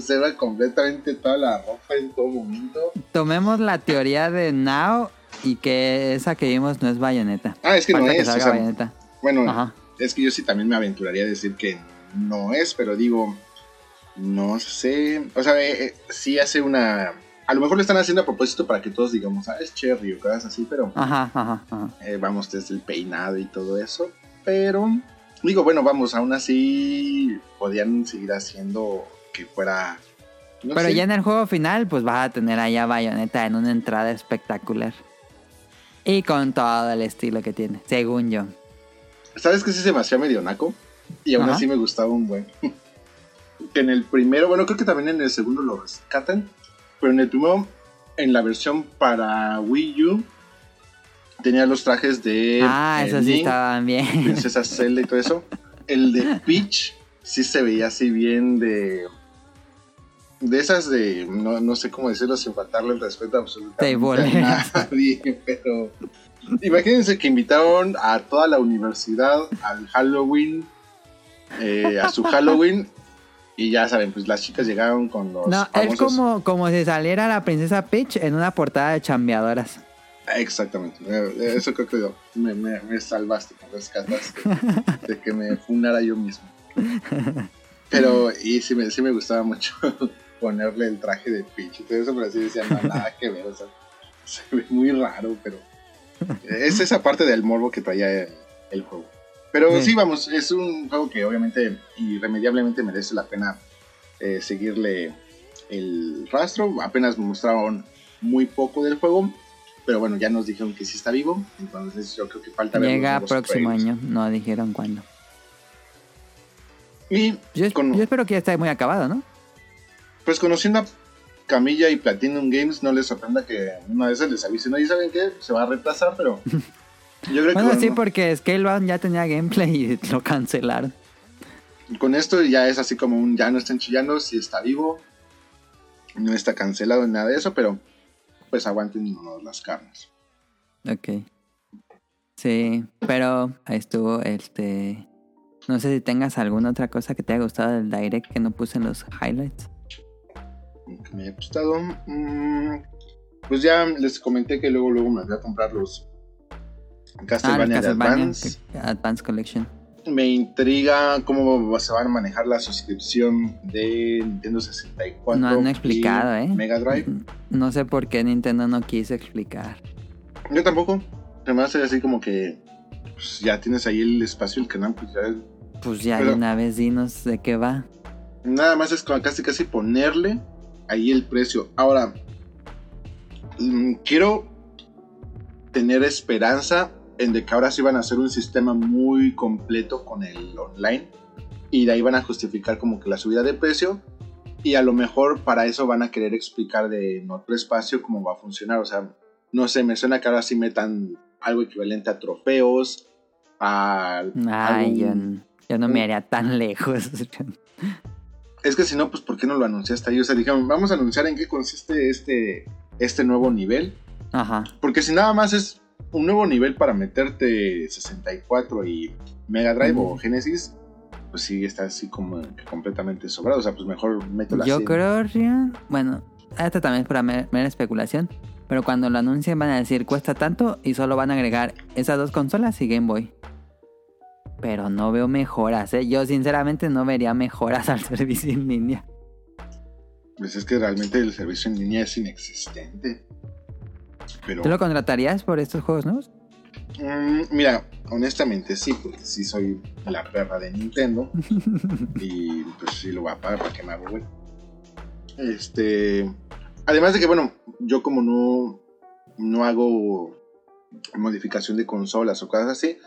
se va completamente toda la ropa en todo momento. Tomemos la teoría de Now y que esa que vimos no es bayoneta. Ah, es que Falta no que es. o salga sea, bayoneta. bueno, Ajá. es que yo sí también me aventuraría a decir que no es, pero digo, no sé. O sea, eh, eh, sí hace una. A lo mejor lo están haciendo a propósito para que todos digamos, ah, es Cherry o cosas así, pero. Ajá, ajá, ajá. eh, vamos desde el peinado y todo eso. Pero, digo, bueno, vamos, aún así podían seguir haciendo que fuera. no Pero sé. ya en el juego final, pues vas a tener allá bayoneta en una entrada espectacular. Y con todo el estilo que tiene, según yo. ¿Sabes que sí se me hacía medio naco? Y aún así me gustaba un buen. que en el primero, bueno, creo que también en el segundo lo rescatan. Pero en el primero en la versión para Wii U tenía los trajes de Ah, eh, esos sí Link, estaban bien. Princesa Zelda y todo eso. El de Peach sí se veía así bien de. De esas de. No, no sé cómo decirlo sin faltarle el respeto absolutamente De a nadie, pero. Imagínense que invitaron a toda la universidad al Halloween. eh, a su Halloween. Y ya saben, pues las chicas llegaron con los. No, es como, como si saliera la princesa Peach en una portada de chambeadoras. Exactamente. Eh, Eso creo que yo- me, me, me salvaste, me rescataste de que me funara yo mismo. Pero, y sí me, sí me gustaba mucho ponerle el traje de Peach todo eso, pero así decían, no, nada que ver, o sea, se ve muy raro, pero es esa parte del morbo que traía el, el juego. Pero Sí. sí, vamos, es un juego que obviamente irremediablemente merece la pena eh, seguirle el rastro. Apenas mostraron muy poco del juego, pero bueno, ya nos dijeron que sí está vivo, entonces yo creo que falta ver Llega próximo trailers. año, no dijeron cuándo. Y Yo, es- con- yo espero que ya esté muy acabado, ¿no? pues conociendo a Camilla y Platinum Games, no les sorprenda que una esas les avisen, oye, ¿saben qué? Se va a retrasar, pero yo creo que Bueno, sí, porque Scalebound ya tenía gameplay y lo cancelaron. con esto ya es así como un ya no están chillando, si está vivo, no está cancelado ni nada de eso, pero pues aguanten las carnes. Ok. Sí, pero ahí estuvo este... No sé si tengas alguna otra cosa que te haya gustado del Direct que no puse en los highlights. que me haya gustado. Mm, pues ya les comenté que luego luego me voy a comprar los Castlevania, de Castlevania Advance. Advance Collection. Me intriga cómo se van a manejar la suscripción de Nintendo 64 No han y explicado, ¿eh? Mega Drive. No sé por qué Nintendo no quiso explicar. Yo tampoco. Se me hace así como que pues, ya tienes ahí el espacio, el canal, pues ya Pues ya Pero- de una vez dinos de qué va. Nada más es casi casi ponerle ahí el precio. Ahora, mm, quiero tener esperanza en de que ahora sí van a hacer un sistema muy completo con el online. Y de ahí van a justificar como que la subida de precio. Y a lo mejor para eso van a querer explicar de en otro espacio cómo va a funcionar. O sea, no sé, me suena que ahora sí metan algo equivalente a trofeos. A, Ay, yo, yo no me haría tan lejos. Es que si no, pues ¿por qué no lo anunciaste ahí? O sea, dijeron, vamos a anunciar en qué consiste este, este nuevo nivel. Ajá. Porque si nada más es un nuevo nivel para meterte 64 y Mega Drive o. Genesis, pues sí está así como completamente sobrado. O sea, pues mejor mételo Yo así. creo, Rian, bueno, esto también es para mer- mera especulación, pero cuando lo anuncien van a decir cuesta tanto y solo van a agregar esas dos consolas y Game Boy. Pero no veo mejoras, ¿eh? Yo sinceramente no vería mejoras al servicio en línea. Pues es que realmente el servicio en línea es inexistente. Pero, ¿Tú lo contratarías por estos juegos nuevos? mm, mira, honestamente sí, porque sí soy la perra de Nintendo. y pues sí lo voy a pagar para que me hago, güey. Este. Además de que, bueno, yo como no, no hago modificación de consolas o cosas así,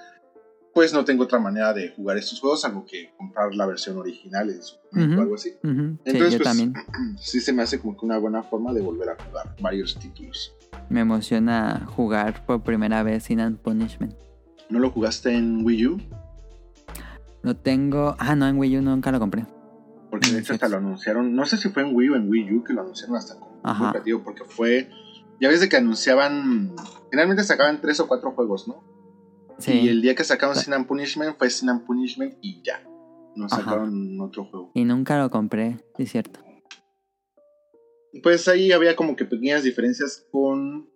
pues no tengo otra manera de jugar estos juegos, algo que comprar la versión original su momento Ujú. o algo así. Ujú, Sí, Entonces, yo pues, también. sí se me hace como que una buena forma de volver a jugar varios títulos. Me emociona jugar por primera vez Sin and Punishment. ¿No lo jugaste en Wii U? Lo tengo... Ah, no, en Wii U nunca lo compré. Porque de hecho hasta lo anunciaron, no sé si fue en Wii o en Wii U que lo anunciaron hasta como creativo, porque fue, ya ves de que anunciaban, generalmente sacaban tres o cuatro juegos, ¿no? Sí. Y el día que sacaron Sin and Punishment fue Sin and Punishment y ya. No Ajá. sacaron otro juego. Y nunca lo compré, es cierto. Pues ahí había como que pequeñas diferencias con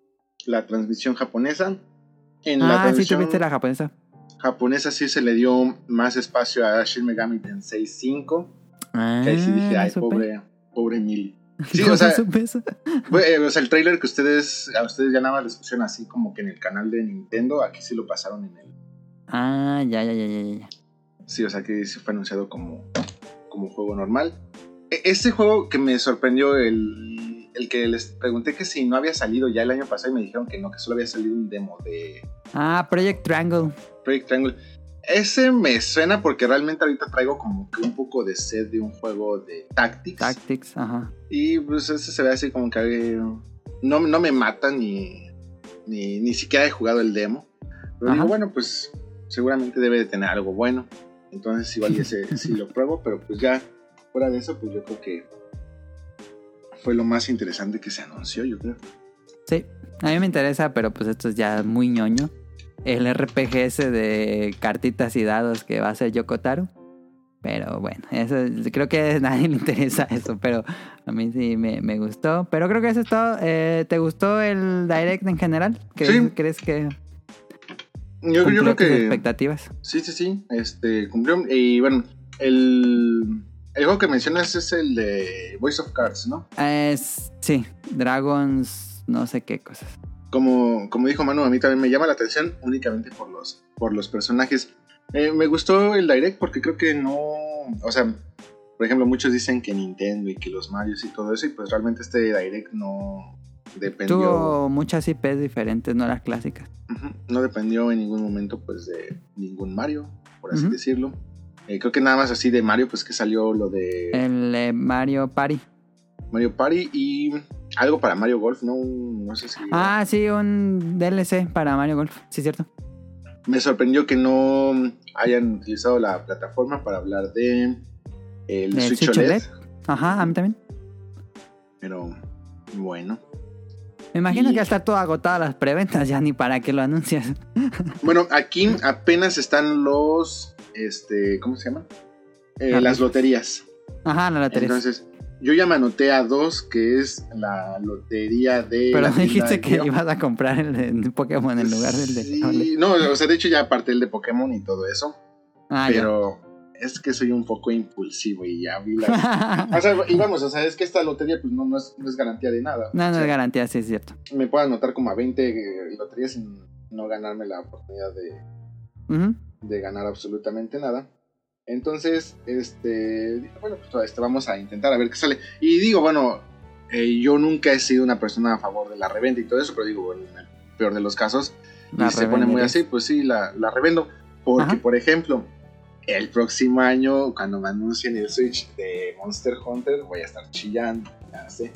la transmisión japonesa. En la Ah, sí, transmisión tuviste la japonesa. japonesa sí se le dio más espacio a Shin Megami Tensei 5. Ah, Que ahí sí dije, ay, supe. pobre, pobre Mili. Sí, ¿Cómo o sea, eh, o sea, el trailer que ustedes, a ustedes ya nada más les pusieron así como que en el canal de Nintendo, aquí sí lo pasaron en el. Ah, ya, ya, ya, ya, ya. Sí, o sea que sí fue anunciado como, como juego normal. E- Este juego que me sorprendió, el, el que les pregunté que si no había salido ya el año pasado y me dijeron que no, que solo había salido un demo de Ah, Project Triangle. Project Triangle. Ese me suena porque realmente ahorita traigo como que un poco de sed de un juego de Tactics. Tactics, ajá. Y pues ese se ve así como que no, no me mata ni, ni, ni siquiera he jugado el demo. Pero digo, bueno, pues seguramente debe de tener algo bueno. Entonces igual y ese sí lo pruebo, pero pues ya fuera de eso, pues yo creo que fue lo más interesante que se anunció, yo creo. Sí, a mí me interesa, pero pues esto es ya muy ñoño. El RPG ese de cartitas y dados que va a ser Yokotaro. Pero bueno, eso creo que a nadie le interesa eso, pero a mí sí me, me gustó. Pero creo que eso es todo. Eh, ¿Te gustó el Direct en general? ¿Crees, Sí. ¿crees que Yo, yo creo que expectativas? sí, sí, sí, este cumplió. Y bueno, el, el juego que mencionas es el de Voice of Cards, ¿no? Es, sí, Dragons, no sé qué cosas. como, como dijo Manu, a mí también me llama la atención únicamente por los, por los personajes. Eh, me gustó el Direct porque creo que no. O sea, por ejemplo, muchos dicen que Nintendo y que los Marios y todo eso, y pues realmente este Direct no dependió. Tuvo muchas IPs diferentes, no las clásicas. No dependió en ningún momento, pues, de ningún Mario, por así decirlo. Eh, creo que nada más así de Mario, pues que salió lo de El eh, Mario Party. Mario Party y algo para Mario Golf, ¿no? Un- no sé si. Ah, sí, un DLC para Mario Golf, sí, cierto. Me sorprendió que no hayan utilizado la plataforma para hablar de el ¿Del Switch, Switch OLED, OLED? Ajá, a mí también. pero bueno. Me imagino Y- que ya está todo agotado las preventas, ya ni para qué lo anuncias. Bueno, aquí apenas están los, este, ¿cómo se llaman? Eh, Ah, las loterías. Ajá, la lotería. Entonces, yo ya me anoté a dos, que es la lotería de... Pero tienda dijiste que ibas a comprar el de Pokémon en lugar del de Sí. No, o sea, de hecho ya aparte el de Pokémon y todo eso, Ah, ya. pero es que soy un poco impulsivo y ya vi la... O sea, y vamos, o sea, es que esta lotería pues no, no, es, no es garantía de nada. no, O no sea, es garantía, sí es cierto. Me puedo anotar como a 20 loterías sin no ganarme la oportunidad de, Ujú. De ganar absolutamente nada. Entonces, este, dije, bueno, pues este, vamos a intentar a ver qué sale. Y digo, bueno, eh, yo nunca he sido una persona a favor de la reventa y todo eso, pero digo, bueno, en el peor de los casos, y se pone muy así, pues sí, la, la revendo. Porque, Ajá. por ejemplo, el próximo año, cuando me anuncien el Switch de Monster Hunter, voy a estar chillando, ya sé.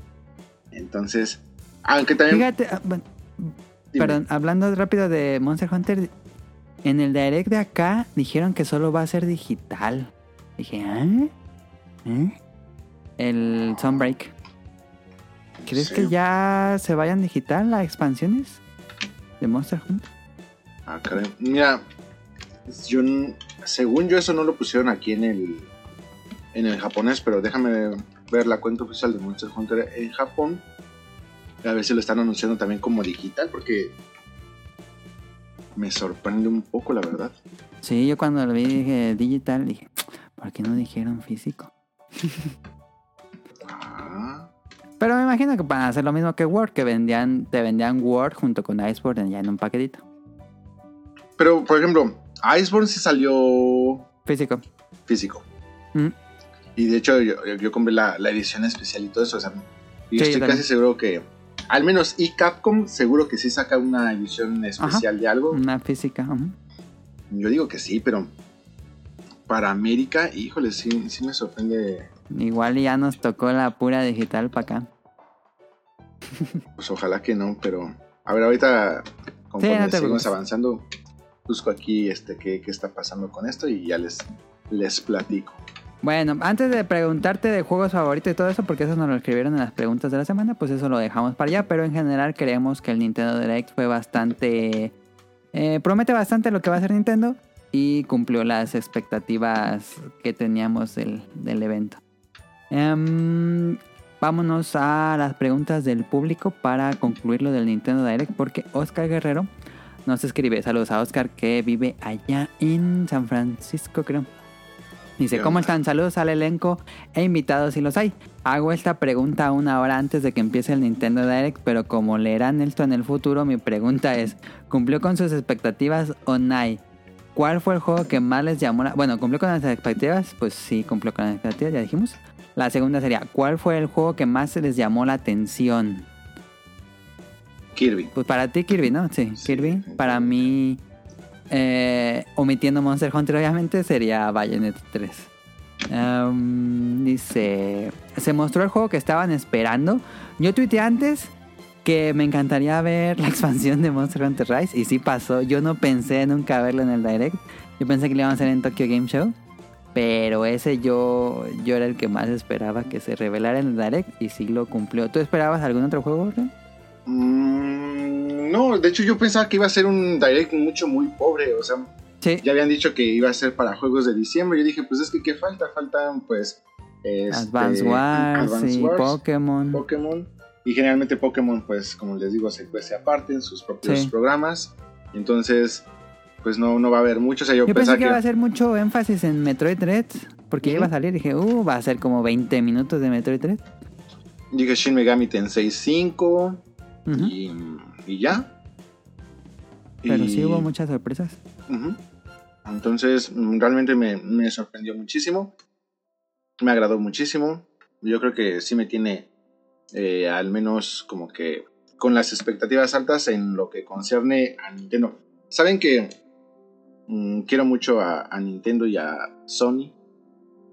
Entonces, aunque también... Fíjate, ah, bueno, perdón, hablando rápido de Monster Hunter, en el direct de acá dijeron que solo va a ser digital. Dije, ¿eh? ¿Eh? El Sunbreak. ¿Crees Sí. que ya se vayan digital las expansiones de Monster Hunter? Ah, caray. Mira, yo, según yo eso no lo pusieron aquí en el en el japonés, pero déjame ver la cuenta oficial de Monster Hunter en Japón. A ver si lo están anunciando también como digital, porque me sorprende un poco, la verdad. Sí, yo cuando lo vi dije digital, dije, ¿por qué no dijeron físico? Ah, Pero me imagino que van a hacer lo mismo que Word, que vendían, te vendían Word junto con Iceborne ya en un paquetito. pero, por ejemplo, Iceborne sí salió Físico. físico. Mm. Y de hecho, yo, yo compré la, la edición especial y todo eso. O sea, y Sí, yo estoy casi seguro que, al menos, y Capcom seguro que sí saca una edición especial de algo. Una física. Yo digo que sí, pero para América, híjole, sí, sí me sorprende. Igual ya nos tocó la pura digital para acá. Pues ojalá que no, pero a ver, ahorita, conforme te seguimos avanzando, busco aquí este qué, qué está pasando con esto y ya les, les platico. Bueno, antes de preguntarte de juegos favoritos y todo eso, porque eso nos lo escribieron en las preguntas de la semana, pues eso lo dejamos para allá. Pero en general creemos que el Nintendo Direct fue bastante... eh, promete bastante lo que va a hacer Nintendo y cumplió las expectativas que teníamos del, del evento. Em, vámonos a las preguntas del público para concluir lo del Nintendo Direct, porque Oscar Guerrero nos escribe. Saludos a Oscar que vive allá en San Francisco, creo. Dice, ¿Qué ¿cómo están? Saludos al elenco e invitados si los hay. Hago esta pregunta una hora antes de que empiece el Nintendo Direct, pero como leerán esto en el futuro, mi pregunta es, ¿cumplió con sus expectativas o no? ¿Cuál fue el juego que más les llamó la... Bueno, ¿cumplió con las expectativas? Pues sí, cumplió con las expectativas, ya dijimos. La segunda sería, ¿cuál fue el juego que más les llamó la atención? Kirby. Pues para ti Kirby, ¿no? Sí, Sí, Kirby. Para mí, eh, omitiendo Monster Hunter obviamente, sería Bayonetta 3. Um, dice, se mostró el juego que estaban esperando. Yo tuiteé antes que me encantaría ver la expansión de Monster Hunter Rise. Y sí pasó. Yo no pensé nunca verlo en el Direct. Yo pensé que lo iban a hacer en Tokyo Game Show. Pero ese yo, yo era el que más esperaba que se revelara en el Direct. Y sí lo cumplió. ¿Tú esperabas algún otro juego? Mm, no, de hecho yo pensaba que iba a ser un direct mucho, muy pobre. O sea, Sí. ya habían dicho que iba a ser para juegos de diciembre. Yo dije, pues es que ¿qué falta? Faltan pues... este, Advance Wars Advance y Pokémon. Pokémon. Y generalmente Pokémon, pues como les digo, se cuece aparte en sus propios Sí. programas. Entonces, pues no, no va a haber mucho. O sea, yo, Yo pensé que que... iba a hacer mucho énfasis en Metroid Dread. Porque iba a salir. Dije, uh, va a ser como 20 minutos de Metroid Dread. Dije Shin Megami Tensei 5 Y, y ya. Pero Y- sí hubo muchas sorpresas. Entonces, mm, realmente me, me sorprendió muchísimo. Me agradó muchísimo. Yo creo que sí me tiene eh, al menos como que con las expectativas altas en lo que concierne a Nintendo. Saben que mm, quiero mucho a, a Nintendo y a Sony.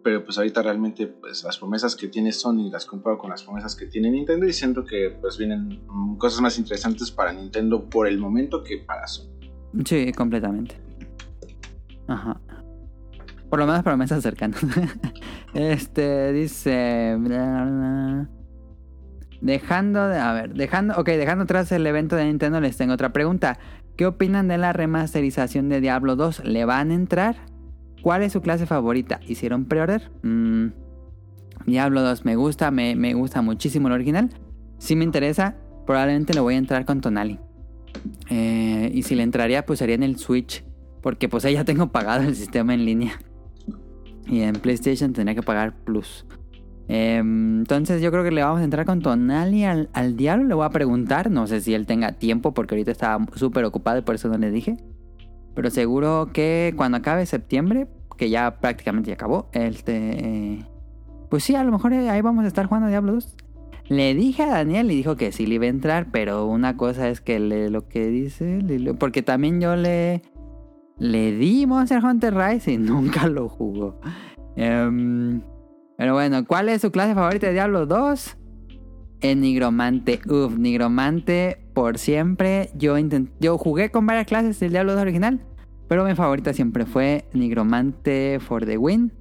Pero pues ahorita realmente pues las promesas que tiene Sony las comparo con las promesas que tiene Nintendo y siento que pues vienen cosas más interesantes para Nintendo por el momento que para Sony. Sí, completamente. Ajá. Por lo menos promesas cercanas. este dice. Dejando de. A ver, dejando. Ok, dejando atrás el evento de Nintendo, les tengo otra pregunta. ¿Qué opinan de la remasterización de Diablo 2? ¿Le van a entrar? ¿Cuál es su clase favorita? ¿Hicieron pre-order? Mm, Diablo 2 me gusta, me, gusta muchísimo el original. Si me interesa, probablemente le voy a entrar con Tonali. Eh, y si le entraría, pues sería en el Switch. Porque pues ahí ya tengo pagado el sistema en línea. Y en PlayStation tendría que pagar Plus. Eh, entonces yo creo que le vamos a entrar con Tonali al, al diablo. Le voy a preguntar. No sé si él tenga tiempo porque ahorita está súper ocupado y por eso no le dije. Pero seguro que cuando acabe septiembre, que ya prácticamente ya acabó, este... Pues sí, a lo mejor ahí vamos a estar jugando Diablo 2. Le dije a Daniel y dijo que sí le iba a entrar, pero una cosa es que le, lo que dice, le- porque también yo le, le di Monster Hunter Rise y nunca lo jugó. Em, pero bueno, ¿cuál es su clase favorita de Diablo 2? En Nigromante. Uf, Nigromante por siempre. Yo, yo jugué con varias clases del Diablo 2 original, pero mi favorita siempre fue Nigromante for the Win.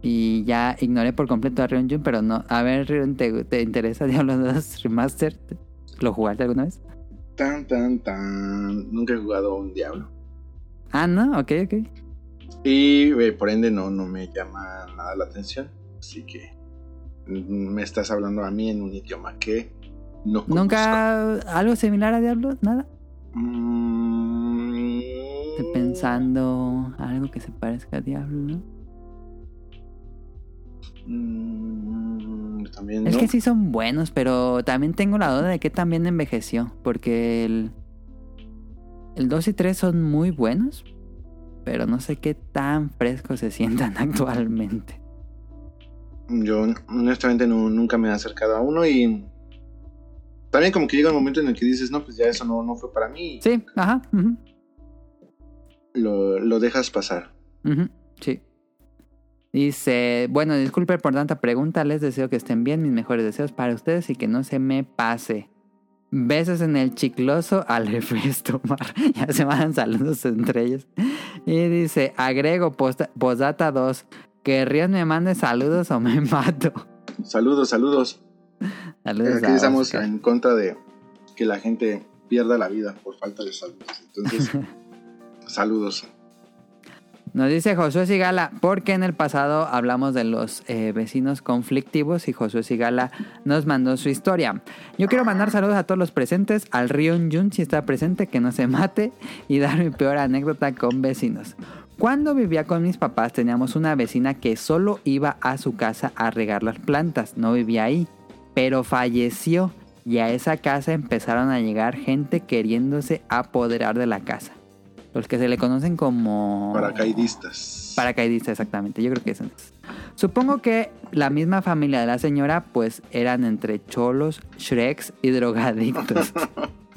Y ya ignoré por completo a Rion Jun, pero no. A ver, Rion, ¿te, te interesa Diablo 2 Remastered? ¿Lo jugaste alguna vez? Tan, tan, tan. Nunca he jugado un Diablo. Ah, no, ok, ok. Y eh, por ende no, no me llama nada la atención. Así que me estás hablando a mí en un idioma que no conozco. ¿Nunca algo similar a Diablo? ¿Nada? Mm, Estoy pensando algo que se parezca a Diablo, ¿no? mm, también Es que sí son buenos, pero también tengo la duda de que también envejeció. Porque el, el 2 y 3 son muy buenos, pero no sé qué tan frescos se sientan actualmente. Yo honestamente no- nunca me he acercado a uno y también como que llega un momento en el que dices, no, pues ya eso no, no fue para mí. Sí, ajá. Lo, lo dejas pasar. sí. Dice, bueno, disculpe por tanta pregunta, les deseo que estén bien, mis mejores deseos para ustedes y que no se me pase. Besos en el chicloso al tomar. ya se mandan saludos entre ellos. Y dice, agrego posta- postdata 2. Que Rion me mande saludos o me mato. Saludos, saludos. Saludos Aquí estamos Oscar. en contra de que la gente pierda la vida por falta de saludos. Entonces, saludos. Nos dice Josué Sigala, porque en el pasado hablamos de los eh, vecinos conflictivos y Josué Sigala nos mandó su historia. Yo quiero mandar saludos a todos los presentes, al Rion Jun si está presente, que no se mate, y dar mi peor anécdota con vecinos. Cuando vivía con mis papás teníamos una vecina que solo iba a su casa a regar las plantas, no vivía ahí, pero falleció y a esa casa empezaron a llegar gente queriéndose apoderar de la casa. Los que se le conocen como... Paracaidistas. Paracaidista, exactamente. Yo creo que eso es. Supongo que la misma familia de la señora, pues eran entre cholos, shreks y drogadictos.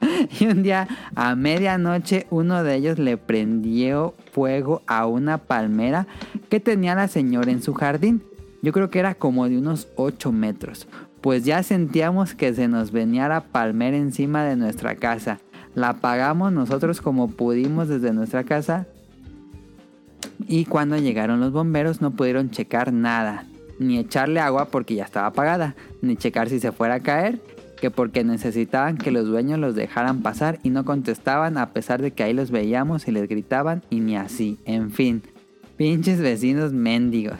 y un día, a medianoche, uno de ellos le prendió fuego a una palmera que tenía la señora en su jardín. Yo creo que era como de unos 8 metros. pues ya sentíamos que se nos venía la palmera encima de nuestra casa. La apagamos nosotros como pudimos desde nuestra casa y cuando llegaron los bomberos no pudieron checar nada, ni echarle agua porque ya estaba apagada, ni checar si se fuera a caer, que porque necesitaban que los dueños los dejaran pasar y no contestaban a pesar de que ahí los veíamos y les gritaban y ni así, en fin, pinches vecinos mendigos.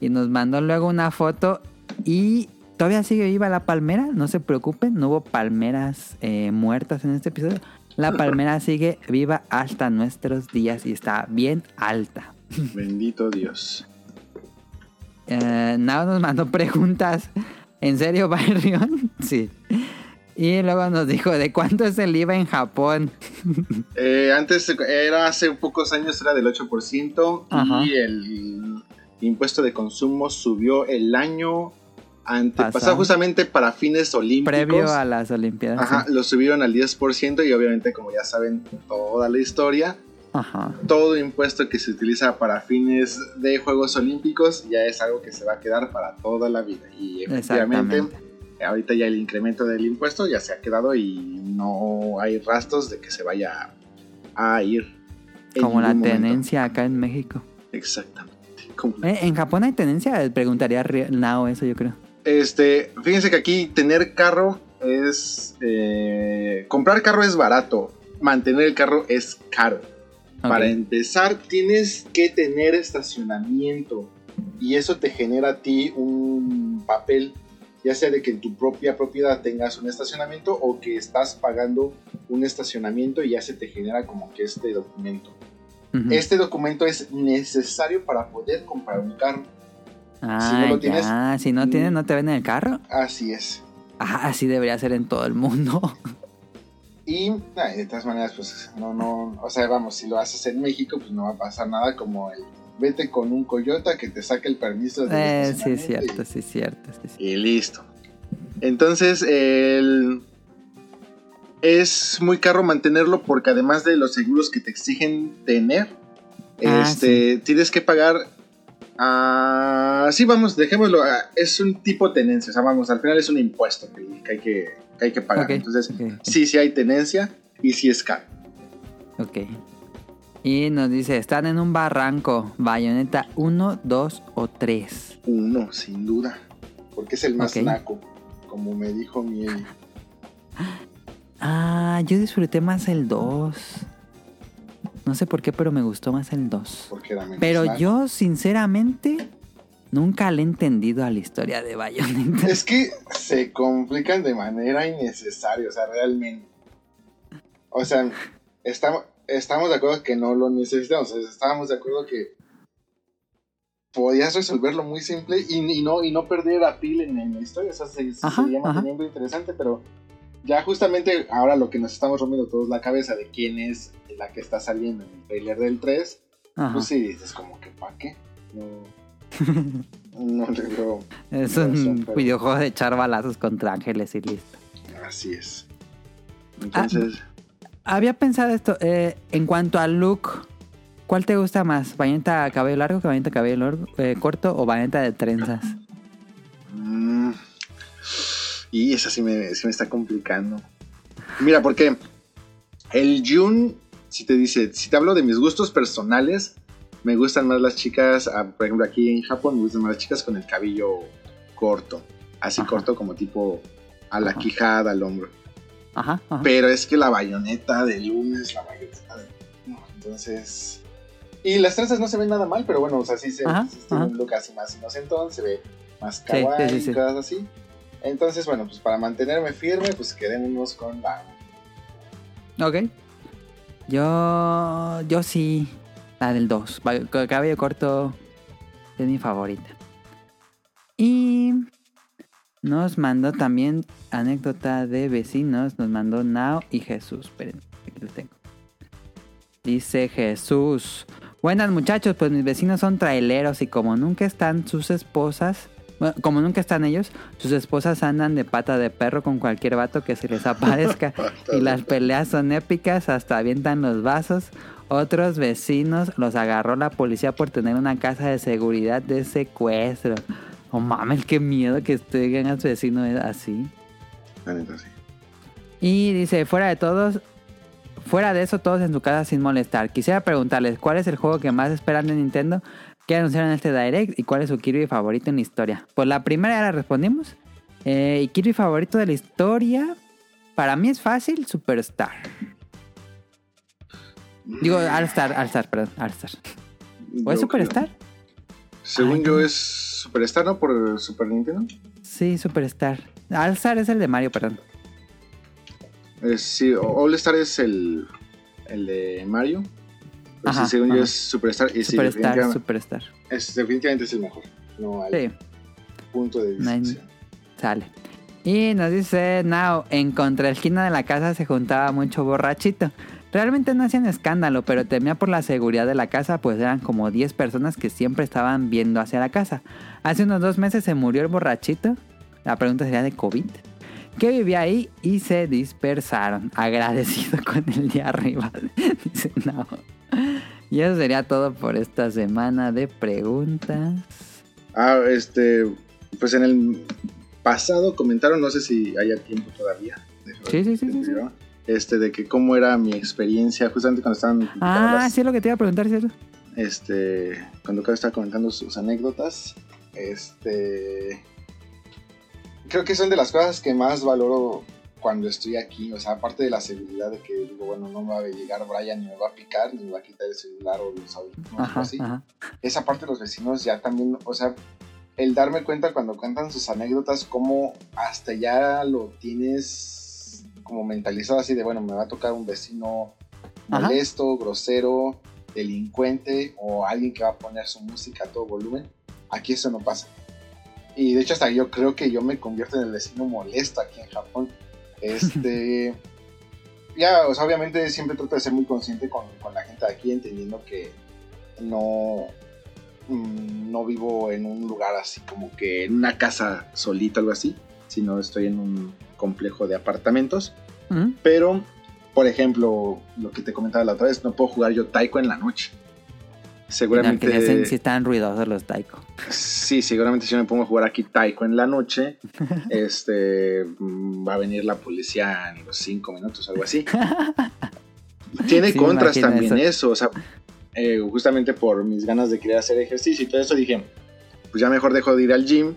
Y nos mandó luego una foto y todavía sigue viva la palmera, no se preocupen, no hubo palmeras eh, muertas en este episodio. La palmera sigue viva hasta nuestros días y está bien alta. Bendito Dios. Eh, Nao nos mandó preguntas. ¿En serio, Byrion? Sí. Y luego nos dijo, ¿de cuánto es el IVA en Japón? Eh, antes era hace pocos años era del 8% Ajá. y el impuesto de consumo subió el año antepasado Pasado. justamente para fines olímpicos. Previo a las Olimpiadas. Ajá, sí. lo subieron al 10% y obviamente como ya saben toda la historia, Ajá. todo impuesto que se utiliza para fines de Juegos Olímpicos ya es algo que se va a quedar para toda la vida. Y efectivamente, ahorita ya el incremento del impuesto ya se ha quedado y no hay rastros de que se vaya a ir. Como la momento. tenencia acá en México. Exactamente. Eh, ¿En Japón hay tenencia? Preguntaría Nao eso, yo creo. Este, fíjense que aquí tener carro es... eh, comprar carro es barato, mantener el carro es caro. Para empezar, tienes que tener estacionamiento y eso te genera a ti un papel, ya sea de que en tu propia propiedad tengas un estacionamiento o que estás pagando un estacionamiento y ya se te genera como que este documento. Este documento es necesario para poder comprar un carro. Ah, no lo tienes, ya. Si no mm. tienes, no te venden el carro. Así es. Ah, así debería ser en todo el mundo. Y ay, de todas maneras, pues no, no, o sea, vamos, si lo haces en México, pues no va a pasar nada como el vete con un coyota que te saque el permiso de Eh, sí, es cierto, sí, es cierto. sí, sí. Y, y listo. Entonces, el, es muy caro mantenerlo porque además de los seguros que te exigen tener, Ah, este, tienes que pagar. ah, sí, vamos, dejémoslo. ah, es un tipo de tenencia, o sea, vamos, al final es un impuesto que, que hay, que, que hay que pagar. Ok, Entonces, ok. sí, sí hay tenencia y sí es caro. Ok. Y nos dice, están en un barranco, bayoneta 1, 2 o 3. Uno, sin duda. Porque es el más Ok. naco, como me dijo mi Eli. Ah, yo disfruté más el 2. No sé por qué, pero me gustó más el 2. Porque era menos Pero naco. yo, sinceramente, nunca le he entendido a la historia de Bayonetta. Es que se complican de manera innecesaria, o sea, realmente. O sea, estamos, estamos de acuerdo que no lo necesitamos, o sea, estábamos de acuerdo que podías resolverlo muy simple y, y no, y no perder a pila en, en la historia, o sea, se, Ajá, ajá. manteniendo interesante, pero ya justamente ahora lo que nos estamos rompiendo todos la cabeza de quién es la que está saliendo en el trailer del 3, Ajá. pues sí dices como que ¿para qué? No, no le veo. es razón, un pero- videojuego de echar balazos contra ángeles y listo. Así es. Ah, Entonces, Había pensado esto, eh, en cuanto al look, ¿cuál te gusta más? ¿Bayonetta cabello largo, cabello largo, eh, corto o bayonetta de trenzas? mm, y esa sí me, sí me está complicando. Mira, porque el Jun, si te dice, si te hablo de mis gustos personales, me gustan más las chicas, ah, por ejemplo, aquí en Japón me gustan más las chicas con el cabello corto, así Ajá. corto como tipo a la Ajá. quijada, al hombro. Ajá, ajá. Pero es que la bayoneta de lunes, la bayoneta de. no, entonces. Y las trenzas no se ven nada mal, pero bueno, o sea, sí se Ajá, sí tiene un look así más inocentón, se ve más kawaii sí, cosas así. Entonces, bueno, pues para mantenerme firme, pues quedémonos con la. Ok. Yo. Yo sí. La del 2. Cabello corto es mi favorita. Y. Nos mandó también anécdota de vecinos. Nos mandó Nao y Jesús. Esperen, aquí lo tengo. Dice Jesús. Buenas muchachos, pues mis vecinos son traileros y como nunca están sus esposas, bueno, como nunca están ellos, sus esposas andan de pata de perro con cualquier vato que se les aparezca. y las peleas son épicas, hasta avientan los vasos. Otros vecinos los agarró la policía por tener una casa de seguridad de secuestro. Oh mames, qué miedo que esté a su vecino así. La neta, sí. Y dice, fuera de todos, fuera de eso, todos en su casa sin molestar. Quisiera preguntarles, ¿cuál es el juego que más esperan de Nintendo que anunciaron en este Direct y cuál es su Kirby favorito en la historia? Pues la primera ya la respondimos. Eh, y Kirby favorito de la historia, para mí es fácil, Superstar. Digo, All-Star, All-Star, perdón, All-Star. ¿O es Yo creo. Superstar? Según Ay, yo es Superstar, ¿no? Por Super Nintendo. Sí, Superstar. All-Star es el de Mario, perdón. Sí, All Star es el, el de Mario. Pero Ajá, sí, según yo es Superstar. Y sí, Superstar, definitivamente, Superstar. es, definitivamente es el mejor. No hay Sí. punto de discusión. Sale. Y nos dice Now, en contra esquina de la casa se juntaba mucho borrachito. Realmente no hacían escándalo, pero temía por la seguridad de la casa, pues eran como 10 personas que siempre estaban viendo hacia la casa. Hace unos dos meses se murió el borrachito. La pregunta sería de COVID. Que vivía ahí y se dispersaron. Agradecido con el de arriba. dice Now. Y eso sería todo por esta semana de preguntas. Ah, este. Pues en el pasado comentaron, no sé si haya tiempo todavía. Sí, sí, sí, sí, sí. Este, de que cómo era mi experiencia, justamente cuando estaban. Ah, las- sí es lo que te iba a preguntar, ¿cierto? este cuando cada estaba comentando sus anécdotas este creo que son de las cosas que más valoro cuando estoy aquí o sea aparte de la seguridad de que digo bueno no me va a llegar Brian ni me va a picar ni me va a quitar el celular o los audífonos o así ajá. esa parte de los vecinos ya también o sea el darme cuenta cuando cuentan sus anécdotas cómo hasta ya lo tienes como mentalizado así de bueno me va a tocar un vecino Ajá. molesto, grosero, delincuente o alguien que va a poner su música a todo volumen. Aquí eso no pasa. Y de hecho hasta yo creo que yo me convierto en el vecino molesto aquí en Japón. Este... ya, o sea, obviamente siempre trato de ser muy consciente con, con la gente de aquí, entendiendo que no, mm, no vivo en un lugar así como que en una casa solita, algo así, sino estoy en un complejo de apartamentos. Pero, por ejemplo, lo que te comentaba la otra vez, no puedo jugar yo taiko en la noche. No, Seguramente. que si están ruidosos los taiko. Sí, seguramente si me pongo a jugar aquí taiko en la noche, este mm, va a venir la policía en los cinco minutos, algo así. Tiene Sí, contras también eso. eso, o sea, eh, justamente por mis ganas de querer hacer ejercicio y todo eso dije, pues ya mejor dejo de ir al gym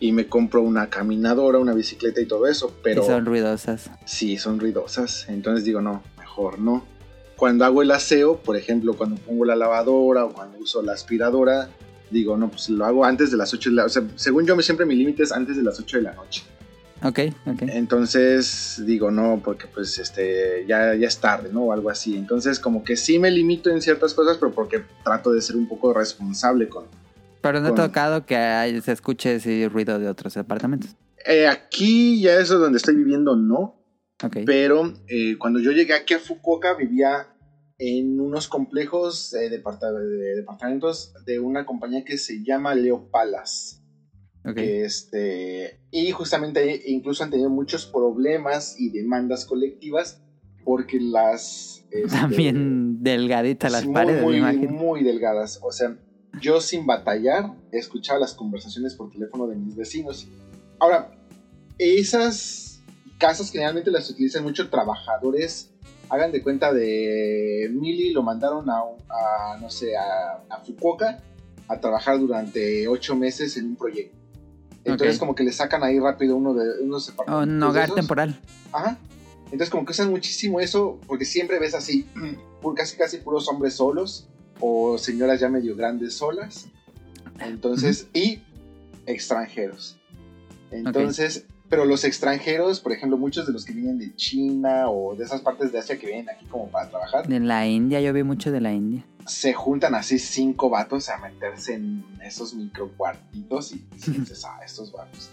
y me compro una caminadora, una bicicleta y todo eso, pero Y son ruidosas. sí, son ruidosas. Entonces digo, no, mejor no. Cuando hago el aseo, por ejemplo, cuando pongo la lavadora o cuando uso la aspiradora, digo, no, pues lo hago antes de las 8 de la O sea, según yo, siempre mi límite es antes de las 8 de la noche. Ok, ok. Entonces digo, no, porque pues este, ya, ya es tarde, ¿no? O algo así. Entonces, como que sí me limito en ciertas cosas, pero porque trato de ser un poco responsable con, Pero no he tocado que hay- se escuche ese ruido de otros departamentos. Eh, aquí ya eso donde estoy viviendo no, Ok. pero eh, cuando yo llegué aquí a Fukuoka vivía en unos complejos eh, de departamentos de una compañía que se llama Leo Palace. ok. que, este, y justamente incluso han tenido muchos problemas y demandas colectivas porque las... este, También delgaditas las muy, paredes, muy, muy delgadas. O sea, yo sin batallar escuchaba las conversaciones por teléfono de mis vecinos. Ahora, esas casas generalmente las utilizan mucho trabajadores. Hagan de cuenta de Mili, lo mandaron a, a, no sé, a, a Fukuoka a trabajar durante ocho meses en un proyecto. Entonces, como que le sacan ahí rápido uno de unos departamentos. un hogar temporal. Ajá. Entonces como que usan muchísimo eso porque siempre ves así, casi casi puros hombres solos o señoras ya medio grandes solas. Entonces, y extranjeros. Entonces, pero los extranjeros, por ejemplo, muchos de los que vienen de China o de esas partes de Asia que vienen aquí como para trabajar, De la India, yo vi mucho de la India. se juntan así cinco vatos a meterse en esos micro cuartitos y dices, ah, estos vatos.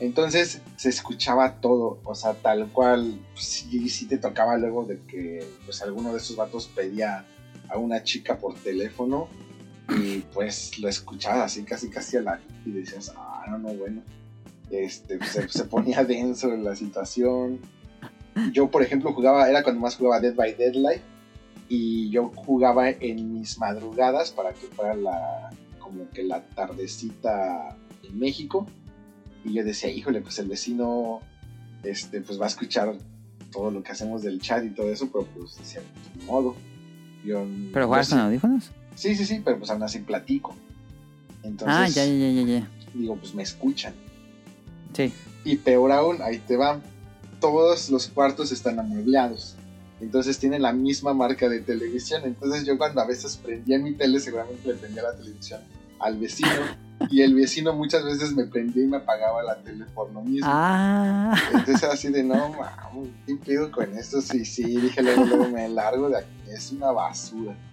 Entonces se escuchaba todo, o sea, tal cual, pues, sí, sí te tocaba luego de que pues alguno de esos vatos pedía a una chica por teléfono y pues lo escuchabas así casi casi a la y decías, ah, no, no, bueno, este, se, ponía denso la situación. Yo, por ejemplo, jugaba, era cuando más jugaba Dead by Deadlight y yo jugaba en mis madrugadas para que fuera la como que la tardecita en México. Y yo decía, híjole, pues el vecino este, pues va a escuchar todo lo que hacemos del chat y todo eso, pero pues decía, de modo. Yo, ¿Pero juegas con audífonos? Sí, sí, sí, pero pues aún así platico. Entonces, Ah, ya, ya, ya, ya, digo, pues me escuchan. Sí. Y peor aún, ahí te va. Todos los cuartos están amueblados. Entonces tienen la misma marca de televisión. Entonces yo cuando a veces prendía mi tele, seguramente le prendía la televisión al vecino. y el vecino muchas veces me prendía y me apagaba la tele por lo mismo. Ah, Entonces era así de, no, mames, ¿qué pido con esto? Sí, sí, dije luego, luego me largo de aquí. Es una basura.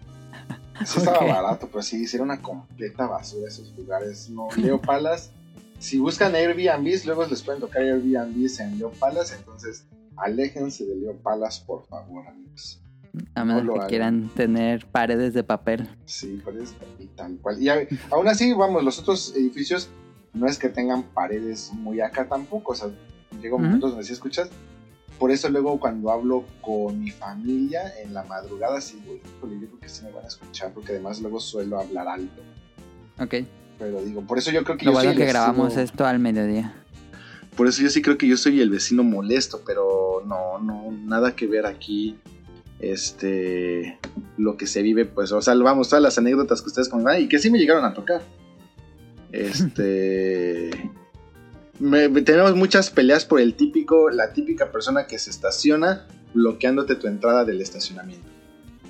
Sí estaba barato, pero sí, era una completa basura esos lugares. No, Leo Palas, si buscan Airbnbs, luego les pueden tocar Airbnbs en Leo Palas, entonces aléjense de Leo Palas, por favor, amigos. a menos No que hagan. quieran tener paredes de papel. Sí, paredes y tal cual. Y a- aún así, vamos, los otros edificios no es que tengan paredes muy acá tampoco, o sea, llega un momento donde sí escuchas. Por eso luego cuando hablo con mi familia en la madrugada, sí, güey, híjole, yo creo que sí me van a escuchar, porque además luego suelo hablar alto. Ok. Pero digo, por eso yo creo que Lo yo bueno soy que grabamos esto al mediodía. Por eso yo sí creo que yo soy el vecino molesto, pero no, no, nada que ver aquí. Este, lo que se vive, pues, o sea, vamos, todas las anécdotas que ustedes contaron y que sí me llegaron a tocar. Este, me- tenemos muchas peleas por el típico, la típica persona que se estaciona bloqueándote tu entrada del estacionamiento.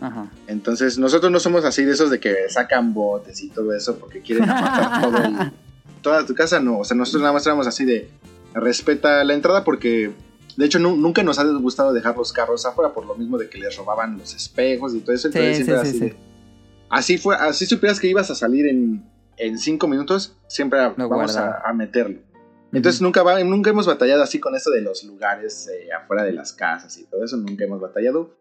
Ajá. Entonces, nosotros no somos así de esos de que sacan botes y todo eso porque quieren apartar todo el- toda tu casa. No, o sea, nosotros nada más éramos así de respeta la entrada porque, de hecho, nu- nunca nos ha gustado dejar los carros afuera por lo mismo de que les robaban los espejos y todo eso. Entonces, Sí, siempre sí, así sí. de- Así fue, así supieras que ibas a salir en, en cinco minutos, siempre Lo vamos a, a meterlo. Entonces nunca, va, nunca hemos batallado así con eso de los lugares eh, afuera de las casas y todo eso, nunca hemos batallado.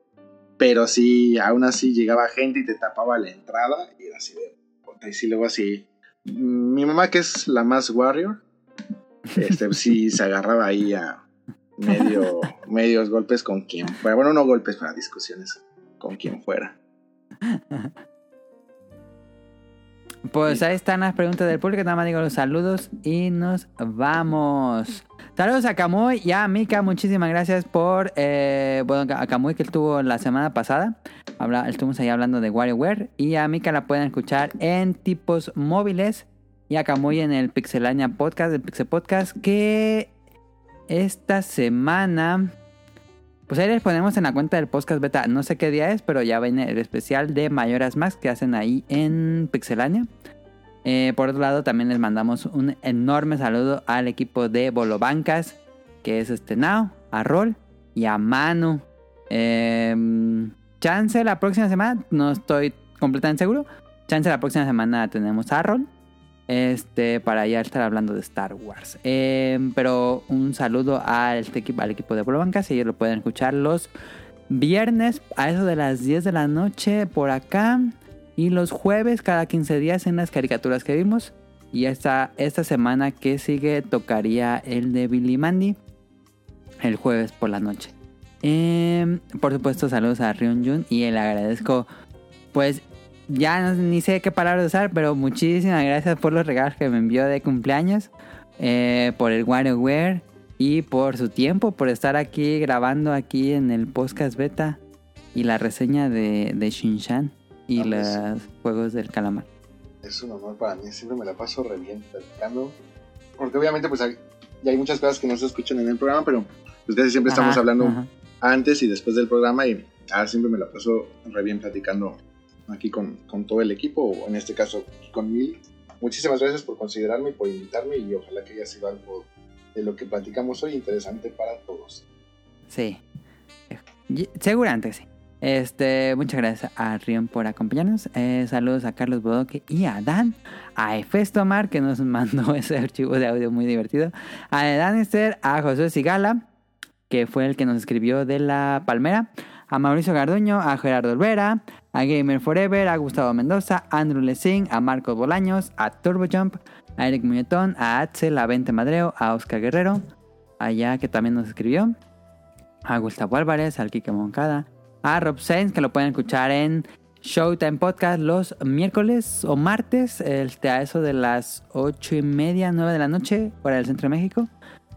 Pero sí, aún así llegaba gente y te tapaba la entrada y era así de... puta, Y sí, luego así... Mi mamá, que es la más warrior, este, sí se agarraba ahí a medio, medios golpes con quien fuera. Bueno, no golpes para discusiones, con quien fuera. Pues ahí están las preguntas del público. Nada más digo los saludos y nos vamos. Saludos a Camuy y a Mika. Muchísimas gracias por. eh, bueno, a Camuy que estuvo la semana pasada. Habla, estuvimos ahí hablando de WarioWare. Y a Mika la pueden escuchar en tipos móviles. Y a Camuy en el Pixelania Podcast, el Pixel Podcast. Que esta semana. Pues ahí les ponemos en la cuenta del podcast beta. No sé qué día es, pero ya viene el especial de Mayoras Max que hacen ahí en Pixelania. Eh, por otro lado, también les mandamos un enorme saludo al equipo de Bolobancas, que es este Nao, a Rol y a Manu. Eh, chance la próxima semana, no estoy completamente seguro. Chance la próxima semana tenemos a Rol. Este, para ya estar hablando de Star Wars. Eh, pero un saludo al, equipo, al equipo de Bolobancas. Ellos lo pueden escuchar los viernes a eso de las 10 de la noche por acá. Y los jueves cada 15 días en las caricaturas que vimos. Y esta, esta semana que sigue tocaría el de Billy Mandy. El jueves por la noche. Eh, por supuesto, saludos a Ryun Jun. Y le agradezco, pues, ya no- ni sé qué palabras usar, pero muchísimas gracias por los regalos que me envió de cumpleaños. eh, por el WarioWare. Y por su tiempo, por estar aquí grabando aquí en el podcast beta. Y la reseña de, de Shinshan. Y Ah, pues. los juegos del calamar. Es un honor para mí, siempre me la paso re bien platicando. Porque obviamente pues hay, ya hay muchas cosas que no se escuchan en el programa, pero pues casi siempre estamos hablando ajá. antes y después del programa y ah, siempre me la paso re bien platicando aquí con, con todo el equipo, o en este caso con Mil. Muchísimas gracias por considerarme y por invitarme y ojalá que haya sido algo de lo que platicamos hoy interesante para todos. Sí. Y- Seguramente sí. Este, muchas gracias a Rion por acompañarnos. Eh, saludos a Carlos Bodoque y a Dan. A Efestomar que nos mandó ese archivo de audio muy divertido. A Danister, a José Sigala, que fue el que nos escribió de la Palmera. A Mauricio Garduño, a Gerardo Olvera, a Gamer Forever, a Gustavo Mendoza, a Andrew Lessing, a Marcos Bolaños, a TurboJump, a Eric Muñetón, a Axel, a Vente Madreo, a Oscar Guerrero, allá que también nos escribió a Gustavo Álvarez, al Kike Moncada, a Rob Sainz, que lo pueden escuchar en Showtime Podcast los miércoles o martes, este, a eso de las ocho y media, 9 de la noche, hora del centro de México.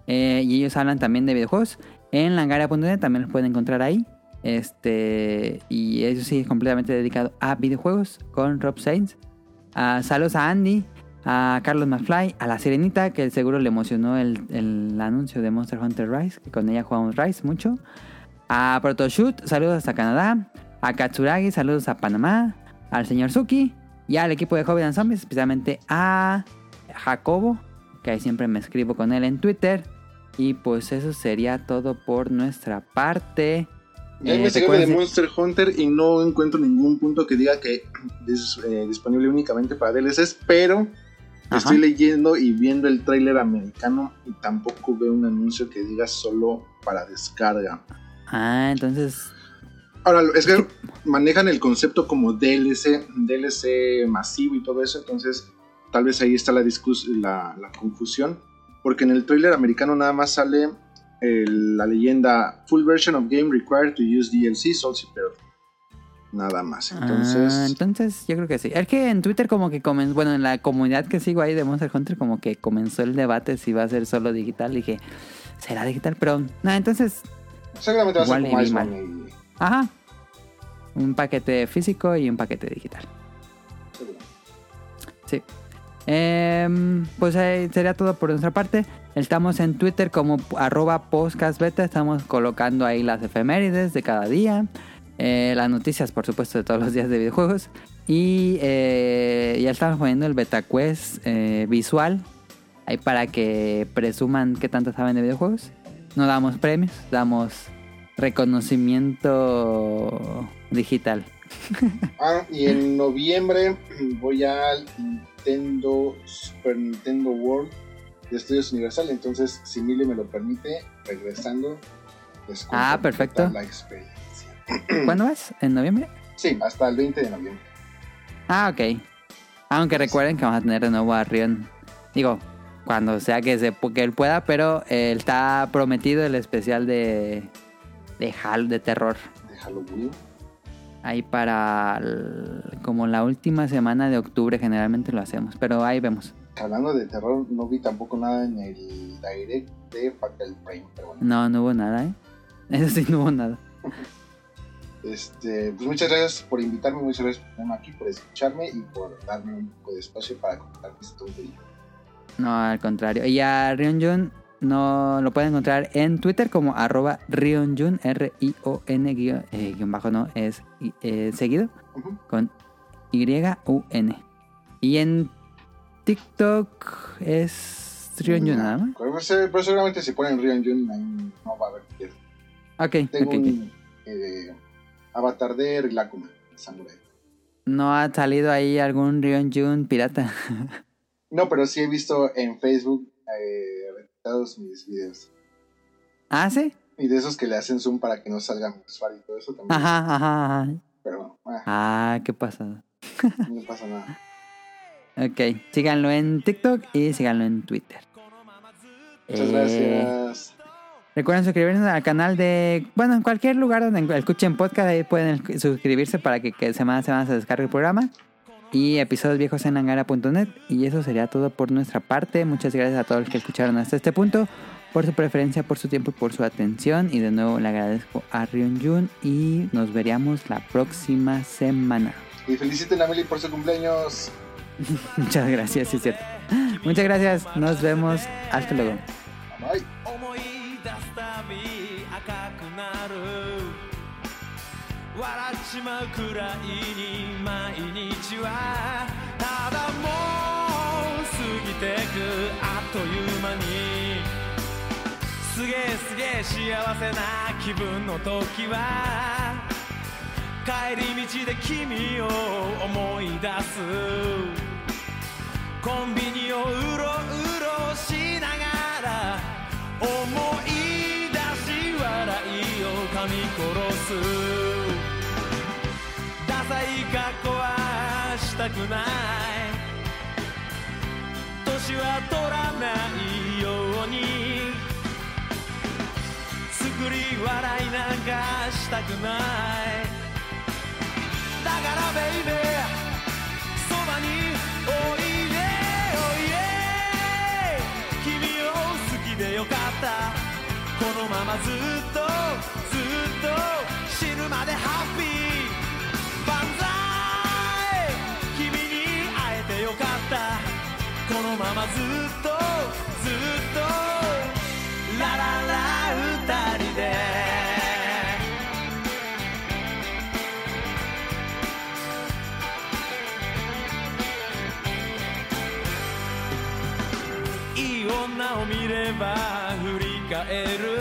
Eh, y ellos hablan también de videojuegos. En langaria.net también los pueden encontrar ahí. Este, y eso sí es completamente dedicado a videojuegos con Rob Sainz. Saludos a Andy, a Carlos McFly, a la Sirenita, que seguro le emocionó el, el anuncio de Monster Hunter Rise, que con ella jugamos Rise mucho. A Protoshoot, saludos hasta Canadá. A Katsuragi, saludos a Panamá. Al señor Suki. Y al equipo de Hobby and Zombies, especialmente a Jacobo, que ahí siempre me escribo con él en Twitter. Y pues eso sería todo por nuestra parte. Ya Eh, investigué de Monster Hunter y no encuentro ningún punto que diga que es eh, disponible únicamente para DLCs, pero Ajá. estoy leyendo y viendo el tráiler americano y tampoco veo un anuncio que diga solo para descarga. Ah, entonces. Ahora, es que manejan el concepto como DLC, DLC masivo y todo eso, entonces tal vez ahí está la, la, la confusión, porque en el tráiler americano nada más sale el- la leyenda Full version of game required to use DLC, Souls y Pearl. Nada más, entonces... Ah, entonces yo creo que sí. Es que en Twitter como que comenzó, bueno, en la comunidad que sigo ahí de Monster Hunter como que comenzó el debate si va a ser solo digital. Y dije, ¿será digital? Pero, nada, entonces, seguramente va a ser igual como y ajá. Un paquete físico y un paquete digital. seguro. Sí. Em, pues eh, sería todo por nuestra parte. Estamos en Twitter como arroba podcastbeta. Estamos colocando ahí las efemérides de cada día. eh, las noticias, por supuesto, de todos los días de videojuegos. Y eh, ya estamos poniendo el BetaQuest eh, visual. Ahí para que presuman qué tanto saben de videojuegos. No damos premios, damos reconocimiento digital. Ah, y en noviembre voy al Nintendo Super Nintendo World de Estudios Universal. Entonces, si Mili me lo permite, regresando, les cuento Ah, perfecto. La experiencia. ¿Cuándo vas? ¿En noviembre? Sí, hasta el 20 de noviembre. Ah, ok. Aunque recuerden que vamos a tener de nuevo a Rion. Digo, cuando sea que, se, que él pueda, pero eh, está prometido el especial de, de Hal de terror. De Halloween. Ahí para el- como la última semana de octubre generalmente lo hacemos, pero ahí vemos. Hablando de terror, no vi tampoco nada en el direct de Fatal Frame, pero bueno. No, no hubo nada, ¿eh? Eso sí, no hubo nada. Este, pues muchas gracias por invitarme, muchas gracias por tenerme aquí, por escucharme y por darme un poco de espacio para contar mis tonterías. No, al contrario. Y a Rion Jun no lo pueden encontrar en Twitter como arroba Rion Jun, R-I-O-N guion, eh, guion bajo, no, es eh, seguido con Y-U-N. Y en TikTok es Rion Jun nada más. Pero, pues, eh, pero seguramente si ponen Rion Jun, ahí no va a haber pierde. Ok, Tengo ok, ok. un eh, avatar de Rilakuma, samurai. ¿No ha salido ahí algún Rion Jun pirata? No, pero sí he visto en Facebook eh, mis videos. ¿Ah, sí? Y de esos que le hacen zoom para que no salga mi usuario y todo eso también. Ajá, ajá, ajá. Pero bueno, ah, Ah, qué pasada. no pasa nada. Ok, síganlo en TikTok y síganlo en Twitter. Muchas Eh, gracias. Recuerden suscribirse al canal de... Bueno, en cualquier lugar donde escuchen podcast, ahí pueden suscribirse para que, que semana a semana se descargue el programa. Y episodios viejos en angara.net. Y eso sería todo por nuestra parte. Muchas gracias a todos los que escucharon hasta este punto. Por su preferencia, por su tiempo y por su atención. Y de nuevo le agradezco a Rion Jun. Y nos veríamos la próxima semana. Y feliciten a Meli por su cumpleaños. Muchas gracias, sí es cierto. Muchas gracias. Nos vemos. Hasta luego. Bye. 笑っちまうくらいに毎日はただもう過ぎてくあっという間にすげえすげえ幸せな気分の時は帰り道で君を思い出す。コンビニをうろうろしながら思い出し笑いを噛み殺す。か壊したくない。年は取らないように。作り笑いなんかしたくない。だからベイベーそばにおいでおいで。君を好きでよかった。このままずっとずっと死ぬまでハッピー。このままずっとずっとラララ二人で。いい女を見れば振り返る。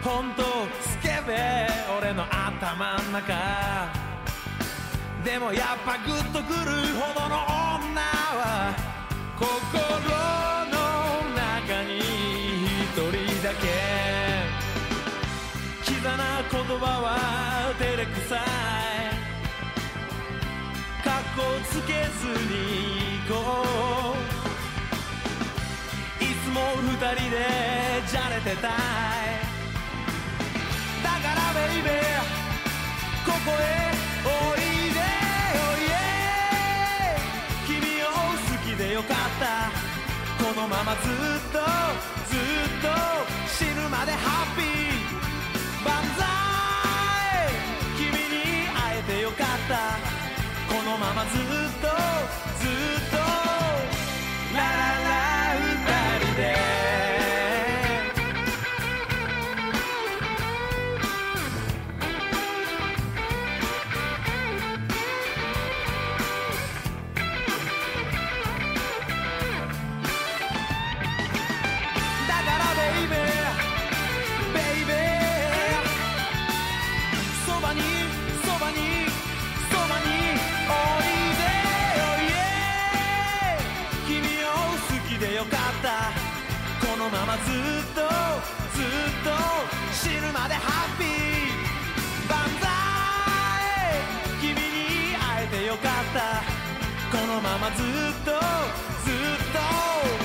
本当スケベ俺の頭ん中。でもやっぱグッとくるほどの女は心の中に一人だけ。キザな言葉は照れくさいかっこつけずに行こう。いつも二人でじゃれてたい。だからベイベーここへおいでよかった。このままずっとずっと死ぬまでハッピー。万歳。君に会えてよかった。このままずっとずっとと死ぬまでハッピー。万歳。君に会えてよかった。このままずっとずっと。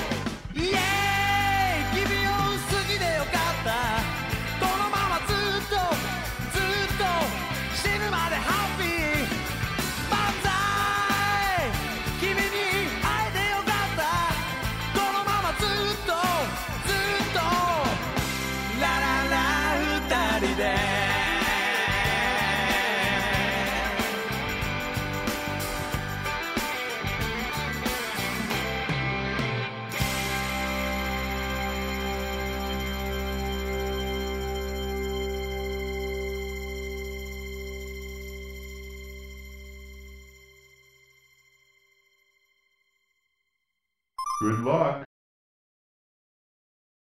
book